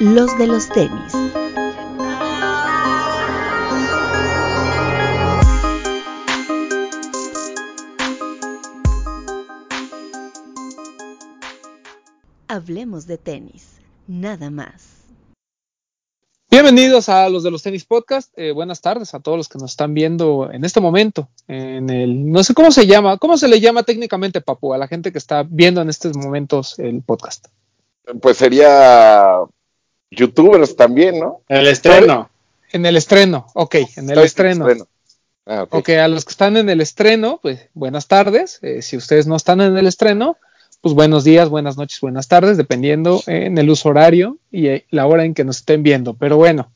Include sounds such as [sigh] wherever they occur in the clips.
los de los tenis. Hablemos de tenis, nada más. Bienvenidos a los de los tenis podcast. Eh, buenas tardes a todos los que nos están viendo en este momento. En el, no sé cómo se llama, cómo se le llama técnicamente, Papu, a la gente que está viendo en estos momentos el podcast. Pues sería youtubers también, ¿no? El estreno. En el estreno, ok, en el estreno. Ah, ok, a los que están en el estreno, pues buenas tardes. Eh, si ustedes no están en el estreno, pues buenos días, buenas noches, buenas tardes, dependiendo en el uso horario y eh, la hora en que nos estén viendo. Pero bueno,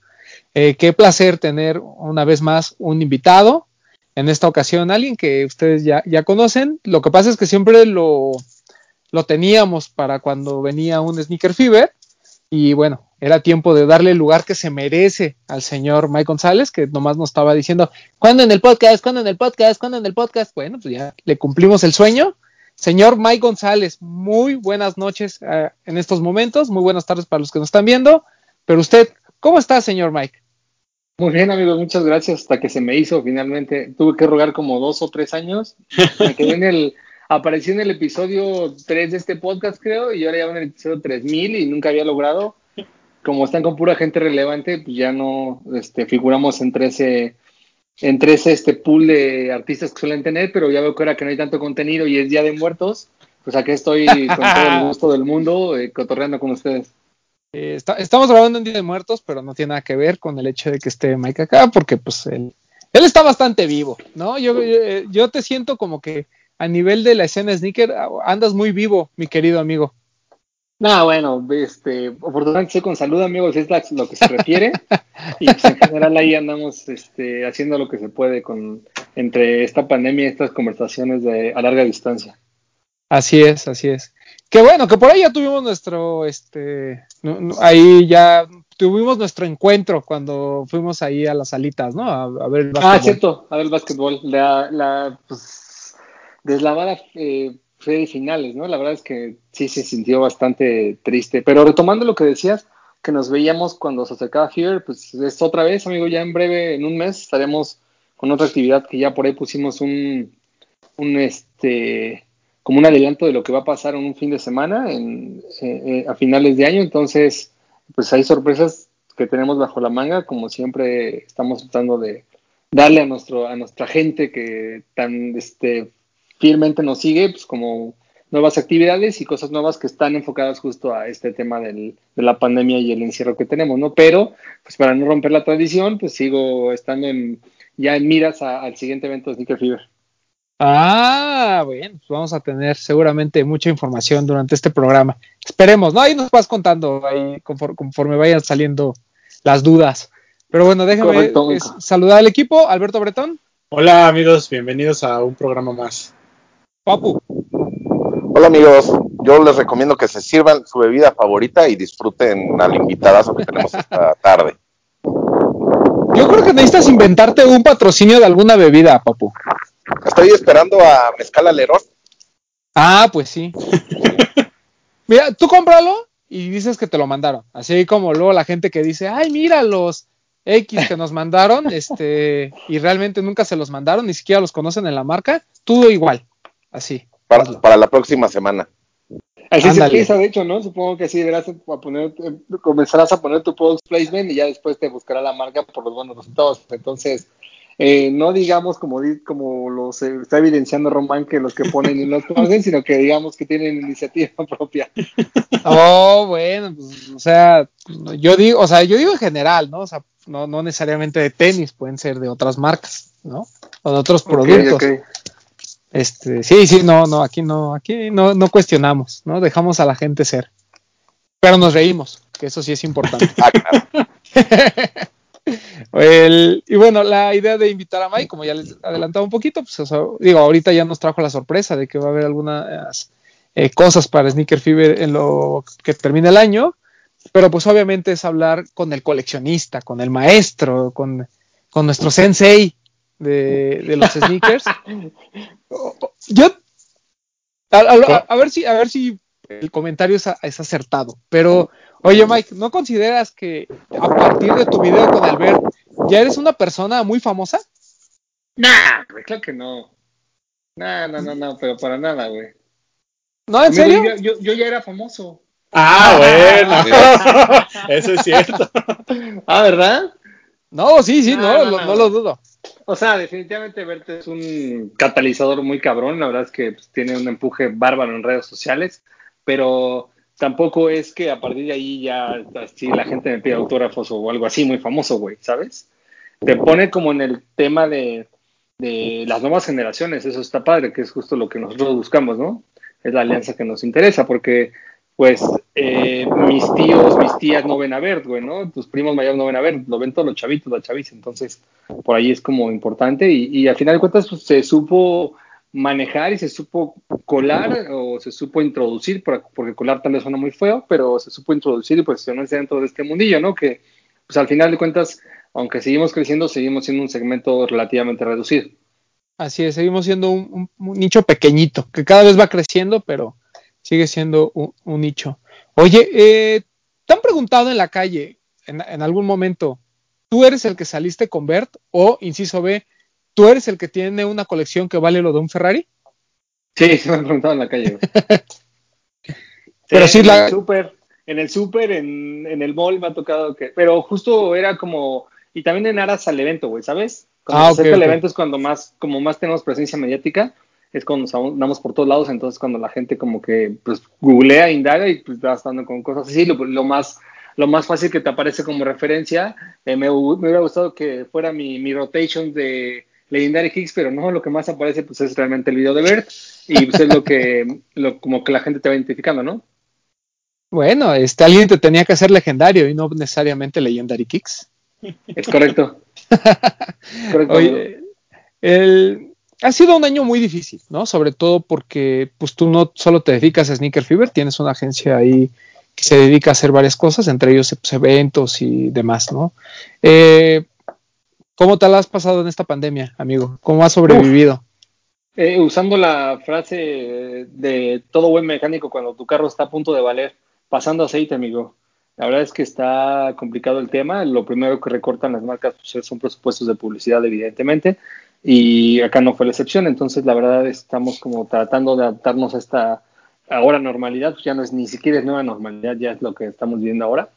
eh, qué placer tener una vez más un invitado. En esta ocasión, alguien que ustedes ya, ya conocen. Lo que pasa es que siempre lo, lo teníamos para cuando venía un Sneaker Fever. Y bueno, era tiempo de darle el lugar que se merece al señor Mike González, que nomás nos estaba diciendo, ¿cuándo en el podcast? ¿Cuándo en el podcast? ¿Cuándo en el podcast? Bueno, pues ya le cumplimos el sueño Señor Mike González, muy buenas noches uh, en estos momentos, muy buenas tardes para los que nos están viendo, pero usted, ¿cómo está, señor Mike? Muy bien, amigos, muchas gracias. Hasta que se me hizo finalmente. Tuve que rogar como dos o tres años. Me quedé en el, aparecí en el episodio 3 de este podcast, creo, y ahora ya en el episodio 3000 y nunca había logrado. Como están con pura gente relevante, pues ya no este, figuramos entre ese entre ese este pool de artistas que suelen tener, pero ya veo que ahora que no hay tanto contenido y es Día de Muertos, pues aquí estoy con todo el gusto del mundo eh, cotorreando con ustedes. Eh, está, estamos grabando en Día de Muertos, pero no tiene nada que ver con el hecho de que esté Mike acá, porque pues él, él está bastante vivo, ¿no? Yo, yo, yo te siento como que a nivel de la escena sneaker andas muy vivo, mi querido amigo. No, bueno, este, oportunamente estoy con salud, amigos, es lo que se refiere. [laughs] y pues en general ahí andamos este, haciendo lo que se puede con entre esta pandemia y estas conversaciones de a larga distancia. Así es, así es. Qué bueno, que por ahí ya tuvimos nuestro, este, ahí ya tuvimos nuestro encuentro cuando fuimos ahí a las salitas, ¿no? A, a ver el ah, básquetbol. Ah, cierto, a ver el básquetbol. La, la pues, deslavada eh, de finales, ¿no? La verdad es que sí se sintió bastante triste. Pero retomando lo que decías, que nos veíamos cuando se acercaba Fever, pues es otra vez, amigo, ya en breve, en un mes, estaremos con otra actividad que ya por ahí pusimos un, un este, como un adelanto de lo que va a pasar en un fin de semana en, eh, eh, a finales de año. Entonces, pues hay sorpresas que tenemos bajo la manga, como siempre estamos tratando de darle a nuestro a nuestra gente que tan este fielmente nos sigue, pues como nuevas actividades y cosas nuevas que están enfocadas justo a este tema del, de la pandemia y el encierro que tenemos, ¿no? Pero, pues para no romper la tradición, pues sigo estando en, ya en miras a, al siguiente evento de Sneaker Fever. Ah, bueno, pues vamos a tener seguramente mucha información durante este programa. Esperemos, ¿no? Ahí nos vas contando, ahí conforme, conforme vayan saliendo las dudas. Pero bueno, déjame Correcto, saludar al equipo. Alberto Bretón. Hola amigos, bienvenidos a un programa más. Papu. Hola amigos, yo les recomiendo que se sirvan su bebida favorita y disfruten al invitadazo que tenemos esta [laughs] tarde. Yo creo que necesitas inventarte un patrocinio de alguna bebida, Papu. Estoy esperando a Mezcal Alerón. Ah, pues sí. [laughs] Mira, tú cómpralo y dices que te lo mandaron. Así como luego la gente que dice, ay, mira los X que nos mandaron, este, y realmente nunca se los mandaron, ni siquiera los conocen en la marca, todo igual. Así. Para, para la próxima semana. Así se empieza, de hecho, ¿no? Supongo que sí, verás a poner, eh, comenzarás a poner tu product placement y ya después te buscará la marca por los buenos resultados. Entonces, eh, no digamos como, como los está evidenciando Román que los que ponen y los conocen, sino que digamos que tienen iniciativa [laughs] propia. Oh, bueno, pues, o sea, yo digo, o sea, yo digo en general, ¿no? O sea, no, no necesariamente de tenis, pueden ser de otras marcas, ¿no? O de otros productos. Okay, okay. Este, sí, sí, no, no, aquí no, aquí no, no cuestionamos, ¿no? Dejamos a la gente ser. Pero nos reímos, que eso sí es importante. [laughs] [laughs] El, y bueno, la idea de invitar a Mike, como ya les adelantaba un poquito, pues o sea, digo, ahorita ya nos trajo la sorpresa de que va a haber algunas eh, cosas para Sneaker Fever en lo que termina el año, pero pues obviamente es hablar con el coleccionista, con el maestro, con, con nuestro sensei, de, de los [laughs] sneakers. Yo, a, a, a, ver si, a ver si el comentario es, es, acertado, pero Oye, Mike, ¿no consideras que a partir de tu video con Albert ya eres una persona muy famosa? Nah, claro que no. Nah, no, no, no, pero para nada, güey. ¿No, en serio? Yo, yo, ya era famoso. Ah, bueno. [laughs] Eso es cierto. ah, ¿verdad? No, sí, sí, no, no, lo dudo. O sea, definitivamente Verte es un catalizador muy cabrón. La verdad es que pues, tiene un empuje bárbaro en redes sociales, pero tampoco es que a partir de ahí ya así la gente me pide autógrafos o algo así muy famoso, güey, ¿sabes? Te pone como en el tema de, de las nuevas generaciones, eso está padre, que es justo lo que nosotros buscamos, ¿no? Es la alianza que nos interesa, porque pues eh, mis tíos, mis tías no ven a ver, güey, ¿no? Tus primos mayores no ven a ver, lo ven todos los chavitos, la chaviza, entonces por ahí es como importante y, y al final de cuentas pues, se supo manejar y se supo colar o se supo introducir, porque colar tal vez suena muy feo, pero se supo introducir y posicionarse dentro de este mundillo, ¿no? Que pues al final de cuentas, aunque seguimos creciendo, seguimos siendo un segmento relativamente reducido. Así es, seguimos siendo un, nicho pequeñito, que cada vez va creciendo, pero sigue siendo un, nicho. Oye, eh, ¿te han preguntado en la calle, en, en algún momento, tú eres el que saliste con Bert o, inciso B, ¿Tú eres el que tiene una colección que vale lo de un Ferrari? Sí, [laughs] se me han preguntado en la calle. [laughs] pero sí, en la... el super, en el super, en, el mall me ha tocado que, pero justo era como, y también en aras al evento, güey, ¿sabes? Cuando ah, se el evento es cuando más, como más tenemos presencia mediática, es cuando nos andamos por todos lados, entonces cuando la gente como que, pues, googlea, indaga y pues va estando con cosas así, lo, más lo más fácil que te aparece como referencia. Eh, me, hubiera gustado que fuera mi, mi rotation de Legendary Kicks, pero no, lo que más aparece pues es realmente el video de Bert y pues es lo que, [laughs] lo, como que la gente te va identificando, ¿no? Bueno, este, alguien te tenía que hacer legendario y no necesariamente Legendary Kicks. Es correcto. [laughs] Oye, el, ha sido un año muy difícil, ¿no? Sobre todo porque pues tú no solo te dedicas a Sneaker Fever, tienes una agencia ahí que se dedica a hacer varias cosas, entre ellos pues, eventos y demás, ¿no? Eh, ¿Cómo te la has pasado en esta pandemia, amigo? ¿Cómo has sobrevivido? Eh, usando la frase de todo buen mecánico cuando tu carro está a punto de valer, pasando aceite, amigo. La verdad es que está complicado el tema. Lo primero que recortan las marcas pues, son presupuestos de publicidad, evidentemente, y acá no fue la excepción. Entonces, la verdad, estamos como tratando de adaptarnos a esta ahora normalidad. Pues ya no es ni siquiera es nueva normalidad, ya es lo que estamos viviendo ahora.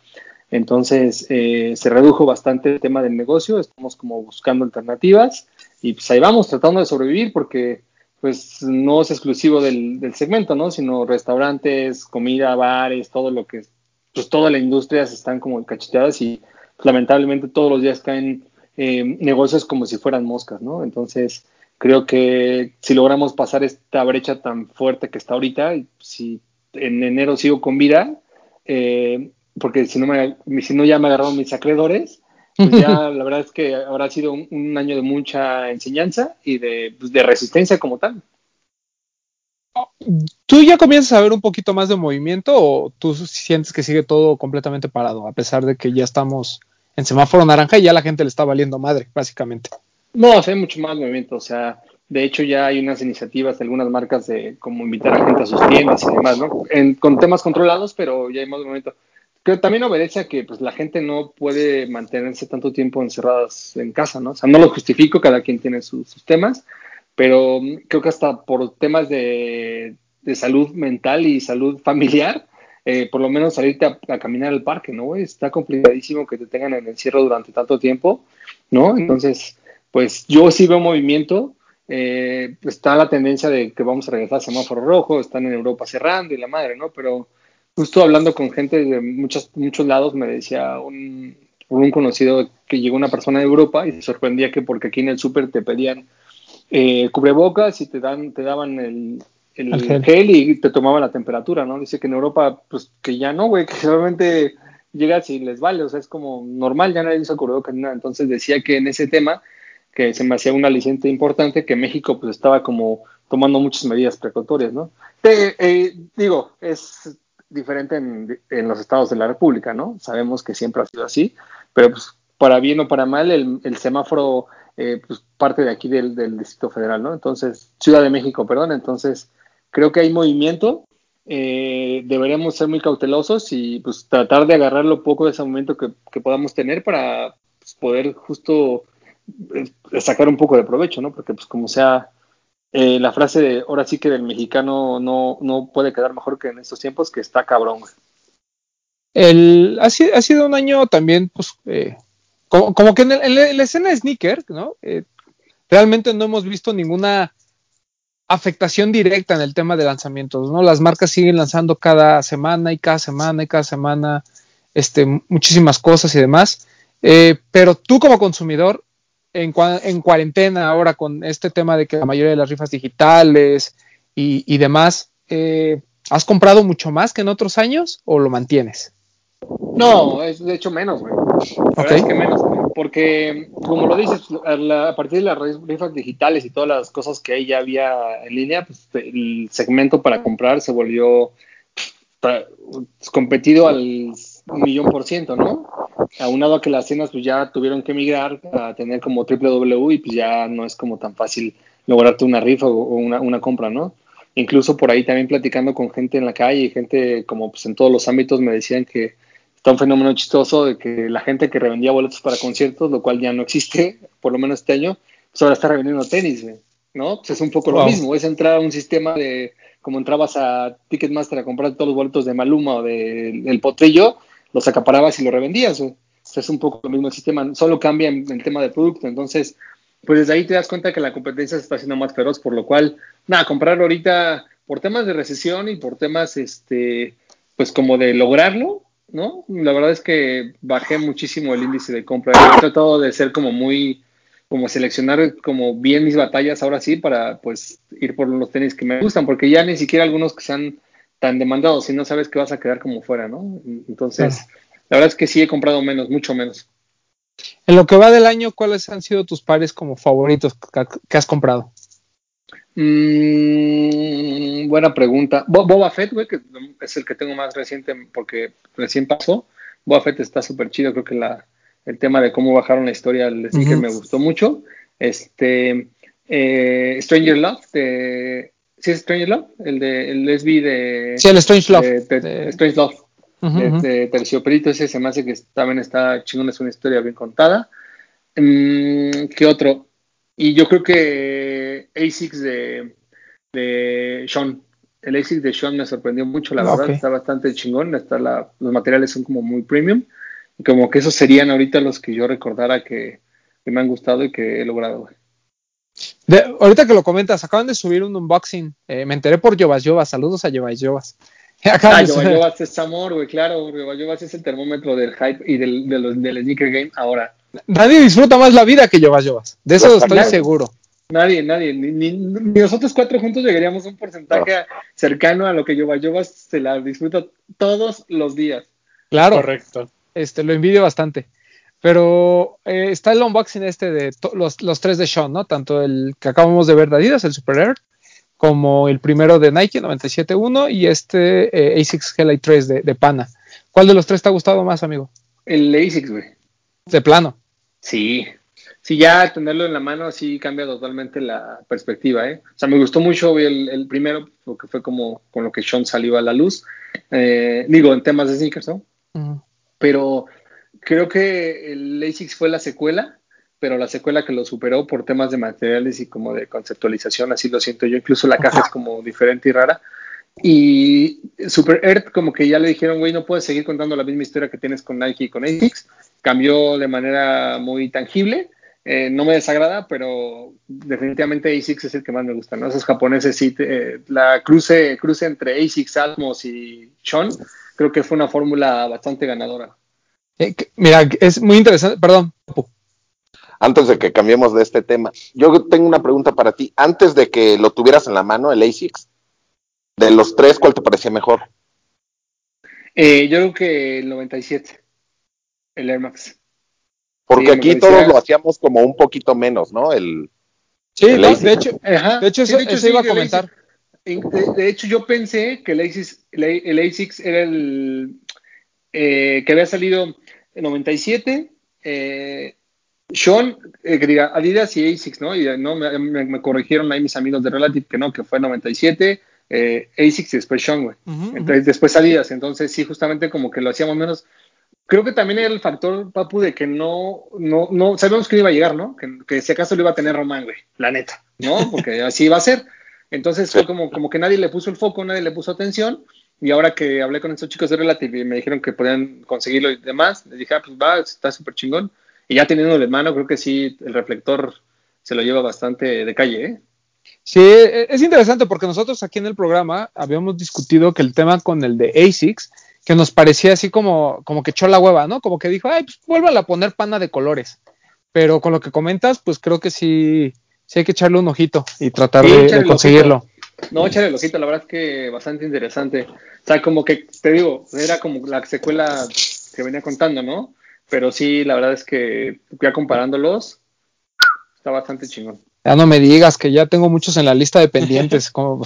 Entonces eh, se redujo bastante el tema del negocio, estamos como buscando alternativas y pues ahí vamos tratando de sobrevivir porque pues no es exclusivo del, segmento, ¿no? Sino restaurantes, comida, bares, todo lo que, pues toda la industria se están como cacheteadas y lamentablemente todos los días caen eh, negocios como si fueran moscas, ¿no? Entonces creo que si logramos pasar esta brecha tan fuerte que está ahorita, si en enero sigo con vida, eh, porque si no, me, si no ya me agarraron mis acreedores, pues ya [laughs] la verdad es que habrá sido un, año de mucha enseñanza y de, pues, de, resistencia como tal. ¿Tú ya comienzas a ver un poquito más de movimiento o tú sientes que sigue todo completamente parado, a pesar de que ya estamos en semáforo naranja y ya la gente le está valiendo madre, básicamente? No, hay mucho más movimiento, o sea, de hecho ya hay unas iniciativas de algunas marcas de como invitar a gente a sus tiendas y demás, ¿no? con temas controlados, pero ya hay más movimiento. Creo que también obedece a que pues, la gente no puede mantenerse tanto tiempo encerradas en casa, ¿no? O sea, no lo justifico, cada quien tiene sus, temas, pero mm, creo que hasta por temas de, salud mental y salud familiar, eh, por lo menos salirte a, caminar al parque, ¿no? Está complicadísimo que te tengan en encierro durante tanto tiempo, ¿no? Entonces, pues yo sí veo movimiento, eh, está la tendencia de que vamos a regresar a semáforo rojo, están en Europa cerrando y la madre, ¿no? Pero justo hablando con gente de muchos, muchos lados, me decía un, un conocido que llegó una persona de Europa y se sorprendía que porque aquí en el súper te pedían eh, cubrebocas y te dan te daban el, el, gel. y te tomaban la temperatura, ¿no? Dice que en Europa, pues que ya no, güey, [laughs] que solamente llegas y les vale, o sea, es como normal, ya nadie usa ni nada. Entonces decía que en ese tema, que se me hacía una aliciente importante, que México pues estaba como tomando muchas medidas precautorias, ¿no? eh, digo, es diferente en, los estados de la República, ¿no? Sabemos que siempre ha sido así, pero pues para bien o para mal, el, semáforo eh, pues parte de aquí del, Distrito Federal, ¿no? Entonces, Ciudad de México, perdón, entonces creo que hay movimiento, eh, deberíamos ser muy cautelosos y pues tratar de agarrar lo poco de ese momento que, podamos tener para pues, poder justo eh, sacar un poco de provecho, ¿no? Porque pues como sea, eh, la frase de ahora sí que del mexicano no, no puede quedar mejor que en estos tiempos, que está cabrón, El, ha, sido, ha sido un año también, pues, como, que en, la escena de sneaker, ¿no? realmente no hemos visto ninguna afectación directa en el tema de lanzamientos, ¿no? Las marcas siguen lanzando cada semana y cada semana y cada semana este, muchísimas cosas y demás. Eh, pero tú como consumidor, en, en, cuarentena ahora con este tema de que la mayoría de las rifas digitales y, demás, eh, ¿has comprado mucho más que en otros años o lo mantienes? No, es de hecho menos, güey. Okay. Es que menos porque como lo dices, a, partir de las rifas digitales y todas las cosas que ahí ya había en línea, pues el segmento para comprar se volvió competido al millón por ciento, ¿no? Aunado a que las cenas pues ya tuvieron que migrar a tener como triple W y pues ya no es como tan fácil lograrte una rifa o una, una compra, ¿no? Incluso por ahí también platicando con gente en la calle y gente como pues en todos los ámbitos me decían que está un fenómeno chistoso de que la gente que revendía boletos para conciertos, lo cual ya no existe, [laughs] por lo menos este año, pues ahora está revendiendo tenis, ¿no? Pues es un poco lo mismo, es entrar a un sistema de, como entrabas a Ticketmaster a comprar todos los boletos de Maluma o de, del Potrillo, los acaparabas y los revendías, es un poco lo mismo el sistema, solo cambia en el tema del producto, entonces, pues desde ahí te das cuenta que la competencia se está haciendo más feroz, por lo cual, nada, comprar ahorita por temas de recesión y por temas, este, pues como de lograrlo, ¿no? La verdad es que bajé muchísimo el índice de compra. He tratado de ser como muy, como seleccionar como bien mis batallas ahora sí para pues ir por los tenis que me gustan, porque ya ni siquiera algunos que sean tan demandados, si no sabes que vas a quedar como fuera, ¿no? Entonces, la verdad es que sí he comprado menos, mucho menos. En lo que va del año, ¿cuáles han sido tus pares como favoritos que has comprado? Mm, buena pregunta. Boba Fett, güey, que es el que tengo más reciente porque recién pasó. Boba Fett está súper chido. Creo que la, el tema de cómo bajaron la historia del sticker me gustó mucho. Este, eh, Stranger Love, de, ¿sí es Stranger Love? El de el lesbi de. Sí, el Strange Love. Strange Love. de, Terciopelito, ese se me hace que también está chingón, es una historia bien contada. Mm, ¿Qué otro? Y yo creo que ASICS de, de Sean, el ASICS de Sean me sorprendió mucho, la verdad, está bastante chingón, está la, los materiales son como muy premium, y como que esos serían ahorita los que yo recordara que, me han gustado y que he logrado. ahorita que lo comentas, acaban de subir un unboxing, eh, me enteré por Yovas Yovas, saludos a Yovas Yovas. [laughs] Ah, Yovas es amor, güey, claro, Yovas Yovas es el termómetro del hype y del, del sneaker game ahora. Nadie disfruta más la vida que Yovas Yovas. De eso estoy seguro. Nadie, nadie. Ni, nosotros cuatro juntos llegaríamos a un porcentaje cercano a lo que Yovas Yovas se la disfruta todos los días. Claro. Correcto. Este, lo envidio bastante. Pero eh, está el unboxing este de los, los, tres de Sean, ¿no? Tanto el que acabamos de ver de Adidas, el Super Air, como el primero de Nike, 97.1, y este eh, ASICS Heli 3 de, de, Pana. ¿Cuál de los tres te ha gustado más, amigo? El ASICS, güey. De plano. Sí, sí, ya tenerlo en la mano así cambia totalmente la perspectiva, ¿eh? O sea, me gustó mucho el, el primero, porque fue como con lo que Sean salió a la luz. Eh, digo, en temas de sneakers, ¿no? Pero creo que el ASICS fue la secuela, pero la secuela que lo superó por temas de materiales y como de conceptualización, así lo siento yo. Incluso la caja es como diferente y rara. Y Super Earth, como que ya le dijeron, güey, no puedes seguir contando la misma historia que tienes con Nike y con ASICS cambió de manera muy tangible. Eh, no me desagrada, pero definitivamente ASICS es el que más me gusta, ¿no? Esos japoneses sí, eh, la cruce, cruce entre ASICS, Atmos y Sean, creo que fue una fórmula bastante ganadora. Eh, mira, es muy interesante, perdón. Antes de que cambiemos de este tema, yo tengo una pregunta para ti. Antes de que lo tuvieras en la mano, el ASICS, de los tres, ¿cuál te parecía mejor? yo creo que el 97 el Air Max. Porque aquí todos lo hacíamos como un poquito menos, ¿no? El, sí, de, hecho, de hecho, eso, iba a comentar. De, hecho, yo pensé que el ASICS, el, ASICS era el eh, que había salido en 97. Eh, Sean, eh, que diga Adidas y ASICS, ¿no? Y no me, corrigieron ahí mis amigos de Relative que no, que fue 97. Eh, ASICS y después Sean, güey. Entonces, después Adidas. Entonces, sí, justamente como que lo hacíamos menos. Creo que también era el factor, Papu, de que no, no, no, sabemos que iba a llegar, ¿no? Que, que si acaso lo iba a tener Román, güey, la neta, ¿no? [laughs] Porque así iba a ser. Entonces fue como, como que nadie le puso el foco, nadie le puso atención. Y ahora que hablé con estos chicos de Relative y me dijeron que podían conseguirlo y demás, les dije, ah, pues va, está súper chingón. Y ya teniendo en mano, creo que sí, el reflector se lo lleva bastante de calle, ¿eh? Sí, e, es interesante porque nosotros aquí en el programa habíamos discutido que el tema con el de ASICS, que nos parecía así como, como que echó la hueva, ¿no? Como que dijo, ay, pues vuelvan a poner pana de colores. Pero con lo que comentas, pues creo que sí, sí hay que echarle un ojito y tratar de, conseguirlo. No, echarle el ojito, la verdad es que bastante interesante. O sea, como que, te digo, era como la secuela que venía contando, ¿no? Pero sí, la verdad es que ya comparándolos, está bastante chingón. Ya no me digas que ya tengo muchos en la lista de pendientes. [laughs] como...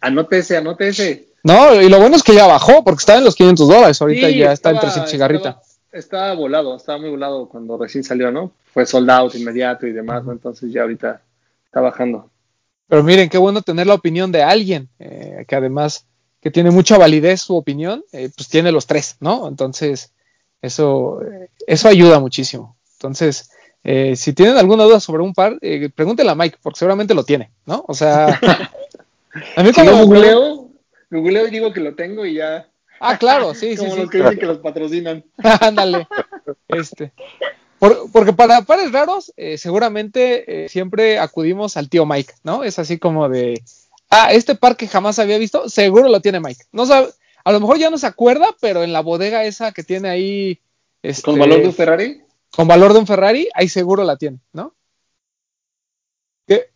anótese, anótese. No, y lo bueno es que ya bajó, porque estaba en los 500 dólares, ahorita ya está en 300 cigarrita. Estaba, volado, estaba muy volado cuando recién salió, ¿no? Fue soldado inmediato y demás, ¿no? Entonces ya ahorita está bajando. Pero miren, qué bueno tener la opinión de alguien, eh, que además que tiene mucha validez su opinión, eh, pues tiene los tres, ¿no? Entonces, eso, eso ayuda muchísimo. Entonces, eh, si tienen alguna duda sobre un par, eh, pregúntenle a Mike, porque seguramente lo tiene, ¿no? O sea, [laughs] a mí como googleo, googleo y digo que lo tengo y ya. Ah, claro, sí, [laughs] sí. Como los que dicen que los patrocinan. [laughs] Ándale. este. porque para pares raros, eh, seguramente siempre acudimos al tío Mike, ¿no? Es así como de, ah, este par que jamás había visto, seguro lo tiene Mike. No sabe, a lo mejor ya no se acuerda, pero en la bodega esa que tiene ahí. Este, ¿Con valor de un Ferrari? Con valor de un Ferrari, ahí seguro la tiene, ¿no? Qué,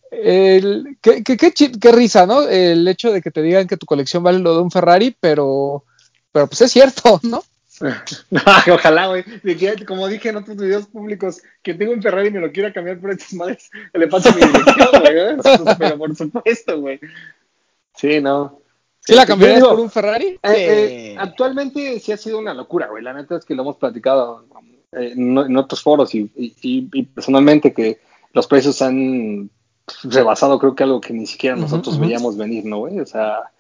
qué, risa, ¿no? El hecho de que te digan que tu colección vale lo de un Ferrari, pero, pero pues es cierto, [laughs] [laughs] ¿no? ojalá, güey. Como dije en otros videos públicos, que tengo un Ferrari y me lo quiera cambiar por estas madres, le paso mi dirección, güey. ¿eh? [laughs] Pero por supuesto, güey. Sí, no. ¿Sí la cambiarías por un Ferrari? Eh, eh, actualmente sí ha sido una locura, güey. La neta es que lo hemos platicado eh, en, otros foros y, personalmente que los precios han rebasado creo que algo que ni siquiera nosotros veíamos venir, ¿no, güey? O sea,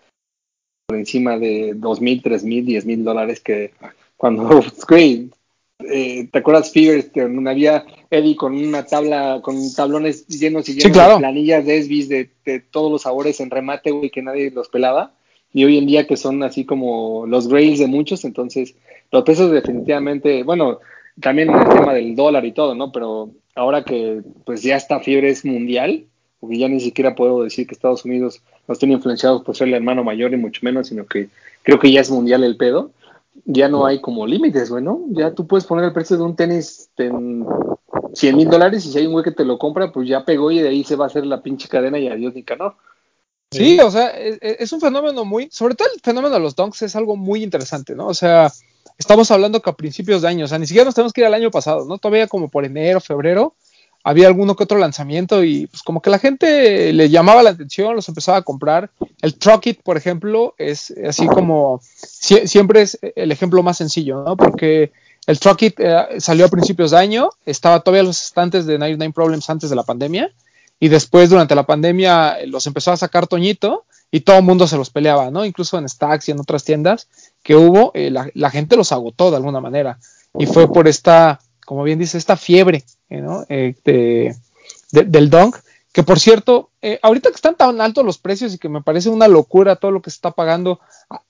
por encima de dos mil, tres mil, diez mil dólares que cuando, [laughs] güey, ¿te acuerdas Figures? Que había Eddie con una tabla, con tablones llenos y llenos de planillas de de, de, todos los sabores en remate, güey, que nadie los pelaba y hoy en día que son así como los grails de muchos, entonces los pesos definitivamente, bueno, también el tema del dólar y todo, ¿no? Pero ahora que pues ya esta fiebre es mundial, porque ya ni siquiera puedo decir que Estados Unidos no estén influenciados por ser el hermano mayor y mucho menos, sino que creo que ya es mundial el pedo, ya no hay como límites, bueno, ya tú puedes poner el precio de un tenis en 100 mil dólares y si hay un güey que te lo compra, pues ya pegó y de ahí se va a hacer la pinche cadena y adiós ni canor. Sí, o sea, e, e, es, un fenómeno muy, sobre todo el fenómeno de los donks es algo muy interesante, ¿no? O sea, estamos hablando que a principios de año, o sea, ni siquiera nos tenemos que ir al año pasado, ¿no? Todavía como por enero, febrero, había alguno que otro lanzamiento y pues como que la gente le llamaba la atención, los empezaba a comprar. El Truckit, por ejemplo, es así como, siempre es el ejemplo más sencillo, ¿no? Porque el Truckit eh, salió a principios de año, estaba todavía en los estantes de 99 Problems antes de la pandemia y después durante la pandemia eh, los empezó a sacar Toñito y todo el mundo se los peleaba, ¿no? Incluso en Stacks y en otras tiendas que hubo, eh, la, gente los agotó de alguna manera y fue por esta, como bien dice, esta fiebre, eh, ¿no? del donk, que por cierto, ahorita que están tan altos los precios y que me parece una locura todo lo que se está pagando,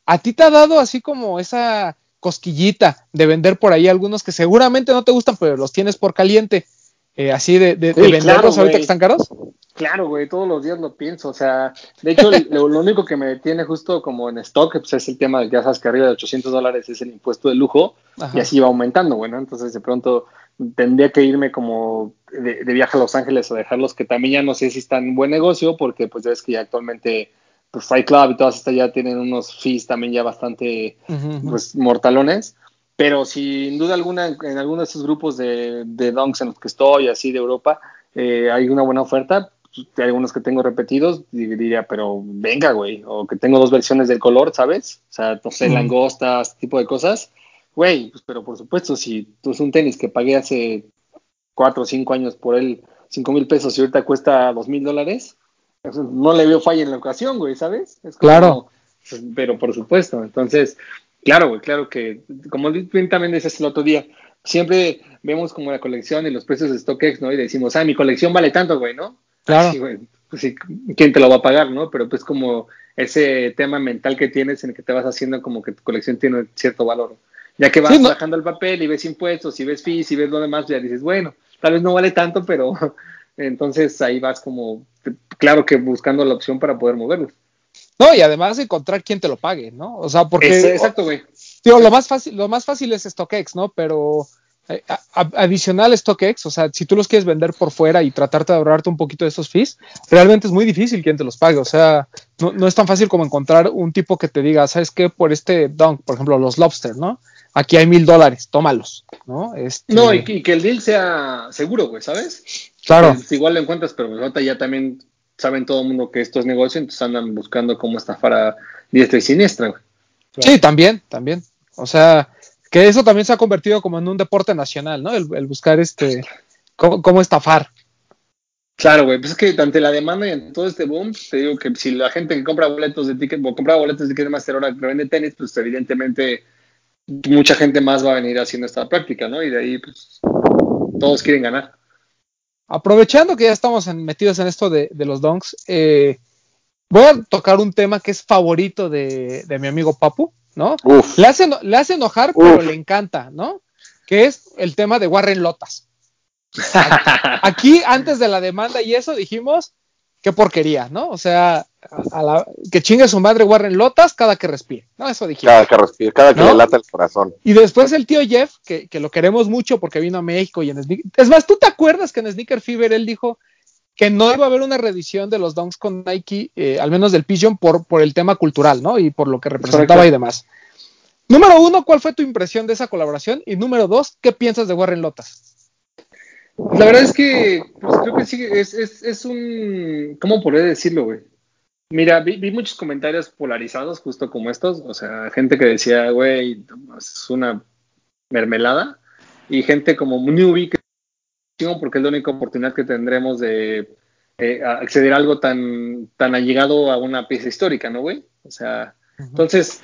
a ti te ha dado así como esa cosquillita de vender por ahí algunos que seguramente no te gustan, pero los tienes por caliente. Eh, así de, de, venderlos ahorita que están caros? Claro, güey, todos los días lo pienso. O sea, de hecho, lo, único que me tiene justo como en stock pues, es el tema de que ya sabes que arriba de 800 dólares es el impuesto de lujo y así va aumentando, bueno. Entonces, de pronto tendría que irme como de, viaje a Los Ángeles o dejarlos, que también ya no sé si están en buen negocio, porque pues ya ves que ya actualmente pues Fight Club y todas estas ya tienen unos fees también ya bastante pues mortalones. Pero sin duda alguna, en, alguno de esos grupos de, de donks en los que estoy, así de Europa, eh, hay una buena oferta. Hay algunos que tengo repetidos, diría, pero venga, güey, o que tengo dos versiones del color, ¿sabes? O sea, no sé, langostas, este tipo de cosas. Güey, pues, pero por supuesto, si tú es un tenis que pagué hace cuatro o cinco años por él, cinco mil pesos y ahorita cuesta dos mil dólares, no le veo falla en la ocasión, güey, ¿sabes? claro. Pues, pero por supuesto, entonces, claro, güey, claro que, como también decías el otro día, siempre vemos como la colección y los precios de StockX, ¿no? Y decimos, ah, mi colección vale tanto, güey, ¿no? Claro. Sí, güey, pues sí, ¿quién te lo va a pagar, no? Pero pues como ese tema mental que tienes en el que te vas haciendo como que tu colección tiene cierto valor. Ya que vas bajando el papel y ves impuestos y ves fees y ves lo demás, ya dices, bueno, tal vez no vale tanto, pero [laughs] entonces ahí vas como, claro que buscando la opción para poder moverlos. No, y además encontrar quién te lo pague, ¿no? O sea, porque... exacto, güey. Tío, lo más fácil, lo más fácil es StockX, ¿no? Pero eh, adicional StockX, o sea, si tú los quieres vender por fuera y tratarte de ahorrarte un poquito de esos fees, realmente es muy difícil quien te los pague. O sea, no, es tan fácil como encontrar un tipo que te diga, ¿sabes qué? Por este dunk, por ejemplo, los lobster, ¿no? Aquí hay mil dólares, tómalos, ¿no? Este... No, y, que el deal sea seguro, güey, ¿sabes? Claro. igual lo encuentras, pero pues, ya también saben todo el mundo que esto es negocio, entonces andan buscando cómo estafar a diestra y siniestra, güey. Sí, también, también. O sea, que eso también se ha convertido como en un deporte nacional, ¿no? El, buscar este, cómo, estafar. Claro, güey, pues es que ante la demanda y en todo este boom, te digo que si la gente que compra boletos de ticket, o compra boletos de Ticketmaster ahora que vende tenis, pues evidentemente mucha gente más va a venir haciendo esta práctica, ¿no? Y de ahí, pues, todos quieren ganar. Aprovechando que ya estamos metidos en esto de, los donks, eh, voy a tocar un tema que es favorito de, de mi amigo Papu, ¿no? Le hace, le hace enojar, pero le encanta, ¿no? Que es el tema de Warren Lotas. [laughs] Aquí, antes de la demanda y eso, dijimos, qué porquería, ¿no? O sea, que chingue su madre Warren Lotas cada que respire, ¿no? Eso dijimos. Cada que respire, cada que le lata el corazón. Y después el tío Jeff, que, lo queremos mucho porque vino a México y en Sneaker. Es más, ¿tú te acuerdas que en Sneaker Fever él dijo que no iba a haber una reedición de los Dunks con Nike, eh, al menos del Pigeon, por, por el tema cultural, ¿no? Y por lo que representaba y demás. Número uno, ¿cuál fue tu impresión de esa colaboración? Y número dos, ¿qué piensas de Warren Lotas? La verdad es que pues, creo que sí, es, es, es un. ¿Cómo podría decirlo, güey? Mira, vi, muchos comentarios polarizados, justo como estos. O sea, gente que decía, güey, es una mermelada. Y gente como newbie que porque es la única oportunidad que tendremos de eh, acceder a algo tan, tan allegado a una pieza histórica, ¿no, güey? O sea, entonces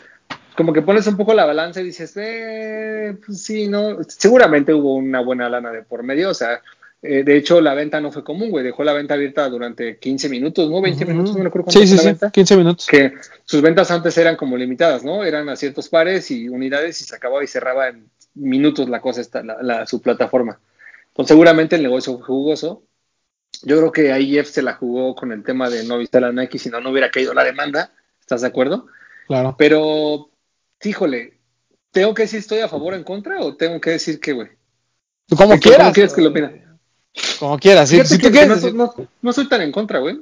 como que pones un poco la balanza y dices, eh, pues sí, no, seguramente hubo una buena lana de por medio, o sea, eh, de hecho la venta no fue común, güey, dejó la venta abierta durante 15 minutos, ¿no? 20 minutos, no me acuerdo sí, sí, sí, 15 minutos. Que sus ventas antes eran como limitadas, ¿no? Eran a ciertos pares y unidades y se acababa y cerraba en minutos la cosa, esta, la, su plataforma. Entonces seguramente el negocio fue jugoso. Yo creo que ahí Jeff se la jugó con el tema de no visitar a Nike, si no, no hubiera caído la demanda, ¿estás de acuerdo? Claro. Pero híjole, ¿tengo que decir estoy a favor o en contra o tengo que decir que, güey? Como quieras. ¿Cómo quieres que lo opina? Como quieras. Si, tú quieres, no, no, soy tan en contra, güey.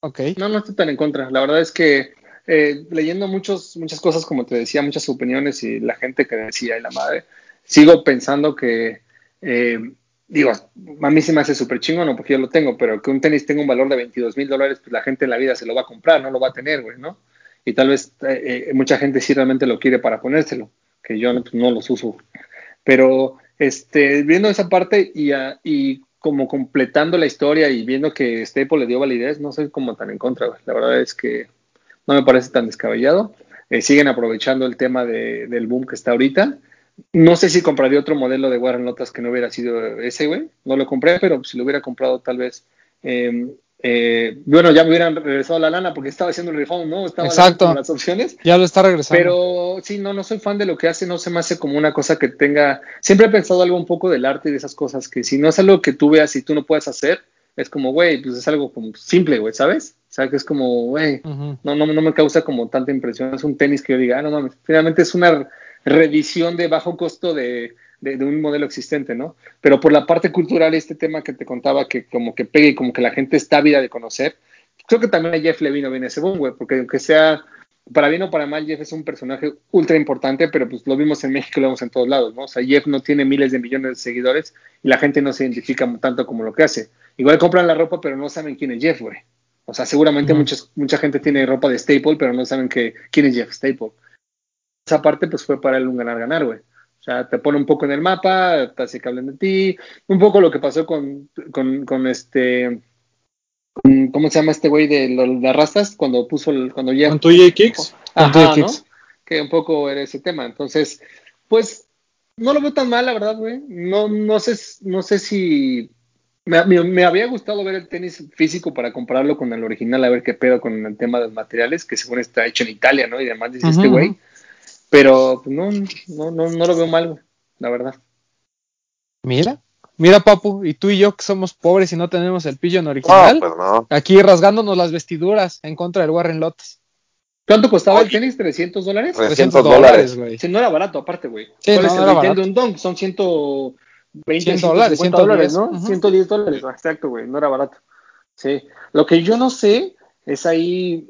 Ok. No, no estoy tan en contra. La verdad es que eh, leyendo muchos, muchas cosas, como te decía, muchas opiniones y la gente que decía y la madre, sigo pensando que, eh, digo, a mí se me hace súper chingón, no porque yo lo tengo, pero que un tenis tenga un valor de 22 mil dólares, pues la gente en la vida se lo va a comprar, no lo va a tener, güey, ¿no? y tal vez eh, mucha gente sí realmente lo quiere para ponérselo, que yo no, pues, los uso. Pero este, viendo esa parte y, y como completando la historia y viendo que Staple le dio validez, no soy como tan en contra. La verdad es que no me parece tan descabellado. Eh, siguen aprovechando el tema del boom que está ahorita. No sé si compraría otro modelo de Warren Lotas que no hubiera sido ese, güey. No lo compré, pero si lo hubiera comprado tal vez eh, eh, bueno, ya me hubieran regresado la lana porque estaba haciendo el refund, ¿no? Estaba Exacto. las opciones. Ya lo está regresando. Pero sí, no, no soy fan de lo que hace, no se me hace como una cosa que tenga. Siempre he pensado algo un poco del arte y de esas cosas, que si no es algo que tú veas y tú no puedes hacer, es como, güey, pues es algo como simple, güey, ¿sabes? O sea, que es como, güey, no, no, no me causa como tanta impresión. Es un tenis que yo diga, ah, no mames. Finalmente es una revisión de bajo costo de de, un modelo existente, ¿no? Pero por la parte cultural, este tema que te contaba, que como que pegue y como que la gente está ávida de conocer, creo que también a Jeff le vino bien ese boom, güey, porque aunque sea para bien o para mal, Jeff es un personaje ultra importante, pero pues lo vimos en México lo vemos en todos lados, ¿no? O sea, Jeff no tiene miles de millones de seguidores y la gente no se identifica tanto como lo que hace. Igual compran la ropa, pero no saben quién es Jeff, güey. O sea, seguramente mucha gente tiene ropa de Staple, pero no saben que, quién es Jeff Staple. Esa parte, pues fue para él un ganar-ganar, güey. O sea, te pone un poco en el mapa, te hace que hablen de ti, un poco lo que pasó con, con, con este ¿Cómo se llama este güey de, de arrastras? Cuando puso el, cuando ya. Con tu Kicks. Ajá, ¿no? Que un poco era ese tema. Entonces, pues, no lo veo tan mal, la verdad, güey. No, no sé, no sé si me, había gustado ver el tenis físico para compararlo con el original, a ver qué pedo con el tema de los materiales, que según está hecho en Italia, ¿no? Y además dice este güey. Pero pues, no, no, no, no lo veo mal, güey, la verdad. Mira, mira, Papu, y tú y yo que somos pobres y no tenemos el pillo en original, pues no. aquí rasgándonos las vestiduras en contra del Warren Lotus. ¿Cuánto costaba el tenis? ¿300 dólares? 300 dólares, güey. No era barato, aparte, güey. Sí, ¿Cuál no, es el Nintendo un Dunk? Son 100 20 dólares, 100 dólares, ¿no? 110 dólares, exacto, güey, no era barato. Sí, lo que yo no sé es ahí,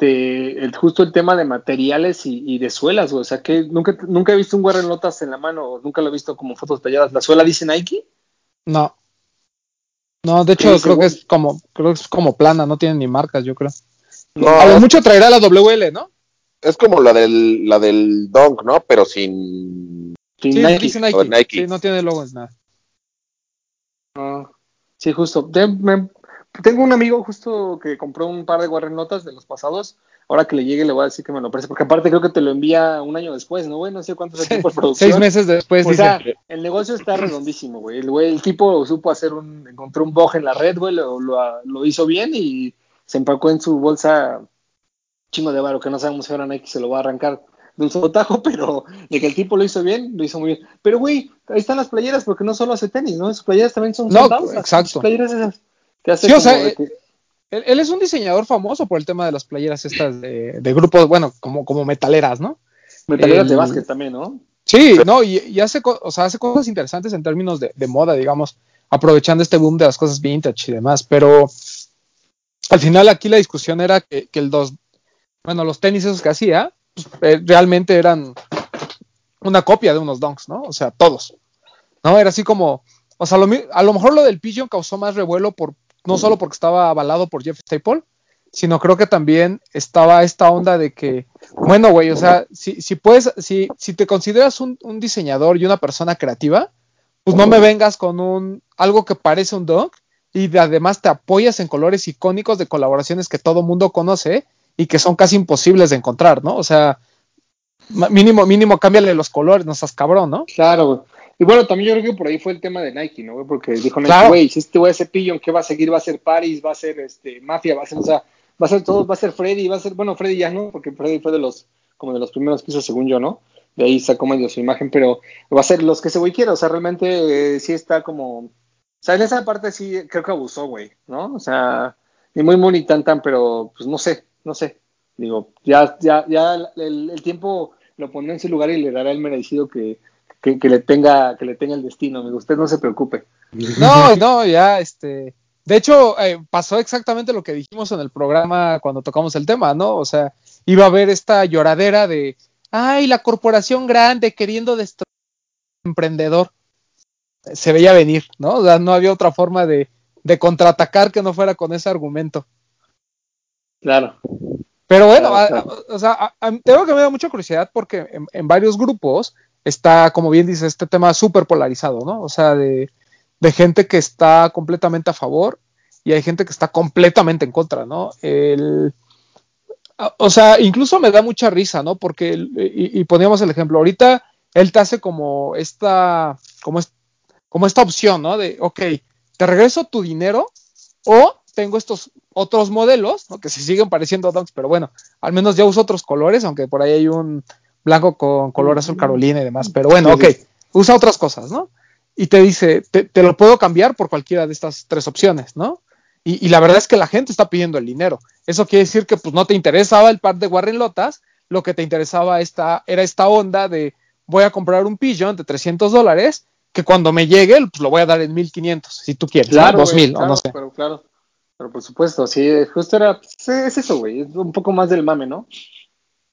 este, el, justo el tema de materiales y, de suelas, güey. O sea, que nunca, nunca he visto un Warren Lotas en la mano, nunca lo he visto como fotos talladas. ¿La suela dice Nike? No. No, de hecho, creo que es como, creo que es como plana, no tiene ni marcas, yo creo. a lo mucho traerá la WL, ¿no? Es como la del, la del Dunk, ¿no? Pero sin sí, Dice Nike. Sí, no tiene logos, nada. Ah, sí, justo. Tengo un amigo justo que compró un par de Warren Notas de los pasados. Ahora que le llegue le voy a decir que me lo preste, porque aparte creo que te lo envía un año después, ¿no, güey? No sé cuántos años por producción. Seis meses después, o sea, el negocio está redondísimo, güey. El, güey, el tipo supo hacer un, encontró un bug en la red, güey, lo, lo, hizo bien y se empacó en su bolsa chingo de varo, que no sabemos si ahora Nike se lo va a arrancar de un solo tajo, [laughs] pero de que el tipo lo hizo bien, lo hizo muy bien. Pero, güey, ahí están las playeras, porque no solo hace tenis, ¿no? Sus playeras también son no, exacto. playeras esas. Sí, o sea, él, es un diseñador famoso por el tema de las playeras estas de, grupos, bueno, como, como metaleras, ¿no? Metaleras de básquet también, ¿no? Sí, no, y, hace, o sea, hace cosas interesantes en términos de, moda, digamos, aprovechando este boom de las cosas vintage y demás, pero al final aquí la discusión era que, que el dos, bueno, los tenis esos que hacía, eh, realmente eran una copia de unos donks, ¿no? O sea, todos. ¿No? Era así como, o sea, a lo mejor lo del Pigeon causó más revuelo por, no solo porque estaba avalado por Jeff Staple, sino creo que también estaba esta onda de que, bueno, güey, o sea, si, si puedes, si, si te consideras un, diseñador y una persona creativa, pues no me vengas con un, algo que parece un dunk y además te apoyas en colores icónicos de colaboraciones que todo mundo conoce y que son casi imposibles de encontrar, ¿no? O sea, mínimo, mínimo, cámbiale los colores, no seas cabrón, ¿no? Claro, güey. Y bueno, también yo creo que por ahí fue el tema de Nike, ¿no? Porque dijo Nike, güey, si este güey hace Pillon, ¿qué va a seguir? Va a ser Paris, va a ser este Mafia, va a ser, o sea, va a ser todo, va a ser Freddy, va a ser, bueno, Freddy ya no, porque Freddy fue de los, como de los primeros pisos, según yo, ¿no? De ahí sacó medio su imagen, pero va a ser los que ese güey quiera, o sea, realmente eh, sí está como, o sea, en esa parte sí creo que abusó, güey, ¿no? O sea, ni muy muy ni tan tan, pero pues no sé, no sé. Digo, ya, ya, ya el, tiempo lo pondrá en su lugar y le dará el merecido que, le tenga, que le tenga el destino, amigo. Usted no se preocupe. No, no, ya, este. De hecho, eh, pasó exactamente lo que dijimos en el programa cuando tocamos el tema, ¿no? O sea, iba a haber esta lloradera de, ay, la corporación grande queriendo destruir al emprendedor. Se veía venir, ¿no? O sea, no había otra forma de, de contraatacar que no fuera con ese argumento. Claro. Pero bueno, o sea, tengo que me da mucha curiosidad porque en, varios grupos está, como bien dice, este tema súper polarizado, ¿no? O sea, de, gente que está completamente a favor y hay gente que está completamente en contra, ¿no? El, o sea, incluso me da mucha risa, ¿no? Porque, y, poníamos el ejemplo, ahorita él te hace como esta, como, como esta opción, ¿no? De, ok, te regreso tu dinero o tengo estos otros modelos, ¿no? que se siguen pareciendo a pero bueno, al menos ya uso otros colores, aunque por ahí hay un blanco con color azul Carolina y demás, pero bueno, ok, usa otras cosas, ¿no? Y te dice, te, lo puedo cambiar por cualquiera de estas tres opciones, ¿no? Y, la verdad es que la gente está pidiendo el dinero. Eso quiere decir que pues no te interesaba el par de Warren Lotas, lo que te interesaba esta, era esta onda de voy a comprar un Pigeon de 300 dólares, que cuando me llegue, pues lo voy a dar en 1500, si tú quieres, claro, 2000 o no sé. Pero claro. Pero por supuesto, sí, justo era, pues, es eso, güey, es un poco más del mame, ¿no?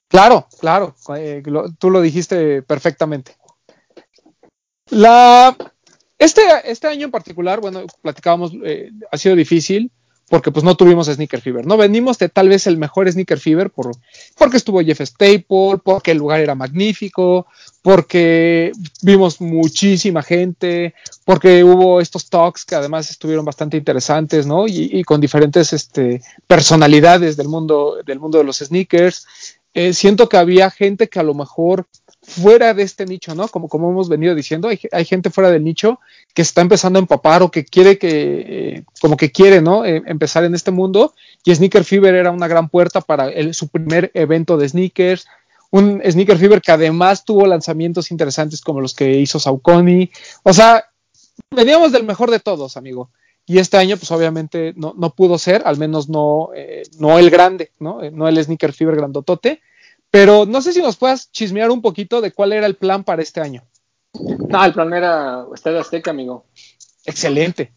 Claro, claro, eh, tú lo dijiste perfectamente. La, este, este año en particular, bueno, platicábamos, eh, ha sido difícil porque pues no tuvimos Sneaker Fever, ¿no? Venimos de tal vez el mejor Sneaker Fever por, porque estuvo Jeff Staple, porque el lugar era magnífico, porque vimos muchísima gente, porque hubo estos talks que además estuvieron bastante interesantes, ¿no? Y, con diferentes este, personalidades del mundo, del mundo de los sneakers. Eh, siento que había gente que a lo mejor fuera de este nicho, ¿no? Como, como hemos venido diciendo, hay, hay, gente fuera del nicho que está empezando a empapar o que quiere que, eh, como que quiere, ¿no? Eh, empezar en este mundo. Y Sneaker Fever era una gran puerta para su primer evento de sneakers. Un Sneaker Fever que además tuvo lanzamientos interesantes como los que hizo Saucony. O sea, veníamos del mejor de todos, amigo. Y este año, pues obviamente no, no pudo ser, al menos no, eh, no el grande, ¿no? no el Sneaker Fever grandotote pero no sé si nos puedas chismear un poquito de cuál era el plan para este año. No, el plan era Estadio Azteca, amigo. Excelente.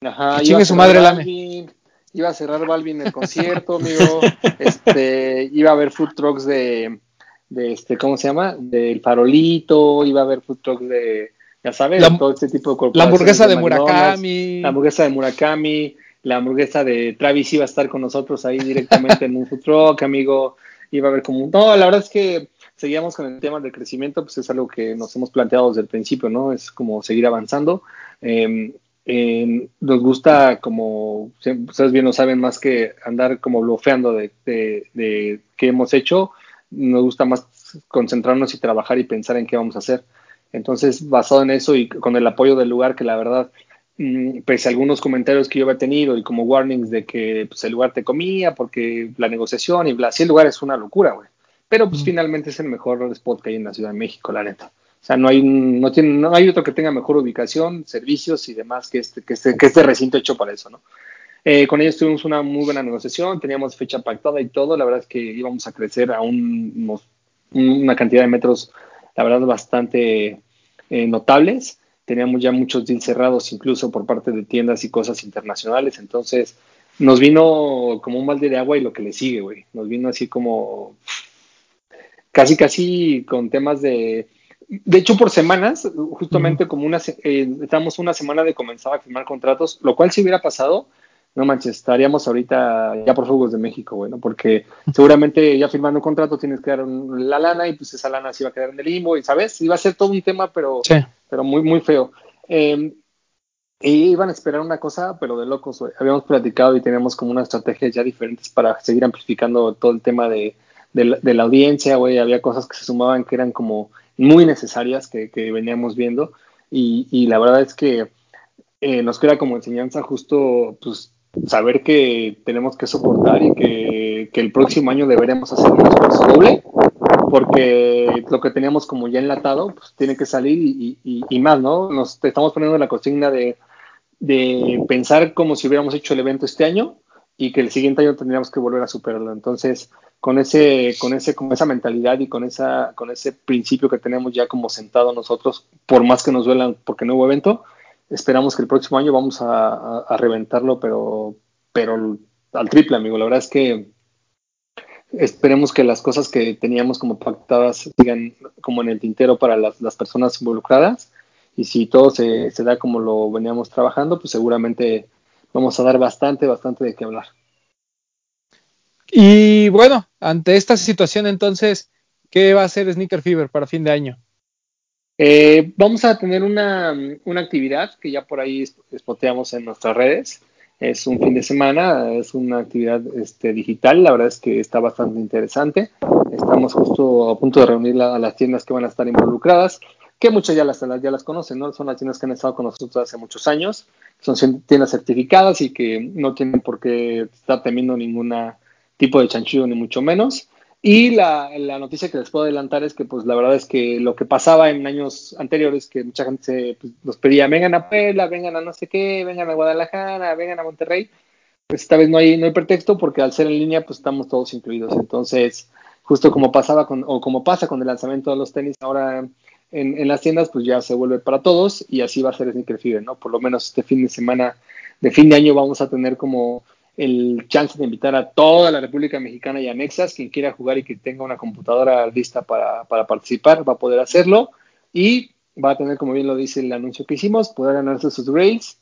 Ajá, iba su madre Balvin, Iba a cerrar Balvin el concierto, amigo. [laughs] Este, iba a haber food trucks de, de este, ¿cómo se llama? Del farolito, iba a haber food trucks de, ya sabes, todo este tipo de La hamburguesa de, Murakami. La hamburguesa de Murakami, la hamburguesa de Travis iba a estar con nosotros ahí directamente en un food truck, amigo iba a haber como... No, la verdad es que seguíamos con el tema del crecimiento, pues es algo que nos hemos planteado desde el principio, ¿no? Es como seguir avanzando. Em, em, nos gusta como, ustedes bien lo saben, más que andar como bloqueando de, de, de qué hemos hecho, nos gusta más concentrarnos y trabajar y pensar en qué vamos a hacer. Entonces, basado en eso y con el apoyo del lugar, que la verdad pese a algunos comentarios que yo había tenido y como warnings de que pues, el lugar te comía porque la negociación y bla, sí el lugar es una locura, güey. Pero pues finalmente es el mejor spot que hay en la Ciudad de México, la neta. O sea, no hay, no tiene, no hay otro que tenga mejor ubicación, servicios y demás que este, que este, que este recinto hecho para eso, ¿no? Eh, con ellos tuvimos una muy buena negociación, teníamos fecha pactada y todo. La verdad es que íbamos a crecer a un, una cantidad de metros, la verdad, bastante eh, notables teníamos ya muchos deals cerrados incluso por parte de tiendas y cosas internacionales, entonces nos vino como un balde de agua y lo que le sigue, güey, nos vino así como casi casi con temas de de hecho por semanas, justamente como una eh, estamos una semana de comenzar a firmar contratos, lo cual si hubiera pasado no manches, estaríamos ahorita ya por Juegos de México, bueno, porque seguramente ya firmando un contrato tienes que dar la lana y pues esa lana se iba a quedar en el limbo y, ¿sabes? Iba a ser todo un tema, pero, pero muy, muy feo. Eh, y iban a esperar una cosa, pero de locos, Habíamos platicado y teníamos como unas estrategias ya diferentes para seguir amplificando todo el tema de, la, audiencia, güey. Había cosas que se sumaban que eran como muy necesarias que, veníamos viendo. Y, y, la verdad es que eh, nos queda como enseñanza justo, pues, saber que tenemos que soportar y que, el próximo año deberemos hacer un esfuerzo doble, porque lo que teníamos como ya enlatado, pues tiene que salir y, más, ¿no? Nos estamos poniendo la consigna de, pensar como si hubiéramos hecho el evento este año y que el siguiente año tendríamos que volver a superarlo. Entonces, con ese, con ese, con esa mentalidad y con ese principio que tenemos ya como sentado nosotros, por más que nos duelan porque no hubo evento, esperamos que el próximo año vamos a, reventarlo, pero, pero al triple, amigo. La verdad es que esperemos que las cosas que teníamos como pactadas sigan como en el tintero para las, personas involucradas. Y si todo se, se, da como lo veníamos trabajando, pues seguramente vamos a dar bastante, bastante de qué hablar. Y bueno, ante esta situación entonces, ¿qué va a hacer Sneaker Fever para fin de año? Eh, vamos a tener una, actividad que ya por ahí espoteamos en nuestras redes. Es un fin de semana, es una actividad este, digital, la verdad es que está bastante interesante. Estamos justo a punto de reunir a las tiendas que van a estar involucradas, que muchas ya las, ya las conocen, ¿no? Son las tiendas que han estado con nosotros hace muchos años, son tiendas certificadas y que no tienen por qué estar temiendo ningún tipo de chanchullo, ni mucho menos. Y la, noticia que les puedo adelantar es que, pues, la verdad es que lo que pasaba en años anteriores, que mucha gente se, pues, nos pedía, vengan a Puebla, vengan a no sé qué, vengan a Guadalajara, vengan a Monterrey, pues esta vez no hay, no hay pretexto porque al ser en línea, pues estamos todos incluidos. Entonces, justo como pasaba con, o como pasa con el lanzamiento de los tenis ahora en, en las tiendas, pues ya se vuelve para todos y así va a ser Sneaker Fever, ¿no? Por lo menos este fin de semana, de fin de año, vamos a tener como el chance de invitar a toda la República Mexicana y anexas, quien quiera jugar y que tenga una computadora lista para, participar, va a poder hacerlo y va a tener, como bien lo dice el anuncio que hicimos, poder ganarse sus grades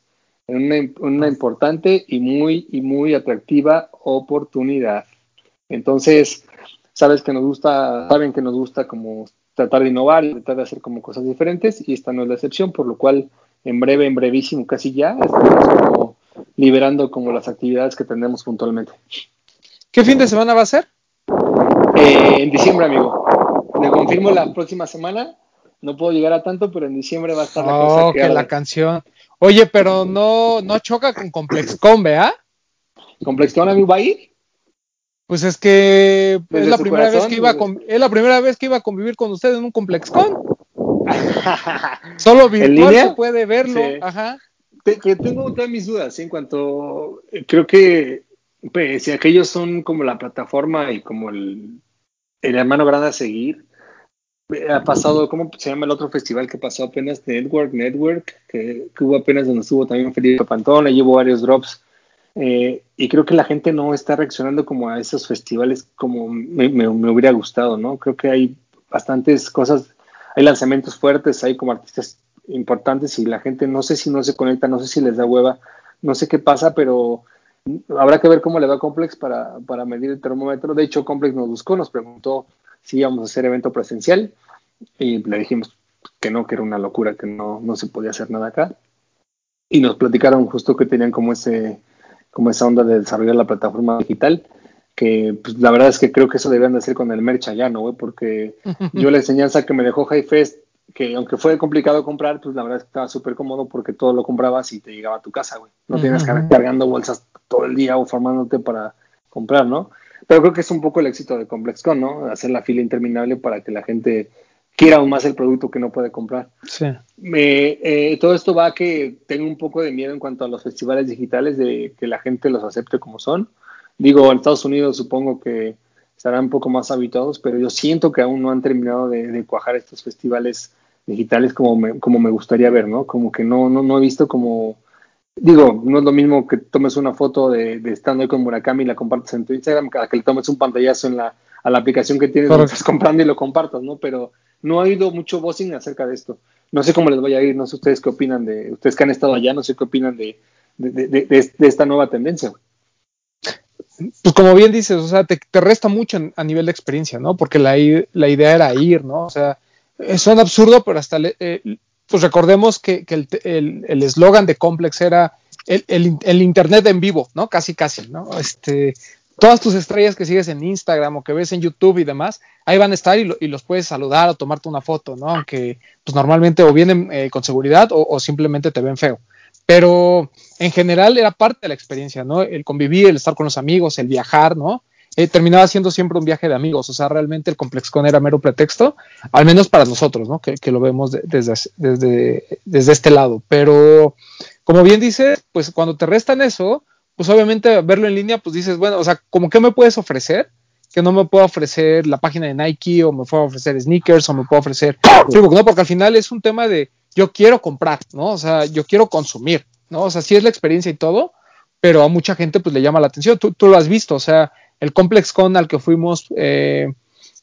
una, una importante y muy, y muy atractiva oportunidad. Entonces, sabes que nos gusta, saben que nos gusta como tratar de innovar y tratar de hacer como cosas diferentes y esta no es la excepción, por lo cual en breve, en brevísimo, casi ya, estamos como liberando como las actividades que tenemos puntualmente. ¿Qué fin de semana va a ser? Eh, en diciembre, amigo. Le confirmo la próxima semana. No puedo llegar a tanto, pero en diciembre va a estar la cosa oh, que, la canción. Oye, pero no, no choca con ComplexCon, ¿vea? ¿ComplexCon, amigo, va a ir? Pues es que es la primera vez que iba a es la primera vez que iba a convivir con usted en un ComplexCon. [laughs] Solo virtual se puede verlo. Ajá. Tengo todas mis dudas en cuanto creo que pues, si aquellos son como la plataforma y como el, el hermano grande a seguir, ha pasado, ¿cómo se llama el otro festival que pasó apenas? Network, Network, que, hubo apenas donde estuvo también Felipe Pantón, ahí llevó varios drops. Eh, y creo que la gente no está reaccionando como a esos festivales como me, hubiera gustado, ¿no? Creo que hay bastantes cosas, hay lanzamientos fuertes, hay como artistas importantes y la gente no sé si no se conecta, no sé si les da hueva, no sé qué pasa, pero habrá que ver cómo le va a Complex para, para medir el termómetro. De hecho, Complex nos buscó, nos preguntó si íbamos a hacer evento presencial y le dijimos que no, que era una locura, que no, no se podía hacer nada acá. Y nos platicaron justo que tenían como ese como esa onda de desarrollar la plataforma digital, que pues, la verdad es que creo que eso deberían de hacer con el merch allá, ¿no? Güey? Porque [laughs] yo la enseñanza que me dejó Fest que aunque fue complicado comprar, pues la verdad es que estaba súper cómodo porque todo lo comprabas y te llegaba a tu casa, güey. No tienes que estar cargando bolsas todo el día o formándote para comprar, ¿no? Pero creo que es un poco el éxito de ComplexCon, ¿no? Hacer la fila interminable para que la gente quiera aún más el producto que no puede comprar. Sí. Me, eh, todo esto va a que tengo un poco de miedo en cuanto a los festivales digitales, de que la gente los acepte como son. Digo, en Estados Unidos supongo que estarán un poco más habituados, pero yo siento que aún no han terminado de, cuajar estos festivales digitales como me, como me gustaría ver, ¿no? Como que no, no, no he visto como digo, no es lo mismo que tomes una foto de, estando ahí con Murakami y la compartas en tu Instagram, que que le tomes un pantallazo en la, a la aplicación que tienes que estás comprando y lo compartas, ¿no? Pero no ha habido mucho voicing acerca de esto. No sé cómo les voy a ir, no sé ustedes qué opinan de, ustedes que han estado allá, no sé qué opinan de, de, esta nueva tendencia. Pues como bien dices, o sea, te, resta mucho a nivel de experiencia, ¿no? Porque la, la idea era ir, ¿no? O sea, son absurdo, pero hasta eh, pues recordemos que, el eslogan de Complex era el, Internet en vivo, ¿no? Casi, casi, ¿no? Este, todas tus estrellas que sigues en Instagram o que ves en YouTube y demás, ahí van a estar y, los puedes saludar o tomarte una foto, ¿no? Aunque pues normalmente o vienen eh, con seguridad o, simplemente te ven feo. Pero en general era parte de la experiencia, ¿no? El convivir, el estar con los amigos, el viajar, ¿no? Eh, terminaba siendo siempre un viaje de amigos, o sea, realmente el ComplexCon era mero pretexto, al menos para nosotros, ¿no? Que, lo vemos desde, desde, desde este lado. Pero, como bien dices, pues cuando te restan eso, pues obviamente verlo en línea, pues dices, bueno, o sea, como que me puedes ofrecer, que no me puedo ofrecer la página de Nike o me puedo ofrecer sneakers o me puedo ofrecer no, porque al final es un tema de yo quiero comprar, ¿no? O sea, yo quiero consumir, ¿no? O sea, sí es la experiencia y todo, pero a mucha gente pues le llama la atención. Tú, tú lo has visto, o sea, el Complex Con al que fuimos, eh,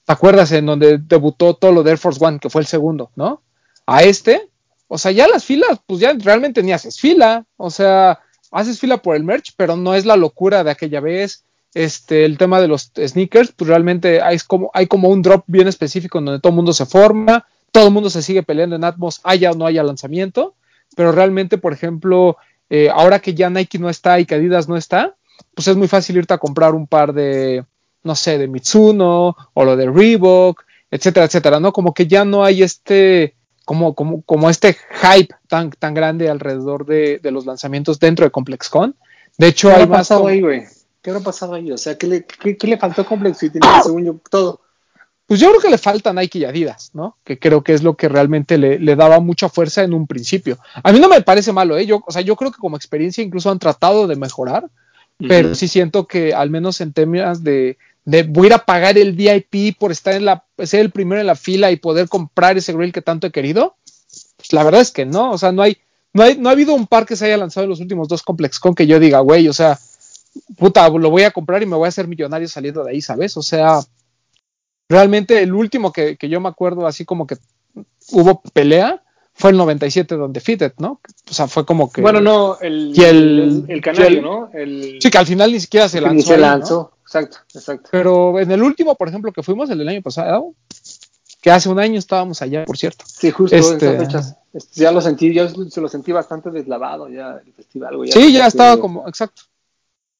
¿te acuerdas? En donde debutó todo lo de Air Force One, que fue el segundo, ¿no? A este, o sea, ya las filas, pues ya realmente ni haces fila, o sea, haces fila por el merch, pero no es la locura de aquella vez. Este, el tema de los sneakers, pues realmente hay como, hay como un drop bien específico en donde todo el mundo se forma, todo el mundo se sigue peleando en Atmos, haya o no haya lanzamiento, pero realmente, por ejemplo, eh, ahora que ya Nike no está y que Adidas no está, pues es muy fácil irte a comprar un par de, no sé, de Mitsuno o lo de Reebok, etcétera, etcétera, ¿no? Como que ya no hay este, como, como, como este hype tan, tan grande alrededor de, los lanzamientos dentro de ComplexCon. De hecho, ¿Qué hay ha pasado ahí, güey? ¿Qué ha pasado ahí? O sea, ¿qué le, qué, le faltó a Complex [coughs] según yo, todo? Pues yo creo que le falta Nike y Adidas, ¿no? Que creo que es lo que realmente le, le, daba mucha fuerza en un principio. A mí no me parece malo, ¿eh? Yo, o sea, yo creo que como experiencia incluso han tratado de mejorar pero sí siento que al menos en términos de, de voy a ir a pagar el VIP por estar en la, ser el primero en la fila y poder comprar ese grill que tanto he querido, pues la verdad es que no, o sea, no hay, no hay, no ha habido un par que se haya lanzado en los últimos dos Complex con que yo diga, güey, o sea, puta, lo voy a comprar y me voy a hacer millonario saliendo de ahí, ¿sabes? O sea, realmente el último que, que yo me acuerdo así como que hubo pelea fue el 97 donde Fitted, ¿no? O sea, fue como que. Bueno, no, el, el, el, canario, ¿no? El, sí, que al final ni siquiera se lanzó. Ni se lanzó, exacto, exacto. Pero en el último, por ejemplo, que fuimos el del año pasado, que hace un año estábamos allá, por cierto. Sí, justo en esas este, fechas. Este, ya lo sentí, yo se lo sentí bastante deslavado ya el festival. Ya sí, ya estaba como, exacto.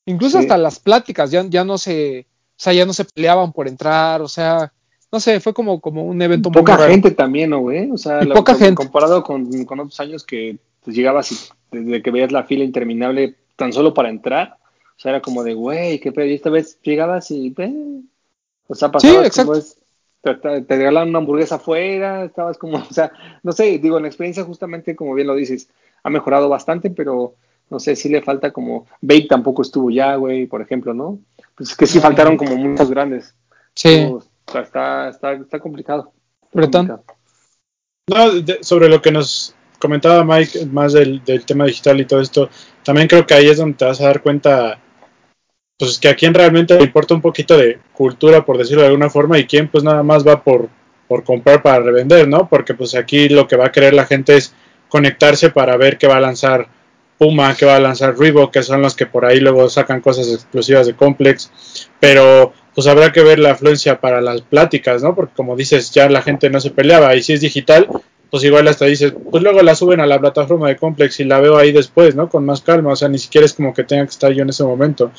Incluso hasta las pláticas ya, ya no se, o sea, ya no se peleaban por entrar, o sea, no sé, fue como, como un evento poca muy gente también, ¿no, güey? O sea, poca gente. comparado con, con, otros años que pues, llegabas y desde que veías la fila interminable tan solo para entrar, o sea, era como de, güey, qué pedo, y esta vez llegabas y, o sea, pasabas sí, exacto. te, te, regalaban una hamburguesa afuera, estabas como, [laughs] o sea, no sé, digo, la experiencia justamente, como bien lo dices, ha mejorado bastante, pero no sé, si le falta como, Babe tampoco estuvo ya, güey, por ejemplo, ¿no? Pues que sí faltaron como muchos grandes. Sí. O sea, está, está, está complicado. Bretón. No, sobre lo que nos comentaba Mike, más del, del, tema digital y todo esto, también creo que ahí es donde te vas a dar cuenta, pues que a quien realmente le importa un poquito de cultura, por decirlo de alguna forma, y quién pues nada más va por, por comprar para revender, ¿no? Porque pues aquí lo que va a querer la gente es conectarse para ver qué va a lanzar Puma, que va a lanzar Reebok, que son los que por ahí luego sacan cosas exclusivas de Complex, pero pues habrá que ver la afluencia para las pláticas, ¿no? Porque como dices, ya la gente no se peleaba y si es digital, pues igual hasta dices, pues luego la suben a la plataforma de Complex y la veo ahí después, ¿no? Con más calma, o sea, ni siquiera es como que tenga que estar yo en ese momento.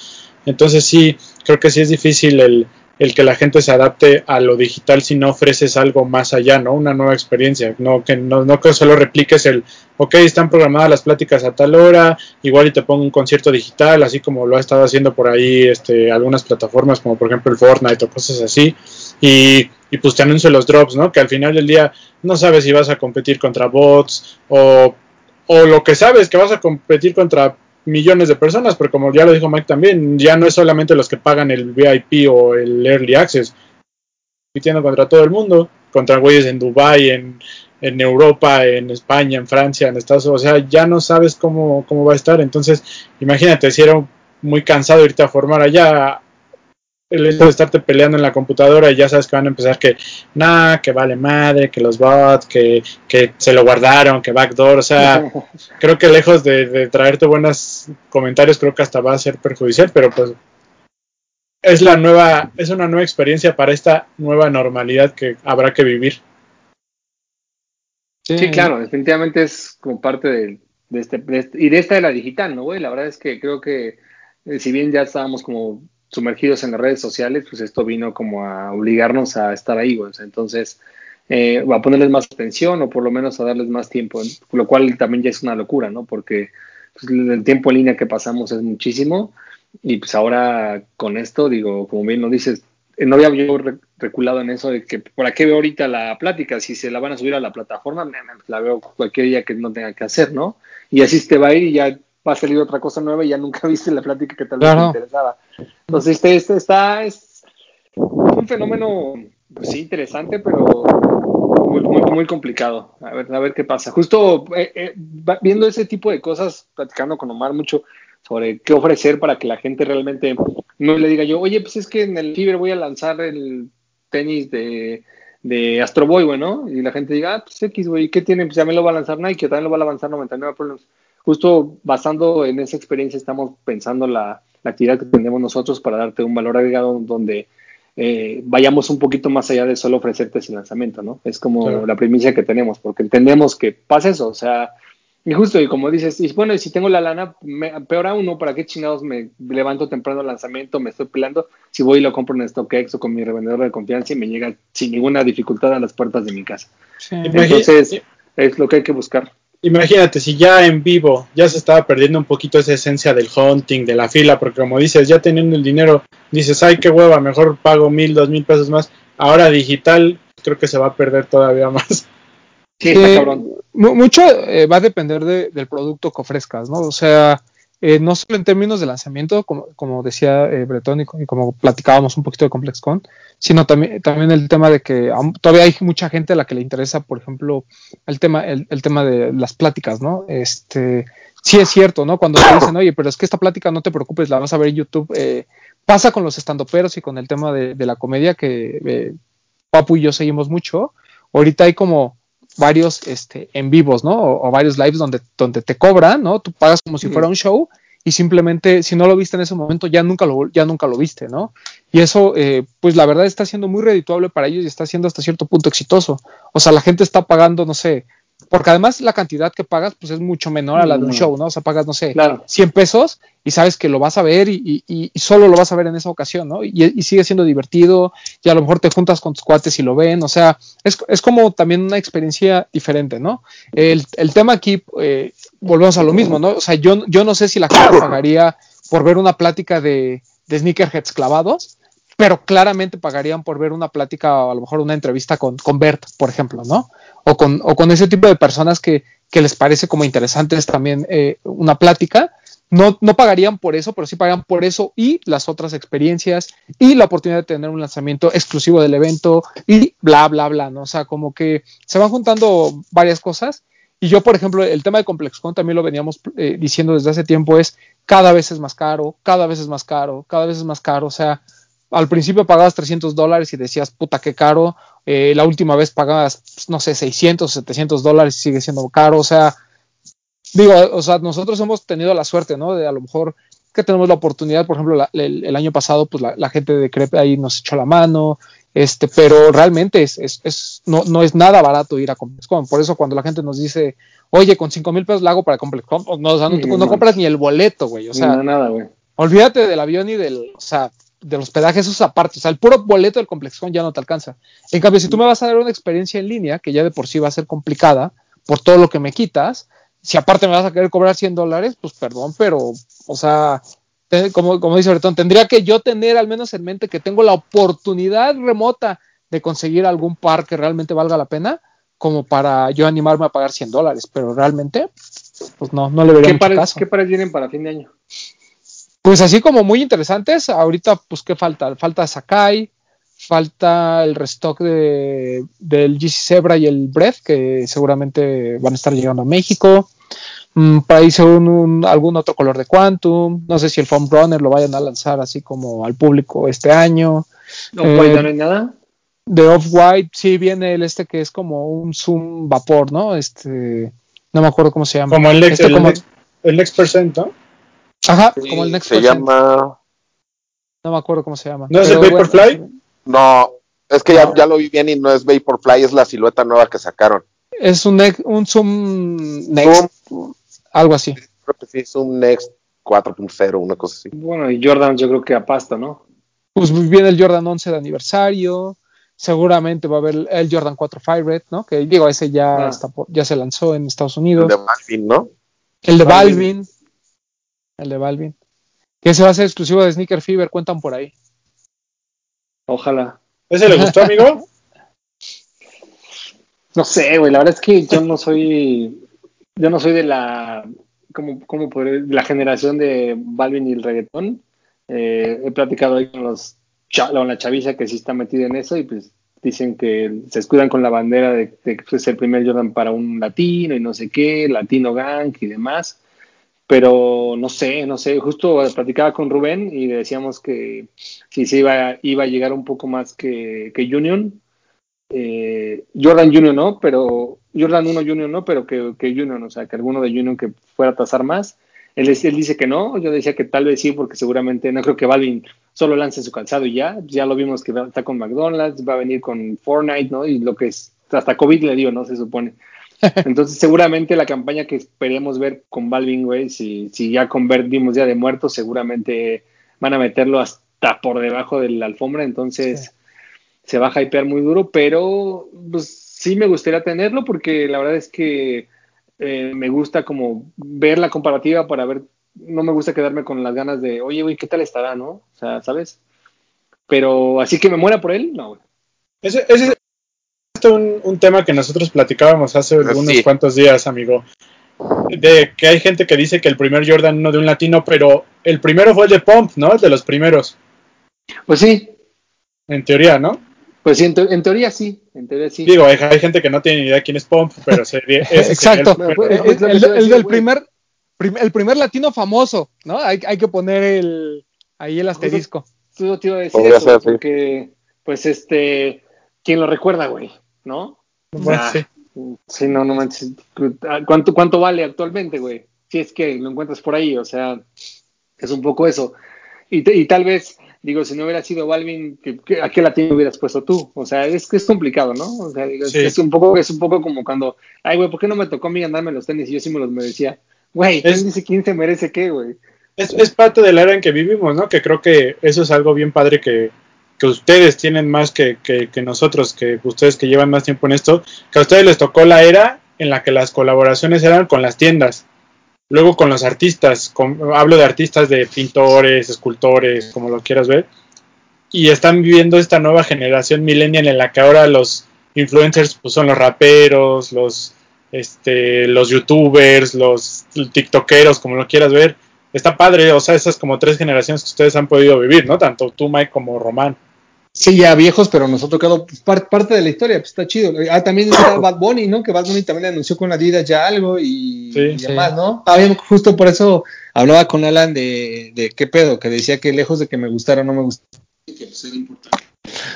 Entonces sí, creo que sí es difícil el, el que la gente se adapte a lo digital si no ofreces algo más allá, ¿no? Una nueva experiencia, no que no, no que solo repliques el, ok, están programadas las pláticas a tal hora, igual y te pongo un concierto digital, así como lo ha estado haciendo por ahí este, algunas plataformas como por ejemplo el Fortnite o cosas así, y, y pues te anuncio los drops, ¿no? Que al final del día no sabes si vas a competir contra bots o, o lo que sabes que vas a competir contra millones de personas, pero como ya lo dijo Mike también, ya no es solamente los que pagan el VIP o el Early Access, compitiendo contra todo el mundo, contra güeyes en Dubai, en, en Europa, en España, en Francia, en Estados Unidos, o sea, ya no sabes cómo, cómo va a estar, entonces imagínate si era muy cansado irte a formar allá, el hecho de estarte peleando en la computadora y ya sabes que van a empezar que nada, que vale madre, que los bots, que, que se lo guardaron, que backdoor, o sea, [laughs] creo que lejos de, traerte buenos comentarios, creo que hasta va a ser perjudicial, pero pues es la nueva, es una nueva experiencia para esta nueva normalidad que habrá que vivir. Sí, claro, definitivamente es como parte de, este, este, y de esta de la digital, ¿no, güey? La verdad es que creo que eh, si bien ya estábamos como sumergidos en las redes sociales, pues esto vino como a obligarnos a estar ahí, güey. Entonces, eh, a ponerles más atención o por lo menos a darles más tiempo, lo cual también ya es una locura, ¿no? Porque pues, el tiempo en línea que pasamos es muchísimo y pues ahora con esto, digo, como bien lo dices, eh, no había yo reculado en eso de que por qué veo ahorita la plática, si se la van a subir a la plataforma, la veo cualquier día que no tenga que hacer, ¿no? Y así te va a ir y ya va a salir otra cosa nueva y ya nunca [laughs] viste la plática que tal vez te interesaba. Entonces, este, este está, es un fenómeno, pues sí, interesante, pero muy, muy, complicado. A ver, a ver qué pasa. Justo eh, eh, viendo ese tipo de cosas, platicando con Omar mucho sobre qué ofrecer para que la gente realmente no le diga yo, oye, pues es que en el Fiber voy a lanzar el tenis de, de Astro Boy, güey, ¿no? Y la gente diga, ah, pues X, güey, ¿qué tiene? Pues también lo va a lanzar Nike, también lo va a lanzar 99 Problems justo basando en esa experiencia estamos pensando la, actividad que tenemos nosotros para darte un valor agregado donde eh, vayamos un poquito más allá de solo ofrecerte ese lanzamiento, ¿no? Es como la primicia que tenemos, porque entendemos que pasa eso, o sea, y justo, y como dices, y bueno, y si tengo la lana, peor aún, ¿no? ¿Para qué chingados me levanto temprano el lanzamiento, me estoy peleando? Si voy y lo compro en StockX o con mi revendedor de confianza y me llega sin ninguna dificultad a las puertas de mi casa. Entonces, es lo que hay que buscar imagínate, si ya en vivo ya se estaba perdiendo un poquito esa esencia del hunting, de la fila, porque como dices, ya teniendo el dinero, dices, ay, qué hueva, mejor pago mil, dos mil pesos más. Ahora digital, creo que se va a perder todavía más. Sí, cabrón. Mucho eh, va a depender del producto que ofrezcas, ¿no? O sea, eh, no solo en términos de lanzamiento, como, como decía eh, Bretón y, como platicábamos un poquito de ComplexCon, sino también, también el tema de que todavía hay mucha gente a la que le interesa, por ejemplo, el tema, el, tema de las pláticas, ¿no? Este, sí es cierto, ¿no? Cuando te dicen, oye, pero es que esta plática no te preocupes, la vas a ver en YouTube, eh, pasa con los estandoperos y con el tema de, de la comedia que Papu y yo seguimos mucho. Ahorita hay como varios este, en vivos, ¿no? O, varios lives donde, donde te cobran, ¿no? Tú pagas como si fuera un show y simplemente si no lo viste en ese momento ya nunca lo, ya nunca lo viste, ¿no? Y eso, eh, pues la verdad está siendo muy redituable para ellos y está siendo hasta cierto punto exitoso. O sea, la gente está pagando, no sé, porque además la cantidad que pagas pues es mucho menor a la de un show, ¿no? O sea, pagas, no sé, 100 pesos y sabes que lo vas a ver y, y, solo lo vas a ver en esa ocasión, ¿no? Y, sigue siendo divertido y a lo mejor te juntas con tus cuates y lo ven, o sea, es, es como también una experiencia diferente, ¿no? El, el tema aquí, eh, volvemos a lo mismo, ¿no? O sea, yo, yo no sé si la gente pagaría por ver una plática de, de sneakerheads clavados, pero claramente pagarían por ver una plática o a lo mejor una entrevista con, con Bert, por ejemplo, ¿no? O con, o con ese tipo de personas que, que les parece como interesantes también eh, una plática. No, no pagarían por eso, pero sí pagarían por eso y las otras experiencias y la oportunidad de tener un lanzamiento exclusivo del evento y bla, bla, bla, ¿no? O sea, como que se van juntando varias cosas. Y yo, por ejemplo, el tema de ComplexCon también lo veníamos eh, diciendo desde hace tiempo, es cada vez es más caro, cada vez es más caro, cada vez es más caro. O sea, al principio pagabas 300 dólares y decías, puta, qué caro. Eh, la última vez pagabas, no sé, 600, 700 dólares y sigue siendo caro. O sea, digo, o sea, nosotros hemos tenido la suerte, ¿no? De a lo mejor que tenemos la oportunidad, por ejemplo, el, año pasado, pues la, gente de Crepe ahí nos echó la mano, este, pero realmente es, es, es no, no, es nada barato ir a ComplexCon. Por eso cuando la gente nos dice, oye, con 5 mil pesos la hago para ComplexCon, pues, no, o sea, no, compras ni el boleto, güey. O sea, nada, güey. Olvídate del avión y del, o sea, del hospedaje, eso es aparte. O sea, el puro boleto del ComplexCon ya no te alcanza. En cambio, si tú me vas a dar una experiencia en línea, que ya de por sí va a ser complicada, por todo lo que me quitas, si aparte me vas a querer cobrar 100 dólares, pues perdón, pero, o sea, como, como dice Bretón, tendría que yo tener al menos en mente que tengo la oportunidad remota de conseguir algún par que realmente valga la pena, como para yo animarme a pagar 100 dólares, pero realmente, pues no, no le vería mucho caso. ¿Qué pares vienen para fin de año? Pues así como muy interesantes, ahorita pues qué falta, falta Sakai, falta el restock de, del GC Zebra y el Breath, que seguramente van a estar llegando a México. Mm, para ahí según algún otro color de Quantum. No sé si el Foam Runner lo vayan a lanzar así como al público este año. ¿No, eh, no hay nada? De Off-White, sí viene el este que es como un Zoom Vapor, ¿no? Este, no me acuerdo cómo se llama. Como el Next, este el, Next Percent, ¿no? Ajá, como el Next Se llama. No me acuerdo cómo se llama. ¿No es el Vaporfly? no, es que Ya, ya, lo vi bien y no es Vaporfly, es la silueta nueva que sacaron. Es un, un Zoom Next, algo así. Creo que sí, Zoom Next 4.0, una cosa así. Bueno, y Jordan yo creo que apasta, ¿no? Pues viene el Jordan 11 de aniversario, seguramente va a haber el Jordan 4 Fire Red, ¿no? Que digo, ese ya, ah. está ya se lanzó en Estados Unidos. El de Balvin, ¿no? El de Balvin el de Balvin. Que se va a ser exclusivo de Sneaker Fever, cuentan por ahí. Ojalá. ¿Ese le gustó, amigo? [laughs] no sé, güey, la verdad es que yo no soy, yo no soy de la, como, como la generación de Balvin y el reggaetón. Eh, he platicado ahí con los con la chaviza que sí está metida en eso y pues dicen que se escudan con la bandera de, de que es el primer Jordan para un latino y no sé qué, latino gang y demás pero no sé, no sé, justo platicaba con Rubén y decíamos que si se iba, iba a llegar un poco más que, que Union, eh, Jordan Union no, pero Jordan 1 Union no, pero que, que Union, o sea, que alguno de Union que fuera a tasar más. Él, él, dice que no, yo decía que tal vez sí, porque seguramente no creo que Balvin solo lance su calzado y ya, ya lo vimos que está con McDonald's, va a venir con Fortnite, ¿no? Y lo que es, hasta COVID le dio, ¿no? Se supone. Entonces, seguramente la campaña que esperemos ver con Balvin, güey, si, si ya convertimos ya de muertos, seguramente van a meterlo hasta por debajo de la alfombra, entonces se va a hypear muy duro, pero pues sí me gustaría tenerlo porque la verdad es que eh, me gusta como ver la comparativa para ver, no me gusta quedarme con las ganas de, oye, güey, ¿qué tal estará, no? O sea, ¿sabes? Pero así que me muera por él, no, güey. Ese, ese, un, un, tema que nosotros platicábamos hace ah, unos cuantos días, amigo. De que hay gente que dice que el primer Jordan no de un latino, pero el primero fue el de Pump, ¿no? El de los primeros. Pues sí. En teoría, ¿no? Pues sí, en, teoría sí. En teoría sí. Digo, hay, gente que no tiene ni idea quién es Pump, pero [laughs] sería. Exacto. El, del primer, el primer latino famoso, ¿no? Hay, hay que poner el ahí el asterisco. Tú te iba a decir eso, porque, pues este, ¿quién lo recuerda, güey? ¿No? Sí. Sí, no, no manches. ¿Cuánto, cuánto vale actualmente, güey? Si es que lo encuentras por ahí, o sea, es un poco eso. Y, y tal vez, digo, si no hubiera sido Balvin, ¿a qué latín hubieras puesto tú? O sea, es que es complicado, ¿no? O sea, es, un poco, es un poco como cuando, ay, güey, ¿por qué no me tocó a mí andarme los tenis y yo sí me los merecía? Güey, ¿quién dice quién se merece qué, güey? Es, es parte de la era en que vivimos, ¿no? Que creo que eso es algo bien padre que, que ustedes tienen más que, que, nosotros, que ustedes que llevan más tiempo en esto, que a ustedes les tocó la era en la que las colaboraciones eran con las tiendas, luego con los artistas, hablo de artistas de pintores, escultores, como lo quieras ver, y están viviendo esta nueva generación millennial en la que ahora los influencers pues, son los raperos, los, este, los youtubers, los tiktokeros, como lo quieras ver. Está padre, o sea, esas como tres generaciones que ustedes han podido vivir, ¿no? Tanto tú, Mike, como Román. Sí, ya viejos, pero nos ha tocado pues, parte de la historia, pues está chido. Ah, también está [coughs] Bad Bunny, ¿no? Que Bad Bunny también anunció con Adidas ya algo y, demás, ¿no? Ah, justo por eso hablaba con Alan de, de qué pedo, que decía que lejos de que me gustara o no me gustara, que pues era importante.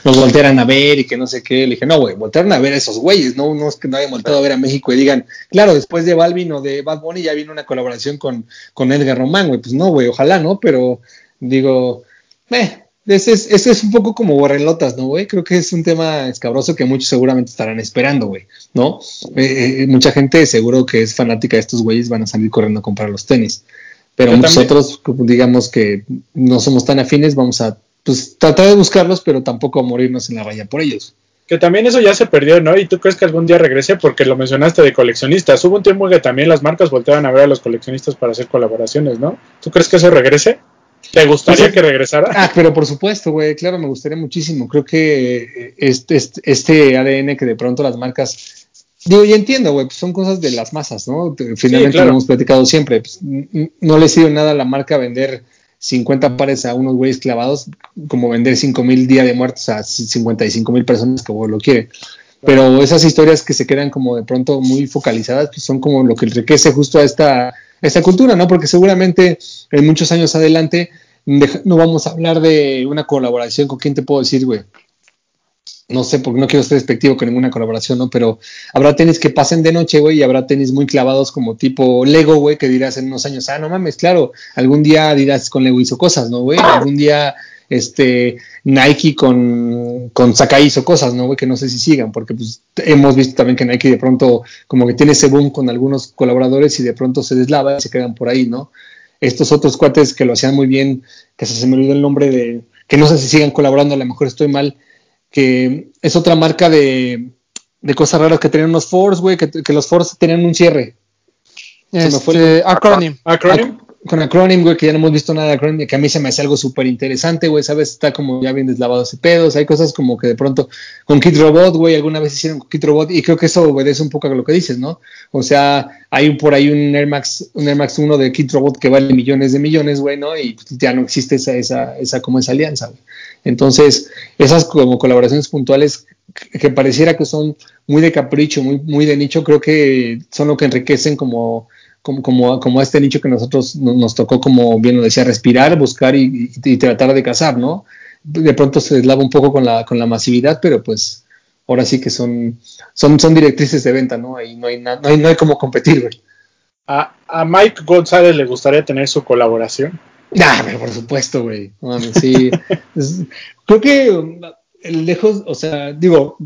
Nos voltearan a ver y que no sé qué. Le dije, no, güey, voltearan a ver a esos güeyes, ¿no? No es que no hayan volteado a ver a México y digan, claro, después de Balvin o de Bad Bunny ya vino una colaboración con, con Edgar Román, güey. Pues no, güey, ojalá, ¿no? Pero digo, eh, ese es, es un poco como borrelotas, ¿no, güey? Creo que es un tema escabroso que muchos seguramente estarán esperando, güey, ¿no? Eh, eh, mucha gente seguro que es fanática de estos güeyes van a salir corriendo a comprar los tenis. Pero nosotros, digamos que no somos tan afines, vamos a pues, tratar de buscarlos, pero tampoco a morirnos en la valla por ellos. Que también eso ya se perdió, ¿no? ¿Y tú crees que algún día regrese? Porque lo mencionaste de coleccionistas. Hubo un tiempo en que también las marcas volteaban a ver a los coleccionistas para hacer colaboraciones, ¿no? ¿Tú crees que eso regrese? ¿Te gustaría que regresara? Ah, pero por supuesto, güey, claro, me gustaría muchísimo. Creo que este, este, este ADN que de pronto las marcas Digo, y entiendo, güey, pues son cosas de las masas, ¿no? Finalmente lo hemos platicado siempre. Pues, no le sirve nada a la marca vender 50 pares a unos güeyes clavados como vender 5 mil día de muertos a 55 mil personas como lo quiere. Pero esas historias que se quedan como de pronto muy focalizadas, pues son como lo que enriquece justo a esta esta cultura, ¿no? Porque seguramente en muchos años adelante no vamos a hablar de una colaboración con quién te puedo decir, güey. No sé, porque no quiero ser despectivo con ninguna colaboración, ¿no? Pero habrá tenis que pasen de noche, güey, y habrá tenis muy clavados como tipo Lego, güey, que dirás en unos años, ah, no mames, claro, algún día dirás con Lego hizo cosas, ¿no, güey? Algún día este Nike con, con Sakai hizo cosas, ¿no? Que no sé si sigan, porque pues hemos visto también que Nike de pronto como que tiene ese boom con algunos colaboradores y de pronto se deslava y se quedan por ahí, ¿no? Estos otros cuates que lo hacían muy bien, que se, me olvidó el nombre de, que no sé si sigan colaborando, a lo mejor estoy mal, que es otra marca de, de cosas raras que tenían unos Force, güey, que, que, los Force tenían un cierre. Se me fue el... Este, acronym. Acronym con Acronym, güey, que ya no hemos visto nada de Acronym, que a mí se me hace algo súper interesante, güey, ¿sabes? Está como ya bien deslavado ese pedo, hay cosas como que de pronto con Kid Robot, güey, alguna vez hicieron con Kid Robot, y creo que eso obedece un poco a lo que dices, ¿no? O sea, hay por ahí un Air Max, un Air Max 1 de Kid Robot que vale millones de millones, güey, ¿no? Y ya no existe esa, esa, esa como esa alianza, güey. Entonces, esas como colaboraciones puntuales que, pareciera que son muy de capricho, muy, muy de nicho, creo que son lo que enriquecen como como, como, como este nicho que nosotros nos tocó, como bien lo decía, respirar, buscar y, tratar de cazar, ¿no? De pronto se deslava un poco con la, con la masividad, pero pues ahora sí que son, son, son directrices de venta, ¿no? Ahí no hay, no hay, no hay cómo competir, güey. ¿A, ¿A, Mike González le gustaría tener su colaboración? Ah, pero por supuesto, güey. sí. [laughs] creo que lejos, o sea, digo,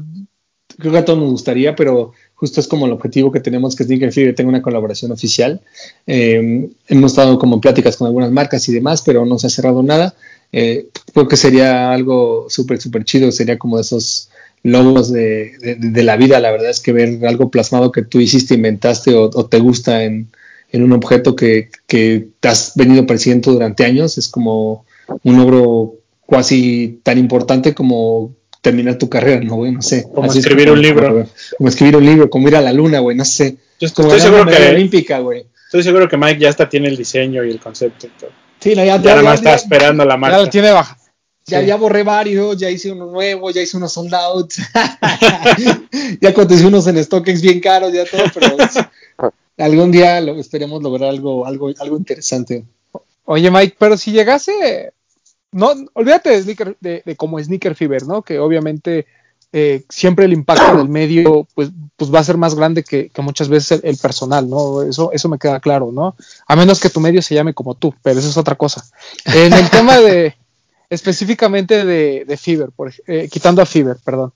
creo que a todos nos gustaría, pero justo es como el objetivo que tenemos que Sneaker Fever tenga una colaboración oficial. Eh, hemos estado como en pláticas con algunas marcas y demás, pero no se ha cerrado nada. Eh, creo que sería algo súper, súper chido, sería como de esos logos de, la vida, la verdad es que ver algo plasmado que tú hiciste, inventaste o, te gusta en, un objeto que, que te has venido persiguiendo durante años, es como un logro casi tan importante como terminar tu carrera, ¿no, güey? No sé. Como escribir un libro. Como escribir un libro, como ir a la luna, güey, no sé. Yo estoy, seguro que olímpica, güey. Estoy seguro que Mike ya hasta tiene el diseño y el concepto y todo. Sí, ya, ya, nada más está esperando la marca. Ya lo tiene baja. Ya, ya borré varios, ya hice uno nuevo, ya hice unos sold out. [laughs] ya contesté unos en StockX bien caros, ya todo, pero algún día lo, esperemos lograr algo, algo, algo interesante. Oye, Mike, pero si llegase no, olvídate de, sneaker, de, como Sneaker Fever, ¿no? Que obviamente eh, siempre el impacto del medio pues, pues va a ser más grande que, muchas veces el, personal, ¿no? Eso, eso me queda claro, ¿no? A menos que tu medio se llame como tú, pero eso es otra cosa. En el tema de, [laughs] específicamente de, de Fiverr, por, eh, quitando a Fiverr, perdón.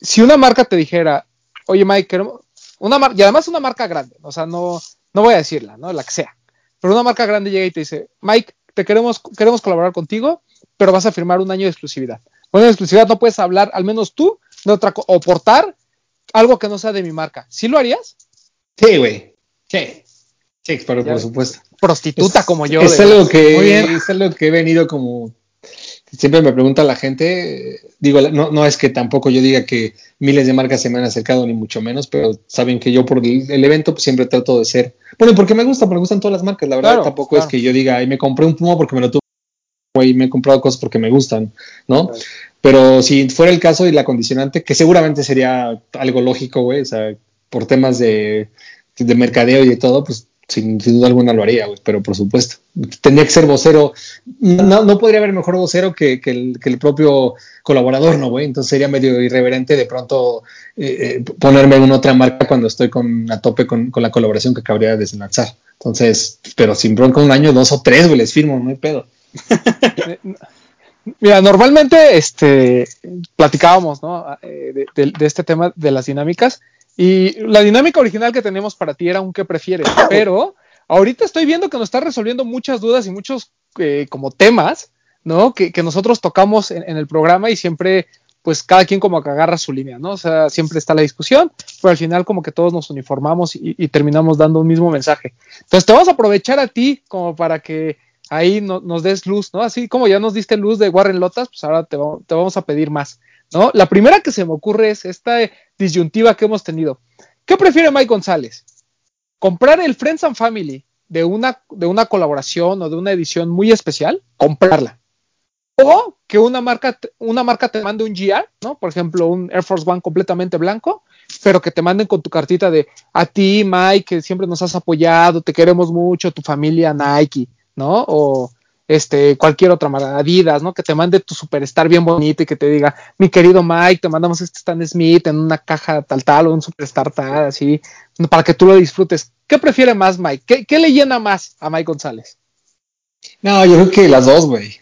Si una marca te dijera, oye Mike, queremos, una marca, y además una marca grande, o sea, no, no voy a decirla, ¿no? La que sea, pero una marca grande llega y te dice, Mike, te queremos, queremos colaborar contigo, pero vas a firmar un año de exclusividad. Bueno, de exclusividad no puedes hablar, al menos tú, de otra o portar algo que no sea de mi marca. ¿Sí lo harías? Sí, güey. Sí. Sí, pero por supuesto. Prostituta como yo. Es algo, que, es algo que he venido como siempre me pregunta la gente, digo, no, no es que tampoco yo diga que miles de marcas se me han acercado, ni mucho menos, pero saben que yo por el, evento pues, siempre trato de ser, bueno, porque me gusta, porque me gustan todas las marcas, la verdad tampoco es que yo diga, ay, me compré un Puma porque me lo tuve y me he comprado cosas porque me gustan, ¿no? Pero si fuera el caso y la condicionante, que seguramente sería algo lógico, güey, o sea, por temas de, de mercadeo y de todo, pues sin, duda alguna lo haría, pero por supuesto. Tendría que ser vocero. No, no podría haber mejor vocero que, el, propio colaborador, ¿no, güey? Entonces sería medio irreverente de pronto eh, eh, ponerme en otra marca cuando estoy con, a tope con, la colaboración que cabría de desenlazar. Entonces, pero sin bronca un año, dos o tres, güey, les firmo, no hay pedo. [laughs] Mira, normalmente este, platicábamos ¿no? Eh, de, este tema de las dinámicas y la dinámica original que tenemos para ti era un qué prefieres, [coughs] pero ahorita estoy viendo que nos está resolviendo muchas dudas y muchos eh, como temas, ¿no? Que, nosotros tocamos en, el programa y siempre, pues cada quien como que agarra su línea, ¿no? O sea, siempre está la discusión, pero al final como que todos nos uniformamos y, terminamos dando un mismo mensaje. Entonces te vamos a aprovechar a ti como para que ahí nos des luz, ¿no? Así como ya nos diste luz de Warren Lotas, pues ahora te, te vamos a pedir más. ¿No? La primera que se me ocurre es esta disyuntiva que hemos tenido. ¿Qué prefiere Mike González? ¿Comprar el Friends and Family de una, de una colaboración o de una edición muy especial? Comprarla. O que una marca, una marca te mande un GR, ¿no? Por ejemplo, un Air Force One completamente blanco, pero que te manden con tu cartita de a ti, Mike, que siempre nos has apoyado, te queremos mucho, tu familia Nike, ¿no? O este, cualquier otra marca, Adidas, ¿no? Que te mande tu superstar bien bonito y que te diga, mi querido Mike, te mandamos este Stan Smith en una caja tal tal o un superstar tal, así, para que tú lo disfrutes. ¿Qué prefiere más Mike? ¿Qué, le llena más a Mike González? No, yo creo que las dos, güey.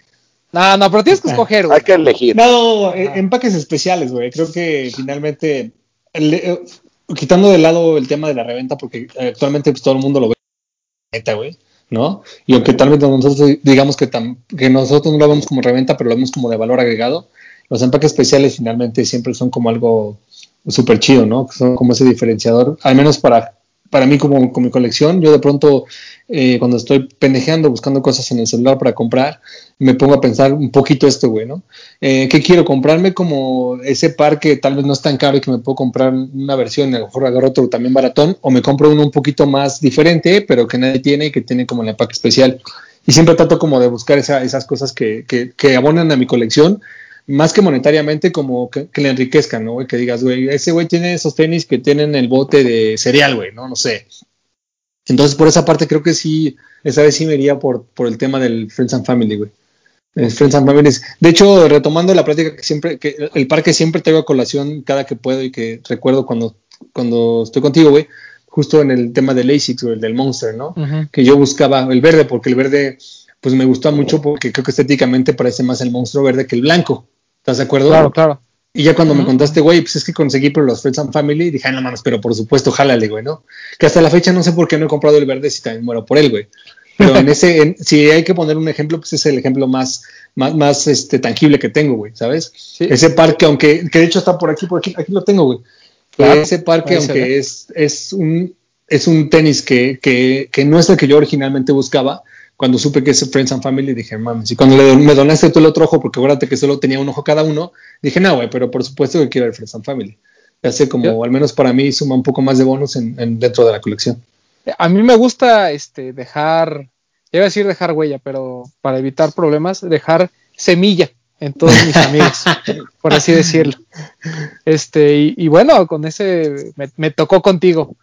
No, no, pero tienes que escoger, güey. Hay que elegir. No, eh, empaques especiales, güey. Creo que finalmente, eh, quitando de lado el tema de la reventa, porque actualmente pues, todo el mundo lo ve, güey ¿no? Y aunque tal vez nosotros digamos que, que nosotros no lo vemos como reventa, pero lo vemos como de valor agregado, los empaques especiales finalmente siempre son como algo súper chido, ¿no? Son como ese diferenciador, al menos para para mí como con mi colección, yo de pronto eh, cuando estoy pendejeando, buscando cosas en el celular para comprar, me pongo a pensar un poquito esto, güey, ¿no? Eh, ¿Qué quiero? Comprarme como ese par que tal vez no es tan caro y que me puedo comprar una versión, a lo mejor agarro otro también baratón, o me compro uno un poquito más diferente, pero que nadie tiene y que tiene como el empaque especial. Y siempre trato como de buscar esas cosas que, que, abonan a mi colección más que monetariamente, como que, le enriquezcan, ¿no? Que digas, güey, ese güey tiene esos tenis que tienen el bote de cereal, güey, ¿no? No sé. Entonces, por esa parte, creo que sí, esa vez sí me iría por, por el tema del Friends and Family, güey. Friends and Family. De hecho, retomando la práctica que siempre, que el par que siempre traigo a colación cada que puedo y que recuerdo cuando, cuando estoy contigo, güey, justo en el tema del ASICS o el del Monster, ¿no? Que yo buscaba el verde, porque el verde, pues me gustó mucho porque creo que estéticamente parece más el monstruo verde que el blanco. ¿Estás de acuerdo? Claro, claro. Y ya cuando me contaste, güey, pues es que conseguí por los Friends and Family, dije, ay, no mames, pero por supuesto, jálale, güey, ¿no? Que hasta la fecha no sé por qué no he comprado el verde si también muero por él, güey. Pero en [laughs] ese, si hay que poner un ejemplo, pues es el ejemplo más, más, más este, tangible que tengo, güey, ¿sabes? Ese parque, aunque, que de hecho está por aquí, por aquí, aquí lo tengo, güey. ese parque, aunque es, es un, es un tenis que, que, que no es el que yo originalmente buscaba, cuando supe que es Friends and Family, dije, mames, y cuando me donaste tú el otro ojo, porque acuérdate que solo tenía un ojo cada uno, dije, no, güey, pero por supuesto que quiero el Friends and Family. Ya sé, como al menos para mí suma un poco más de bonus en, dentro de la colección. A mí me gusta este, dejar, iba a decir dejar huella, pero para evitar problemas, dejar semilla en todos mis amigos, [laughs] por así decirlo. Este, y, bueno, con ese me, me, tocó contigo.